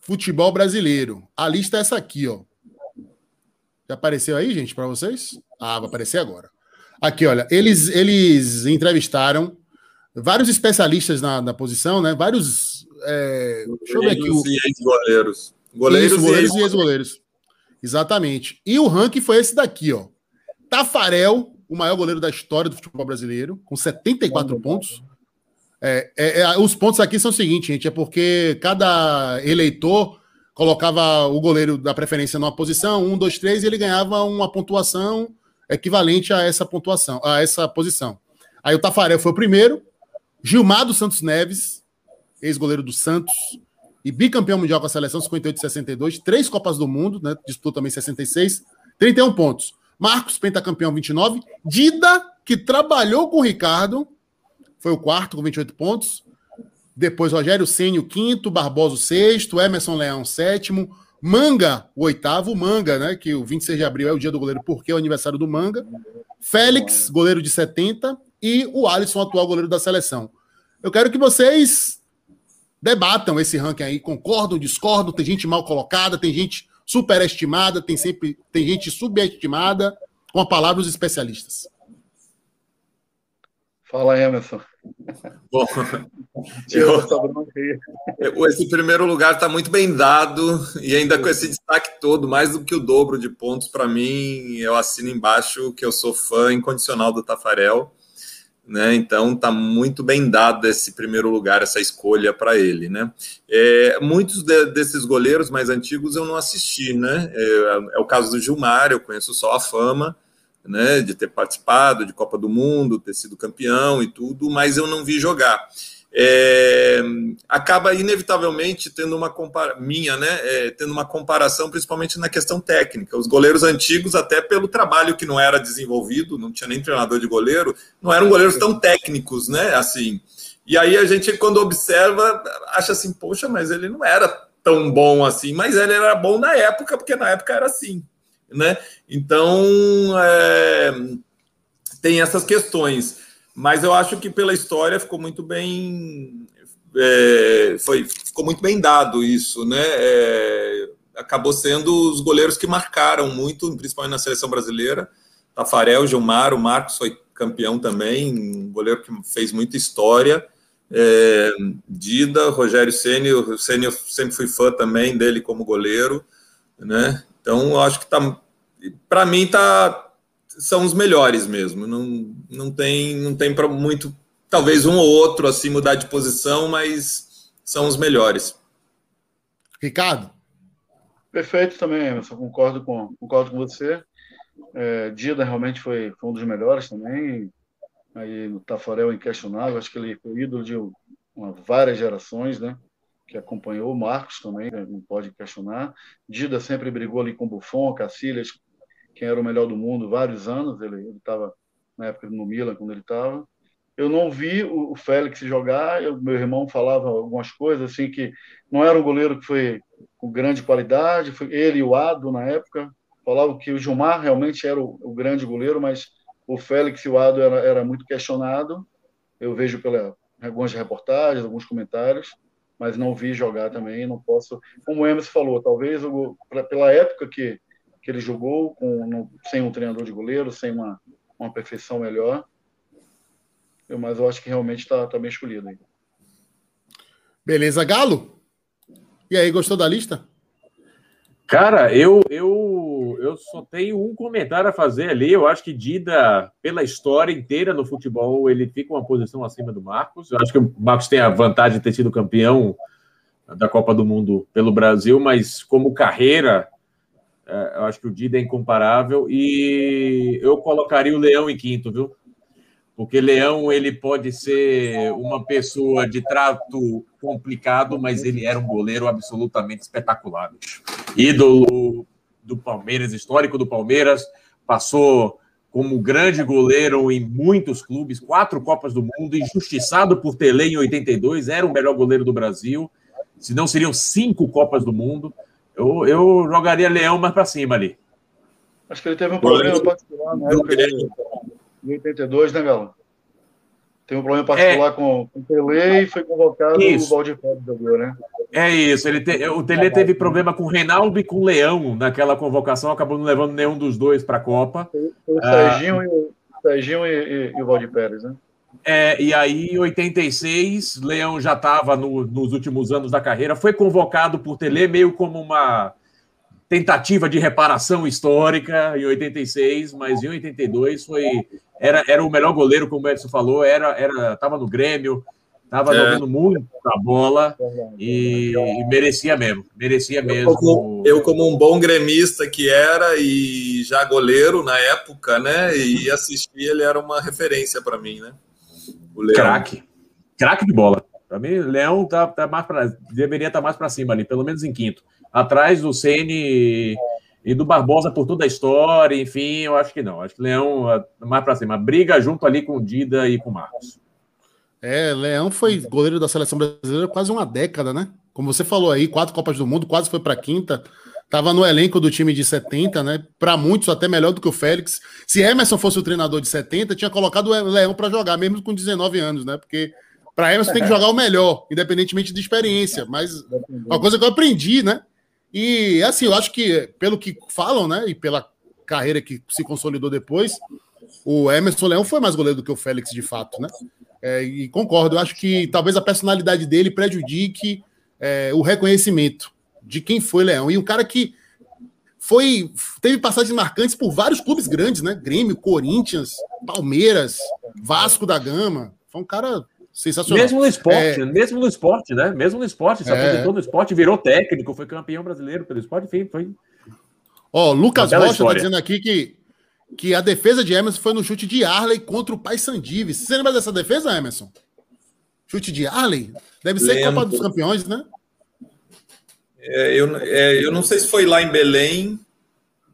futebol brasileiro. A lista é essa aqui, ó. Já apareceu aí, gente, para vocês? Ah, vai aparecer agora. Aqui, olha, eles, eles entrevistaram vários especialistas na, na posição, né? Vários. É, deixa eu ver aqui. O... E ex-goleiros. Goleiros, Isso, goleiros e ex-goleiros. Exatamente. E o ranking foi esse daqui, ó. Tafarel, o maior goleiro da história do futebol brasileiro, com 74 pontos. É, é, é, os pontos aqui são o seguinte, gente, é porque cada eleitor colocava o goleiro da preferência numa posição, um, dois, três, e ele ganhava uma pontuação equivalente a essa pontuação, a essa posição. Aí o Tafarel foi o primeiro, Gilmar dos Santos Neves, ex-goleiro do Santos, e bicampeão mundial com a seleção 58 e 62, três Copas do Mundo, né? Disputou também 66, 31 pontos. Marcos, pentacampeão 29, Dida, que trabalhou com o Ricardo, foi o quarto com 28 pontos. Depois Rogério Ceni, o quinto, Barbosa, sexto, Emerson Leão, sétimo, Manga, o oitavo, Manga, né? Que o 26 de abril é o dia do goleiro, porque é o aniversário do Manga. Félix, goleiro de 70, e o Alisson, atual goleiro da seleção. Eu quero que vocês debatam esse ranking aí, concordam, discordam, tem gente mal colocada, tem gente superestimada, tem sempre tem gente subestimada, com a palavra os especialistas. Fala, Emerson. Bom, eu, esse primeiro lugar está muito bem dado e ainda com esse destaque todo, mais do que o dobro de pontos para mim, eu assino embaixo que eu sou fã incondicional do Tafarel. né? Então tá muito bem dado esse primeiro lugar, essa escolha para ele, né? É, muitos de, desses goleiros mais antigos eu não assisti, né? É, é, o caso do Gilmar, eu conheço só a fama, né? De ter participado de Copa do Mundo, ter sido campeão e tudo, mas eu não vi jogar é, acaba inevitavelmente tendo uma minha, né, é, tendo uma comparação, principalmente na questão técnica. Os goleiros antigos, até pelo trabalho que não era desenvolvido, não tinha nem treinador de goleiro, não eram goleiros tão técnicos, né, assim. E aí a gente, quando observa, acha assim, poxa, mas ele não era tão bom assim, mas ele era bom na época, porque na época era assim, né? Então, é, tem essas questões mas eu acho que pela história ficou muito bem é, foi ficou muito bem dado isso, né? É, acabou sendo os goleiros que marcaram muito, principalmente na seleção brasileira. Tafarel, Gilmar, o Marcos foi campeão também, um goleiro que fez muita história. É, Dida, Rogério Ceni, o Ceni eu sempre fui fã também dele como goleiro, né? Então acho que tá, para mim tá são os melhores mesmo. Não, não tem, não tem para muito, talvez um ou outro assim mudar de posição, mas são os melhores. Ricardo. Perfeito também, Emerson. Concordo com, concordo com você. É, Dida realmente foi, foi um dos melhores também. Aí no Tafarel inquestionável, acho que ele foi ídolo de uma, várias gerações, né? Que acompanhou o Marcos também, né? não pode questionar. Dida sempre brigou ali com Buffon, Cacilhas, quem era o melhor do mundo vários anos. Ele estava na época no Milan, quando ele estava. Eu não vi o, o Félix jogar. Eu, meu irmão falava algumas coisas assim que não era um goleiro que foi com grande qualidade. Foi ele e o Ado na época falavam que o Gilmar realmente era o, o grande goleiro, mas o Félix e o Ado era, era muito questionado. Eu vejo pela algumas reportagens, alguns comentários, mas não vi jogar também. Não posso, como o Emerson falou, talvez eu, pela época que que ele jogou com, no, sem um treinador de goleiro, sem uma, uma perfeição melhor. Eu, mas eu acho que realmente está tá bem escolhido. Aí. Beleza, Galo? E aí, gostou da lista? Cara, eu, eu, eu só tenho um comentário a fazer ali. Eu acho que Dida, pela história inteira no futebol, ele fica uma posição acima do Marcos. Eu acho que o Marcos tem a vantagem de ter sido campeão da Copa do Mundo pelo Brasil, mas como carreira, eu acho que o Dida é incomparável e eu colocaria o Leão em quinto, viu? Porque Leão ele pode ser uma pessoa de trato complicado, mas ele era um goleiro absolutamente espetacular. Ídolo do Palmeiras, histórico do Palmeiras, passou como grande goleiro em muitos clubes, quatro Copas do Mundo, injustiçado por Tele em 82, era o melhor goleiro do Brasil, se não seriam cinco Copas do Mundo. Eu, eu jogaria Leão mais para cima ali. Acho que ele teve um problema particular na época de 82, né, Galo? Tem um problema particular é, com, com o Tele e foi convocado isso. o Valdir jogou, né? É isso. Ele te, o Tele teve problema com o Reinaldo e com o Leão naquela convocação, acabou não levando nenhum dos dois para a Copa. Foi, foi o Serginho, ah, e, o, Serginho e, e, e o Valdir Pérez, né? É, e aí, em 86, Leão já estava no, nos últimos anos da carreira, foi convocado por Tele meio como uma tentativa de reparação histórica em 86, mas em 82 foi era, era o melhor goleiro, como o Edson falou, era era tava no Grêmio, estava é. jogando muito a bola e, e, merecia mesmo, merecia mesmo. Eu como, eu como, um bom gremista que era e já goleiro na época, né, e assistir, ele era uma referência para mim, né? Craque. Craque de bola. Para mim, Leão tá, tá mais pra, deveria estar tá mais para cima ali, pelo menos em quinto. Atrás do Ceni e do Barbosa por toda a história, enfim, eu acho que não. Acho que Leão é mais para cima. Briga junto ali com o Dida e com o Marcos. É, Leão foi goleiro da seleção brasileira quase uma década, né? Como você falou aí, quatro Copas do Mundo, quase foi para quinta. Tava no elenco do time de 70, né? Para muitos até melhor do que o Félix. Se Emerson fosse o treinador de 70, tinha colocado o Leão para jogar, mesmo com 19 anos, né? Porque para Emerson tem que jogar o melhor, independentemente de experiência. Mas uma coisa que eu aprendi, né? E assim, eu acho que pelo que falam, né? E pela carreira que se consolidou depois, o Emerson Leão foi mais goleiro do que o Félix, de fato, né? É, e concordo, eu acho que talvez a personalidade dele prejudique é, o reconhecimento de quem foi Leão. E um cara que foi teve passagens marcantes por vários clubes grandes, né? Grêmio, Corinthians, Palmeiras, Vasco da Gama. Foi um cara sensacional. Mesmo no esporte, é... mesmo no esporte, né? Mesmo no esporte, se é... apresentou no esporte, virou técnico, foi campeão brasileiro pelo esporte, enfim, foi. Ó, Lucas Rocha tá dizendo aqui que, que a defesa de Emerson foi no chute de Arley contra o Pai Sandives. Você lembra dessa defesa, Emerson? Chute de Arley? Deve ser Lembro. Copa dos Campeões, né? É, eu, é, eu não sei se foi lá em Belém,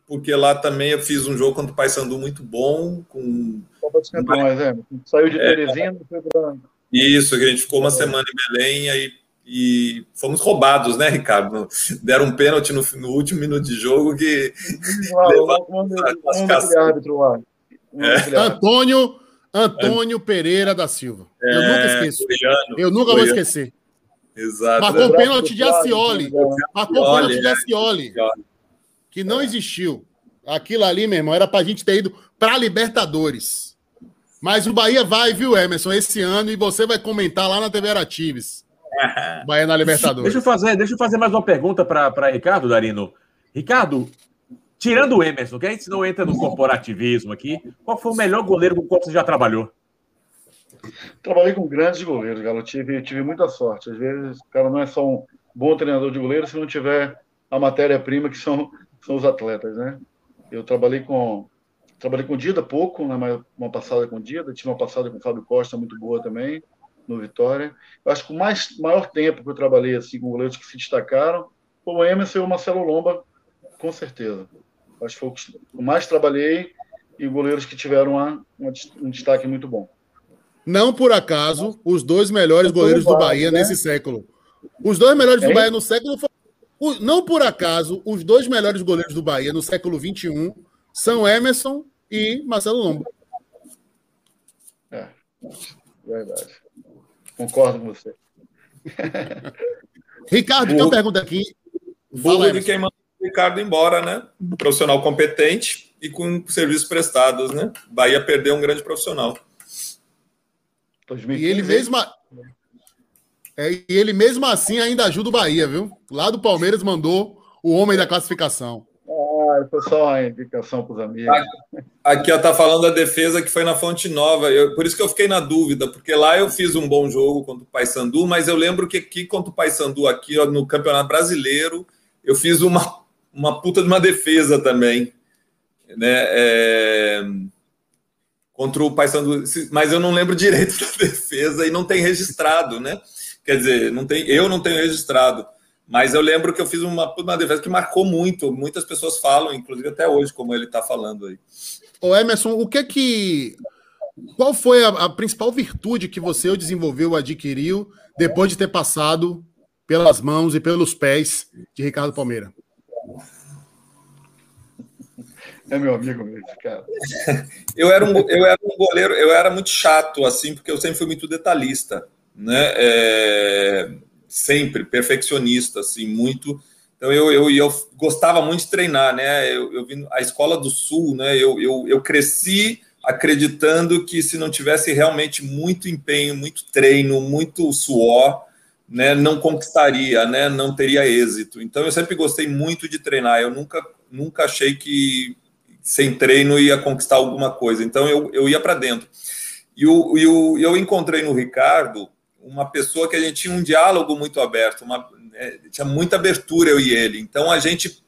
porque lá também eu fiz um jogo contra o Paysandu muito bom. Com... Copa dos Campeões, é. Saiu de é. Teresina e foi para. Isso, que a gente ficou uma semana em Belém aí, e fomos roubados, né, Ricardo? Deram um pênalti no, no último minuto de jogo que. É. Antônio, Antônio Pereira da Silva. Eu nunca é, esqueço. Eu nunca vou esquecer. Exato. Marcou um pênalti de Acioli. Marcou um pênalti de Acioli. Que não existiu. Aquilo ali, meu irmão, era pra gente ter ido pra Libertadores. Mas o Bahia vai, viu, Emerson, esse ano, e você vai comentar lá na TV Aratives. Bahia na Libertadores. Deixa eu fazer, deixa eu fazer mais uma pergunta para Ricardo, Darino. Ricardo, tirando o Emerson, que a gente não entra no corporativismo aqui, qual foi o melhor goleiro com o qual você já trabalhou? Trabalhei com grandes goleiros, Galo. Tive, tive muita sorte. Às vezes, o cara não é só um bom treinador de goleiro se não tiver a matéria-prima que são, são os atletas, né? Eu trabalhei com trabalhei com Dida pouco, né, uma passada com Dida, tive uma passada com o Fábio Costa muito boa também, no Vitória. Eu acho que o mais, maior tempo que eu trabalhei assim, com goleiros que se destacaram foi o Emerson e o Marcelo Lomba, com certeza. Eu acho que foi o que mais trabalhei e goleiros que tiveram uma, uma, um destaque muito bom. Não por acaso, os dois melhores goleiros do Bahia né? nesse século. Os dois melhores do Bahia no século. Não por acaso, os dois melhores goleiros do Bahia no século XXI são Emerson e Marcelo Lomba. É, verdade. Concordo com você. Ricardo, tem uma pergunta aqui. Burro de quem manda o Ricardo embora, né? Profissional competente e com serviços prestados, né? Bahia perdeu um grande profissional. 2015. E ele mesmo, é, e ele mesmo assim ainda ajuda o Bahia, viu? Lá do Palmeiras mandou o homem da classificação. Ah, foi só uma indicação para os amigos. Aqui está falando da defesa que foi na Fonte Nova. Eu, por isso que eu fiquei na dúvida, porque lá eu fiz um bom jogo contra o Paysandu, mas eu lembro que aqui contra o Paysandu, aqui ó, no Campeonato Brasileiro, eu fiz uma, uma puta de uma defesa também. Né? É contra o Paysandu, mas eu não lembro direito da defesa e não tem registrado, né? Quer dizer, não tem, eu não tenho registrado, mas eu lembro que eu fiz uma, uma defesa que marcou muito. Muitas pessoas falam, inclusive até hoje, como ele está falando aí. Ô Emerson, o que é que qual foi a, a, principal virtude que você desenvolveu, adquiriu depois de ter passado pelas mãos e pelos pés de Ricardo Palmeira? É meu amigo mesmo, cara. eu, era um, eu era um goleiro, eu era muito chato, assim, porque eu sempre fui muito detalhista, né? É, sempre perfeccionista, assim, muito. Então eu, eu, eu gostava muito de treinar, né? Eu, eu vim a escola do Sul, né? Eu, eu, eu cresci acreditando que se não tivesse realmente muito empenho, muito treino, muito suor, né, não conquistaria, né, não teria êxito. Então eu sempre gostei muito de treinar. Eu nunca, nunca achei que sem treino ia conquistar alguma coisa. Então eu, eu ia para dentro. E, o, e o, eu encontrei no Ricardo uma pessoa que a gente tinha um diálogo muito aberto, uma, é, tinha muita abertura eu e ele. Então a gente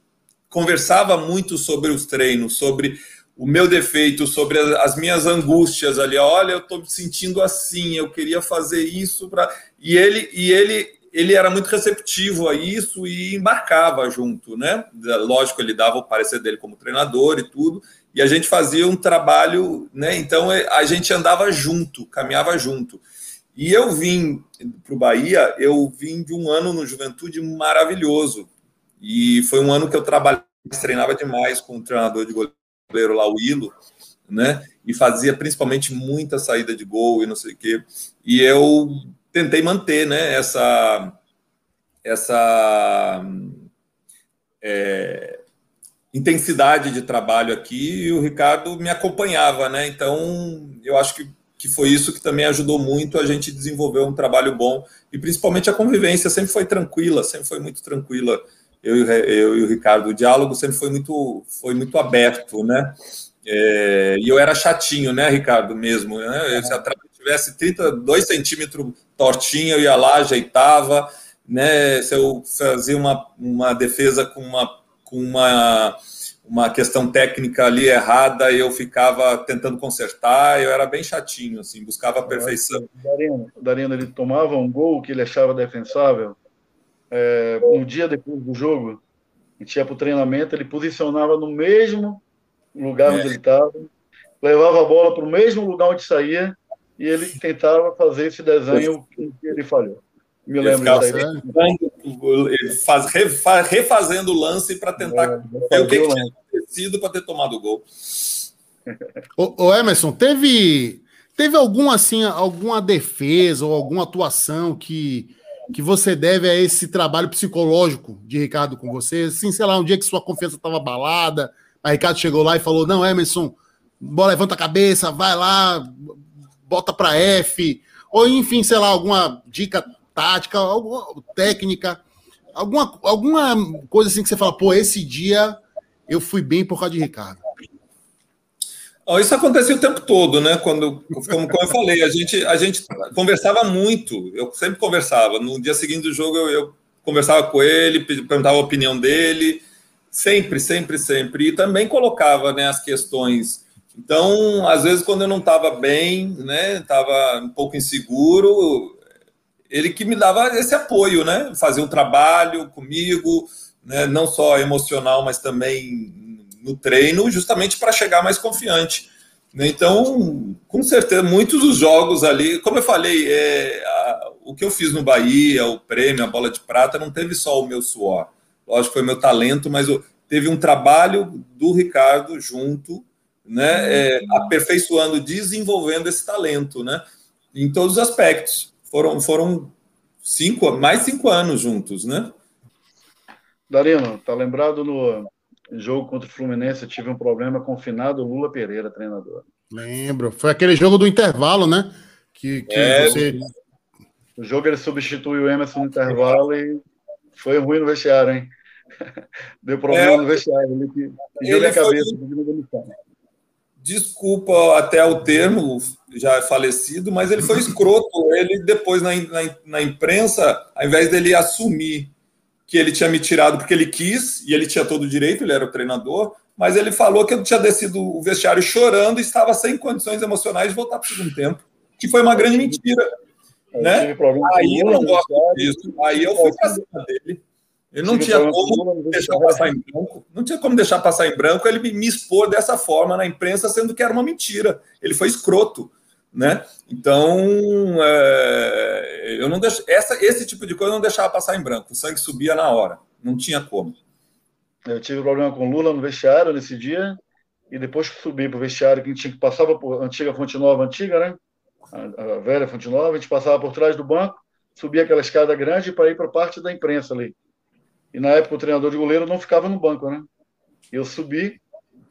conversava muito sobre os treinos, sobre o meu defeito, sobre as, minhas angústias ali. Olha, eu estou me sentindo assim, eu queria fazer isso para. E ele, e ele ele era muito receptivo a isso e embarcava junto, né? Lógico, ele dava o parecer dele como treinador e tudo, e a gente fazia um trabalho, né? Então é, a gente andava junto, caminhava junto. E eu vim para o Bahia, eu vim de um ano no Juventude maravilhoso. E foi um ano que eu trabalhava, treinava demais com o treinador de goleiro lá, o Ilo, né? E fazia principalmente muita saída de gol e não sei o quê. E eu tentei manter né, essa, essa é, intensidade de trabalho aqui e o Ricardo me acompanhava, né? Então eu acho que, que foi isso que também ajudou muito a gente desenvolver um trabalho bom e principalmente a convivência sempre foi tranquila, sempre foi muito tranquila eu, eu e o Ricardo, o diálogo sempre foi muito, foi muito aberto, né? É, e eu era chatinho, né, Ricardo, mesmo. Né? Trave tivesse 32 centímetros tortinha, eu ia lá, ajeitava. Né? Se eu fazia uma, uma defesa com uma, com uma, uma questão técnica ali errada, eu ficava tentando consertar, eu era bem chatinho, assim, buscava a perfeição. Darino, Darino ele tomava um gol que ele achava defensável, é, um dia depois do jogo, a gente ia para o treinamento, ele posicionava no mesmo lugar é. onde ele estava, levava a bola para o mesmo lugar onde saía e ele tentava fazer esse desenho que ele falhou. Me lembro disso faz, refazendo o lance para tentar é, ver o que, que tinha acontecido para ter tomado o gol. O, o, Emerson, teve teve algum assim, alguma defesa ou alguma atuação que que você deve a esse trabalho psicológico de Ricardo com você? Assim, sei lá, um dia que sua confiança estava abalada, a Ricardo chegou lá e falou: Não, Emerson, bola, levanta a cabeça, vai lá, bota para F. Ou, enfim, sei lá, alguma dica tática, alguma técnica, alguma, alguma coisa assim que você fala: Pô, esse dia eu fui bem por causa de Ricardo. Oh, isso acontecia o tempo todo, né? Quando, como, como eu falei, a gente, a gente conversava muito. Eu sempre conversava. No dia seguinte do jogo, eu, eu conversava com ele, perguntava a opinião dele. Sempre, sempre, sempre. E também colocava né, as questões. Então, às vezes, quando eu não estava bem, né, estava um pouco inseguro, ele que me dava esse apoio, né? Fazia um trabalho comigo, né, não só emocional, mas também no treino, justamente para chegar mais confiante. Né. Então, com certeza, muitos dos jogos ali, como eu falei, é, a, o que eu fiz no Bahia, o prêmio, a bola de prata, não teve só o meu suor lógico foi meu talento, mas teve um trabalho do Ricardo junto, né, é, aperfeiçoando, desenvolvendo esse talento, né, em todos os aspectos. Foram, foram cinco, mais cinco anos juntos, né? Darino, tá lembrado no jogo contra o Fluminense, tive um problema com o finado Lula Pereira, treinador. Lembro, foi aquele jogo do intervalo, né? Que, que é, você... O jogo ele substituiu o Emerson no intervalo e foi ruim no vestiário, hein? Deu problema é, no vestiário. Ele pediu minha cabeça, foi... Desculpa até o termo, já é falecido, mas ele foi escroto. Ele, depois, na, na, na imprensa, ao invés dele assumir que ele tinha me tirado porque ele quis, e ele tinha todo o direito, ele era o treinador, mas ele falou que eu tinha descido o vestiário chorando e estava sem condições emocionais de voltar para o segundo tempo, que foi uma grande mentira. Né? Aí eu não gosto disso. Aí eu fui para cima dele. Ele não tinha como deixar passar em branco, não tinha como deixar passar em branco ele me, me expor dessa forma na imprensa, sendo que era uma mentira. Ele foi escroto, né? Então, é, eu não deixo, essa, esse tipo de coisa eu não deixava passar em branco. O sangue subia na hora, não tinha como. Eu tive problema com Lula no vestiário nesse dia e depois que subi para o vestiário que tinha que passava por antiga Fonte Nova, antiga, né? A, a velha Fonte Nova, a gente passava por trás do banco, subia aquela escada grande para ir para a parte da imprensa ali. E na época o treinador de goleiro não ficava no banco, né? Eu subi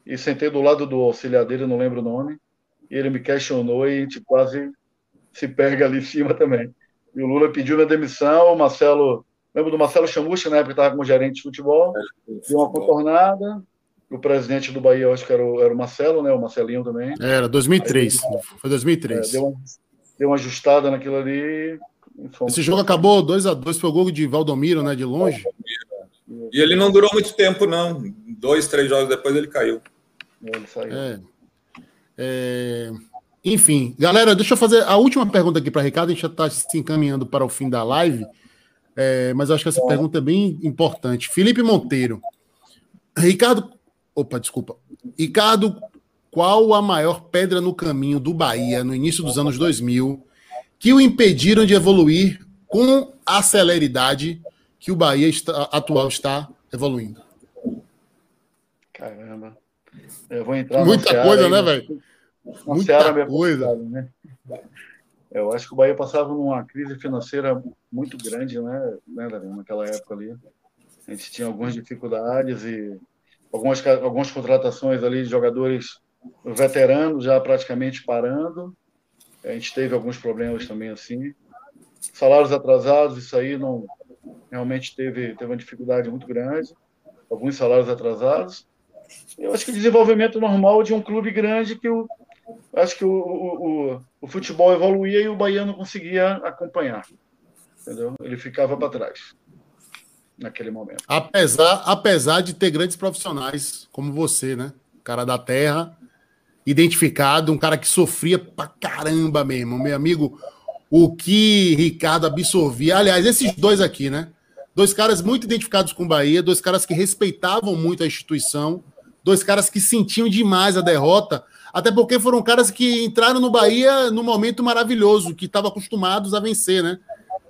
e sentei do lado do auxiliar dele, não lembro o nome, e ele me questionou e a gente quase se pega ali em cima também. E o Lula pediu minha demissão, o Marcelo, lembro do Marcelo Chamusca, na época estava como gerente de futebol, deu uma contornada, o presidente do Bahia, eu acho que era o, era o Marcelo, né? O Marcelinho também. Era, 2003. Aí, foi 2003. É, deu, uma, deu uma ajustada naquilo ali. Esse jogo acabou 2 a 2 foi o gol de Valdomiro, né? De longe. E ele não durou muito tempo, não. Dois, três jogos depois ele caiu. Ele saiu. É. É... Enfim, galera, deixa eu fazer a última pergunta aqui para Ricardo. A gente já está se encaminhando para o fim da live, é, mas eu acho que essa pergunta é bem importante. Felipe Monteiro. Ricardo. Opa, desculpa. Ricardo, qual a maior pedra no caminho do Bahia no início dos anos 2000 que o impediram de evoluir com a celeridade que o Bahia está, atual está evoluindo. Caramba. Eu vou entrar Muita coisa, né, velho? Muita coisa. Né? Eu acho que o Bahia passava numa crise financeira muito grande, né, né naquela época ali. A gente tinha algumas dificuldades e algumas, algumas contratações ali de jogadores veteranos já praticamente parando. A gente teve alguns problemas também assim. Salários atrasados, isso aí não, realmente teve, teve uma dificuldade muito grande, alguns salários atrasados. Eu acho que o desenvolvimento normal de um clube grande que o, acho que o, o, o, o futebol evoluía e o Bahia não conseguia acompanhar. Entendeu? Ele ficava para trás naquele momento. Apesar, apesar de ter grandes profissionais como você, né? Cara da terra, identificado, um cara que sofria pra caramba mesmo. Meu amigo, o que Ricardo absorvia. Aliás, esses dois aqui, né? Dois caras muito identificados com o Bahia, dois caras que respeitavam muito a instituição, dois caras que sentiam demais a derrota, até porque foram caras que entraram no Bahia num momento maravilhoso, que estavam acostumados a vencer, né?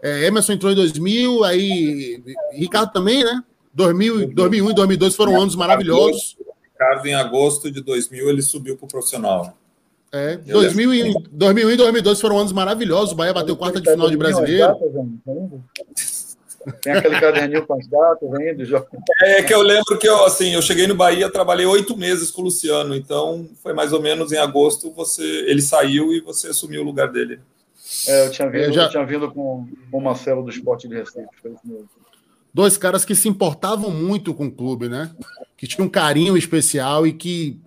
É, Emerson entrou em 2000, aí Ricardo também, né? 2000, 2001 e 2002 foram anos maravilhosos. Ricardo, em agosto de 2000, ele subiu para o profissional. É, 2000 e, 2001 e 2002 foram anos maravilhosos. O Bahia bateu quarta de final de brasileiro. Tem aquele caderninho com as datas ainda, já. É que eu lembro que eu, assim, eu cheguei no Bahia, trabalhei oito meses com o Luciano, então foi mais ou menos em agosto você, ele saiu e você assumiu o lugar dele. É, eu tinha vindo, eu já... eu tinha vindo com, com o Marcelo do Esporte de Recife, foi isso mesmo. Dois caras que se importavam muito com o clube, né? Que tinham um carinho especial e que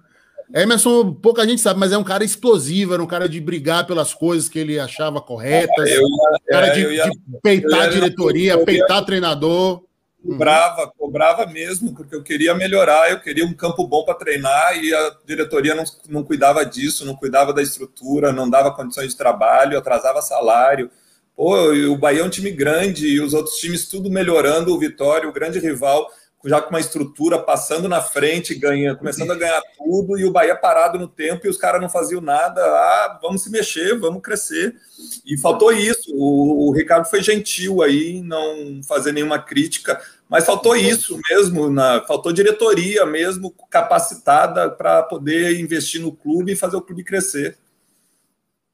Emerson, pouca gente sabe, mas é um cara explosivo, era um cara de brigar pelas coisas que ele achava corretas, eu ia, cara de, ia, de peitar a diretoria, ia, peitar treinador. Cobrava, cobrava mesmo, porque eu queria melhorar, eu queria um campo bom para treinar e a diretoria não, não cuidava disso, não cuidava da estrutura, não dava condições de trabalho, atrasava salário. Pô, o Bahia é um time grande e os outros times tudo melhorando, o Vitória, o grande rival, já com uma estrutura passando na frente, ganhando, começando a ganhar tudo, e o Bahia parado no tempo e os caras não faziam nada. Ah, vamos se mexer, vamos crescer. E faltou isso. O, o Ricardo foi gentil aí, não fazer nenhuma crítica, mas faltou isso mesmo, na, faltou diretoria mesmo capacitada para poder investir no clube e fazer o clube crescer.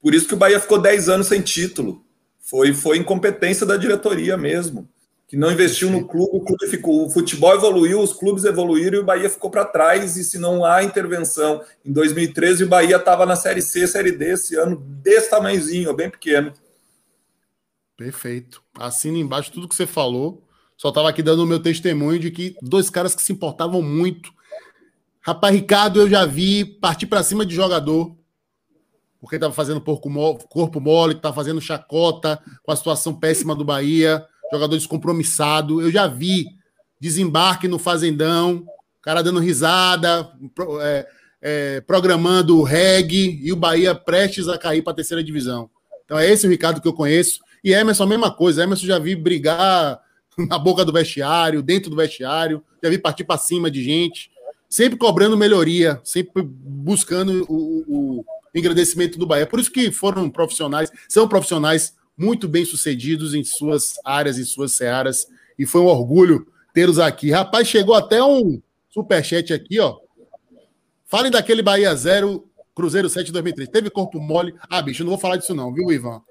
Por isso que o Bahia ficou 10 anos sem título. Foi, foi incompetência da diretoria mesmo que não investiu no clube, o clube ficou, o futebol evoluiu, os clubes evoluíram e o Bahia ficou para trás. E se não há intervenção, em 2013 o Bahia estava na Série C, Série D esse ano, desse tamanhozinho, bem pequeno. Perfeito. Assina embaixo tudo que você falou. Só estava aqui dando o meu testemunho de que dois caras que se importavam muito. Rapaz, Ricardo, eu já vi partir para cima de jogador, porque estava fazendo corpo mole, estava fazendo chacota com a situação péssima do Bahia jogador descompromissado. Eu já vi desembarque no Fazendão, cara dando risada, é, é, programando o reggae e o Bahia prestes a cair para a terceira divisão. Então é esse o Ricardo que eu conheço. E Emerson, a mesma coisa. Emerson já vi brigar na boca do vestiário, dentro do vestiário, já vi partir para cima de gente, sempre cobrando melhoria, sempre buscando o, o engrandecimento do Bahia. Por isso que foram profissionais, são profissionais muito bem sucedidos em suas áreas, em suas searas, e foi um orgulho tê-los aqui. Rapaz, chegou até um superchat aqui, ó. Falem daquele Bahia 0, Cruzeiro 7 2003. Teve corpo mole. Ah, bicho, não vou falar disso não, viu, Ivan?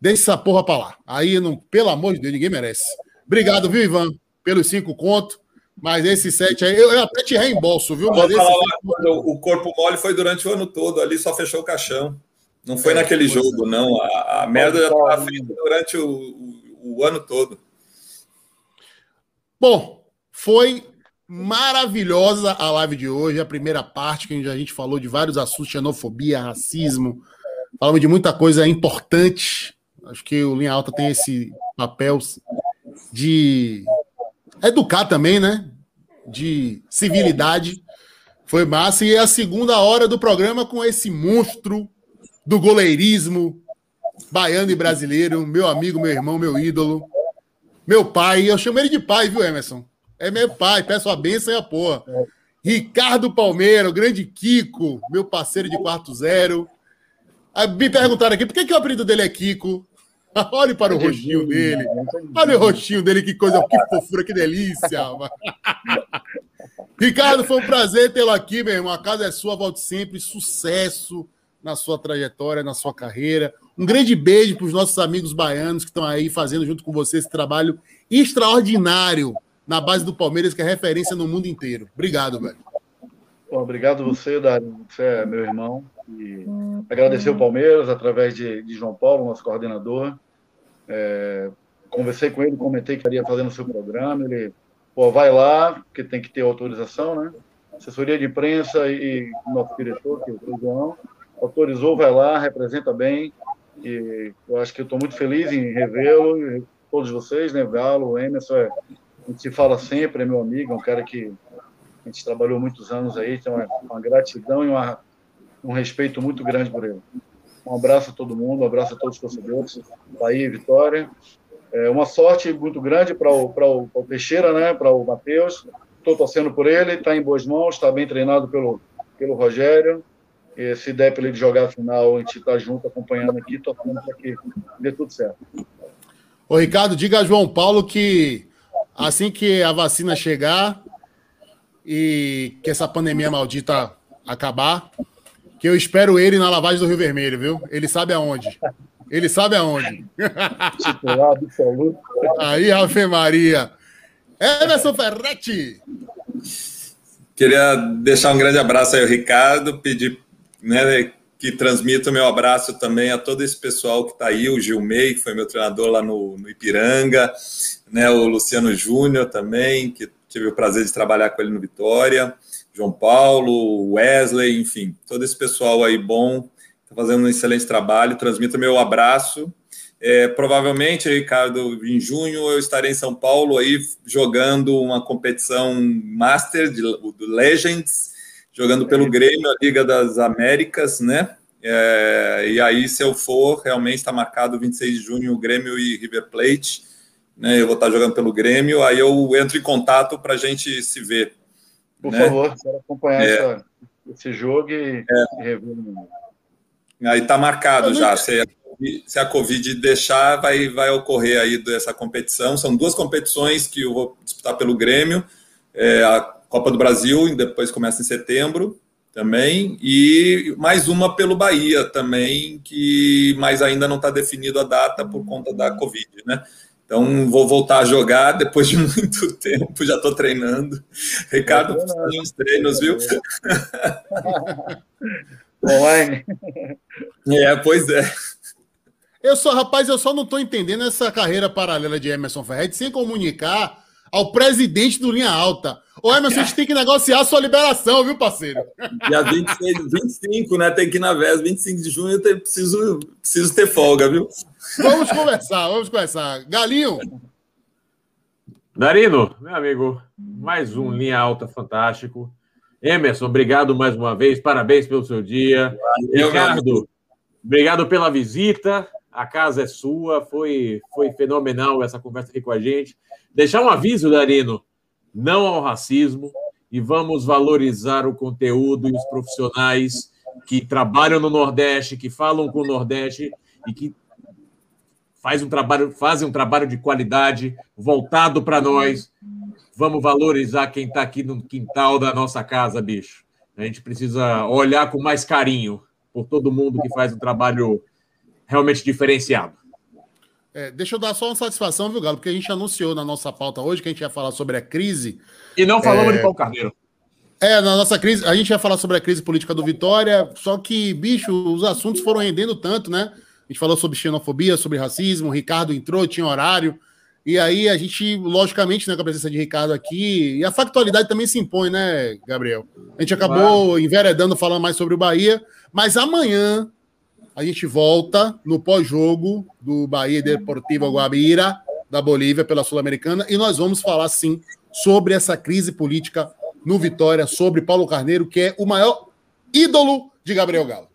Deixa essa porra pra lá. Aí, não, pelo amor de Deus, ninguém merece. Obrigado, viu, Ivan, pelos cinco contos. Mas esse set aí, eu, eu até te reembolso, viu? Mas esse o corpo mole foi durante o ano todo, ali só fechou o caixão. Não foi é, naquele jogo, é. não. A, a merda já estava feita durante o, o, o ano todo. Bom, foi maravilhosa a live de hoje, a primeira parte que a gente falou de vários assuntos, xenofobia, racismo, falamos de muita coisa importante. Acho que o Linha Alta tem esse papel de educar também, né? De civilidade. Foi massa. E é a segunda hora do programa com esse monstro do goleirismo baiano e brasileiro, meu amigo, meu irmão, meu ídolo, meu pai. Eu chamo ele de pai, viu, Emerson? É meu pai, peço a bênção e a porra. Ricardo Palmeira, o grande Kiko, meu parceiro de quarto zero. Me perguntaram aqui por que, que o apelido dele é Kiko. Olhe para o rostinho dele. Olha o rostinho dele, que coisa, que fofura, que delícia. Ricardo, foi um prazer tê-lo aqui, meu irmão. A casa é sua, volte sempre. Sucesso na sua trajetória, na sua carreira. Um grande beijo para os nossos amigos baianos que estão aí fazendo junto com você esse trabalho extraordinário na base do Palmeiras, que é referência no mundo inteiro. Obrigado, velho. Bom, obrigado você, Dário. Você é meu irmão. E agradecer o Palmeiras através de, de João Paulo, nosso coordenador. É, conversei com ele, comentei que estaria fazendo o seu programa. Ele, pô, vai lá, porque tem que ter autorização, né? Assessoria de imprensa e nosso diretor, que é o João, autorizou, vai lá, representa bem. E eu acho que eu estou muito feliz em revê-lo, todos vocês, né? Galo, o Emerson, é, a gente se fala sempre, é meu amigo, é um cara que a gente trabalhou muitos anos aí, tem uma, uma gratidão e uma, um respeito muito grande por ele. Um abraço a todo mundo, um abraço a todos os torcedores, Bahia e Vitória. É uma sorte muito grande para o, o, o Teixeira, né? para o Matheus. Estou torcendo por ele, está em boas mãos, está bem treinado pelo, pelo Rogério. E se der para ele jogar a final, a gente está junto acompanhando aqui, torcendo para que dê tudo certo. Ô, Ricardo, diga a João Paulo que assim que a vacina chegar e que essa pandemia maldita acabar, que eu espero ele na lavagem do Rio Vermelho, viu? Ele sabe aonde. Ele sabe aonde. Aí, Ave Maria. Emerson Ferretti. Queria deixar um grande abraço aí ao Ricardo, pedir né, que transmita o meu abraço também a todo esse pessoal que está aí, o Gilmei, que foi meu treinador lá no, no Ipiranga, né, o Luciano Júnior também, que tive o prazer de trabalhar com ele no Vitória, João Paulo, Wesley, enfim, todo esse pessoal aí bom, está fazendo um excelente trabalho. Transmito meu abraço. É, provavelmente, Ricardo, em junho eu estarei em São Paulo aí jogando uma competição Master de, do Legends, jogando pelo Grêmio, a Liga das Américas, né? É, e aí, se eu for, realmente está marcado 26 de junho, Grêmio e River Plate. Né, eu vou estar jogando pelo Grêmio, aí eu entro em contato para a gente se ver. Por né? favor, quero acompanhar é. essa, esse jogo e, é. e rever. Aí está marcado já. Se a, se a Covid deixar, vai, vai ocorrer aí dessa competição. São duas competições que eu vou disputar pelo Grêmio. É, a Copa do Brasil, depois começa em setembro também, e mais uma pelo Bahia também, que mais ainda não está definido a data por conta da Covid, né? Então, vou voltar a jogar depois de muito tempo, já estou treinando. Ricardo, é uns treinos, viu? Online. É, pois é. Eu só, rapaz, eu só não estou entendendo essa carreira paralela de Emerson Ferretti sem comunicar ao presidente do Linha Alta. Ô, Emerson, a gente tem que negociar a sua liberação, viu, parceiro? Dia 26, 25, né? Tem que ir na VES, 25 de junho, eu preciso, preciso ter folga, viu? Vamos conversar, vamos conversar. Galinho. Darino, meu amigo, mais um linha alta fantástico. Emerson, obrigado mais uma vez, parabéns pelo seu dia. Valeu, Ricardo, obrigado pela visita. A casa é sua, foi, foi fenomenal essa conversa aqui com a gente. Deixar um aviso, Darino: não ao racismo e vamos valorizar o conteúdo e os profissionais que trabalham no Nordeste, que falam com o Nordeste e que faz um trabalho, fazem um trabalho de qualidade voltado para nós. Vamos valorizar quem está aqui no quintal da nossa casa, bicho. A gente precisa olhar com mais carinho por todo mundo que faz um trabalho realmente diferenciado. É, deixa eu dar só uma satisfação, viu, Galo? Porque a gente anunciou na nossa pauta hoje que a gente ia falar sobre a crise. E não falamos é... de Paulo Carneiro. É, na nossa crise, a gente ia falar sobre a crise política do Vitória, só que, bicho, os assuntos foram rendendo tanto, né? A gente falou sobre xenofobia, sobre racismo, o Ricardo entrou, tinha horário. E aí a gente, logicamente, né, com a presença de Ricardo aqui, e a factualidade também se impõe, né, Gabriel? A gente acabou claro. enveredando falando mais sobre o Bahia, mas amanhã a gente volta no pós-jogo do Bahia Deportivo Guabira, da Bolívia, pela Sul-Americana, e nós vamos falar, sim, sobre essa crise política no Vitória, sobre Paulo Carneiro, que é o maior ídolo de Gabriel Galo.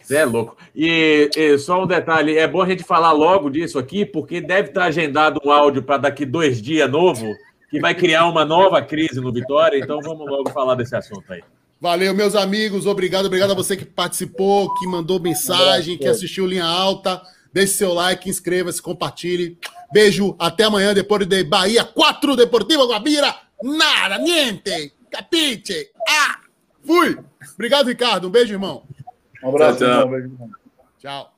Você é louco. E, e, só um detalhe: é bom a gente falar logo disso aqui, porque deve estar agendado um áudio para daqui dois dias novo, que vai criar uma nova crise no Vitória. Então vamos logo falar desse assunto aí. Valeu, meus amigos. Obrigado, obrigado a você que participou, que mandou mensagem, que assistiu Linha Alta. Deixe seu like, inscreva-se, compartilhe. Beijo, até amanhã, depois de Bahia 4, Deportivo Guabira. Nada, niente, capite. Ah, fui. Obrigado, Ricardo. Um beijo, irmão. Um abraço, tchau. Tchau. tchau.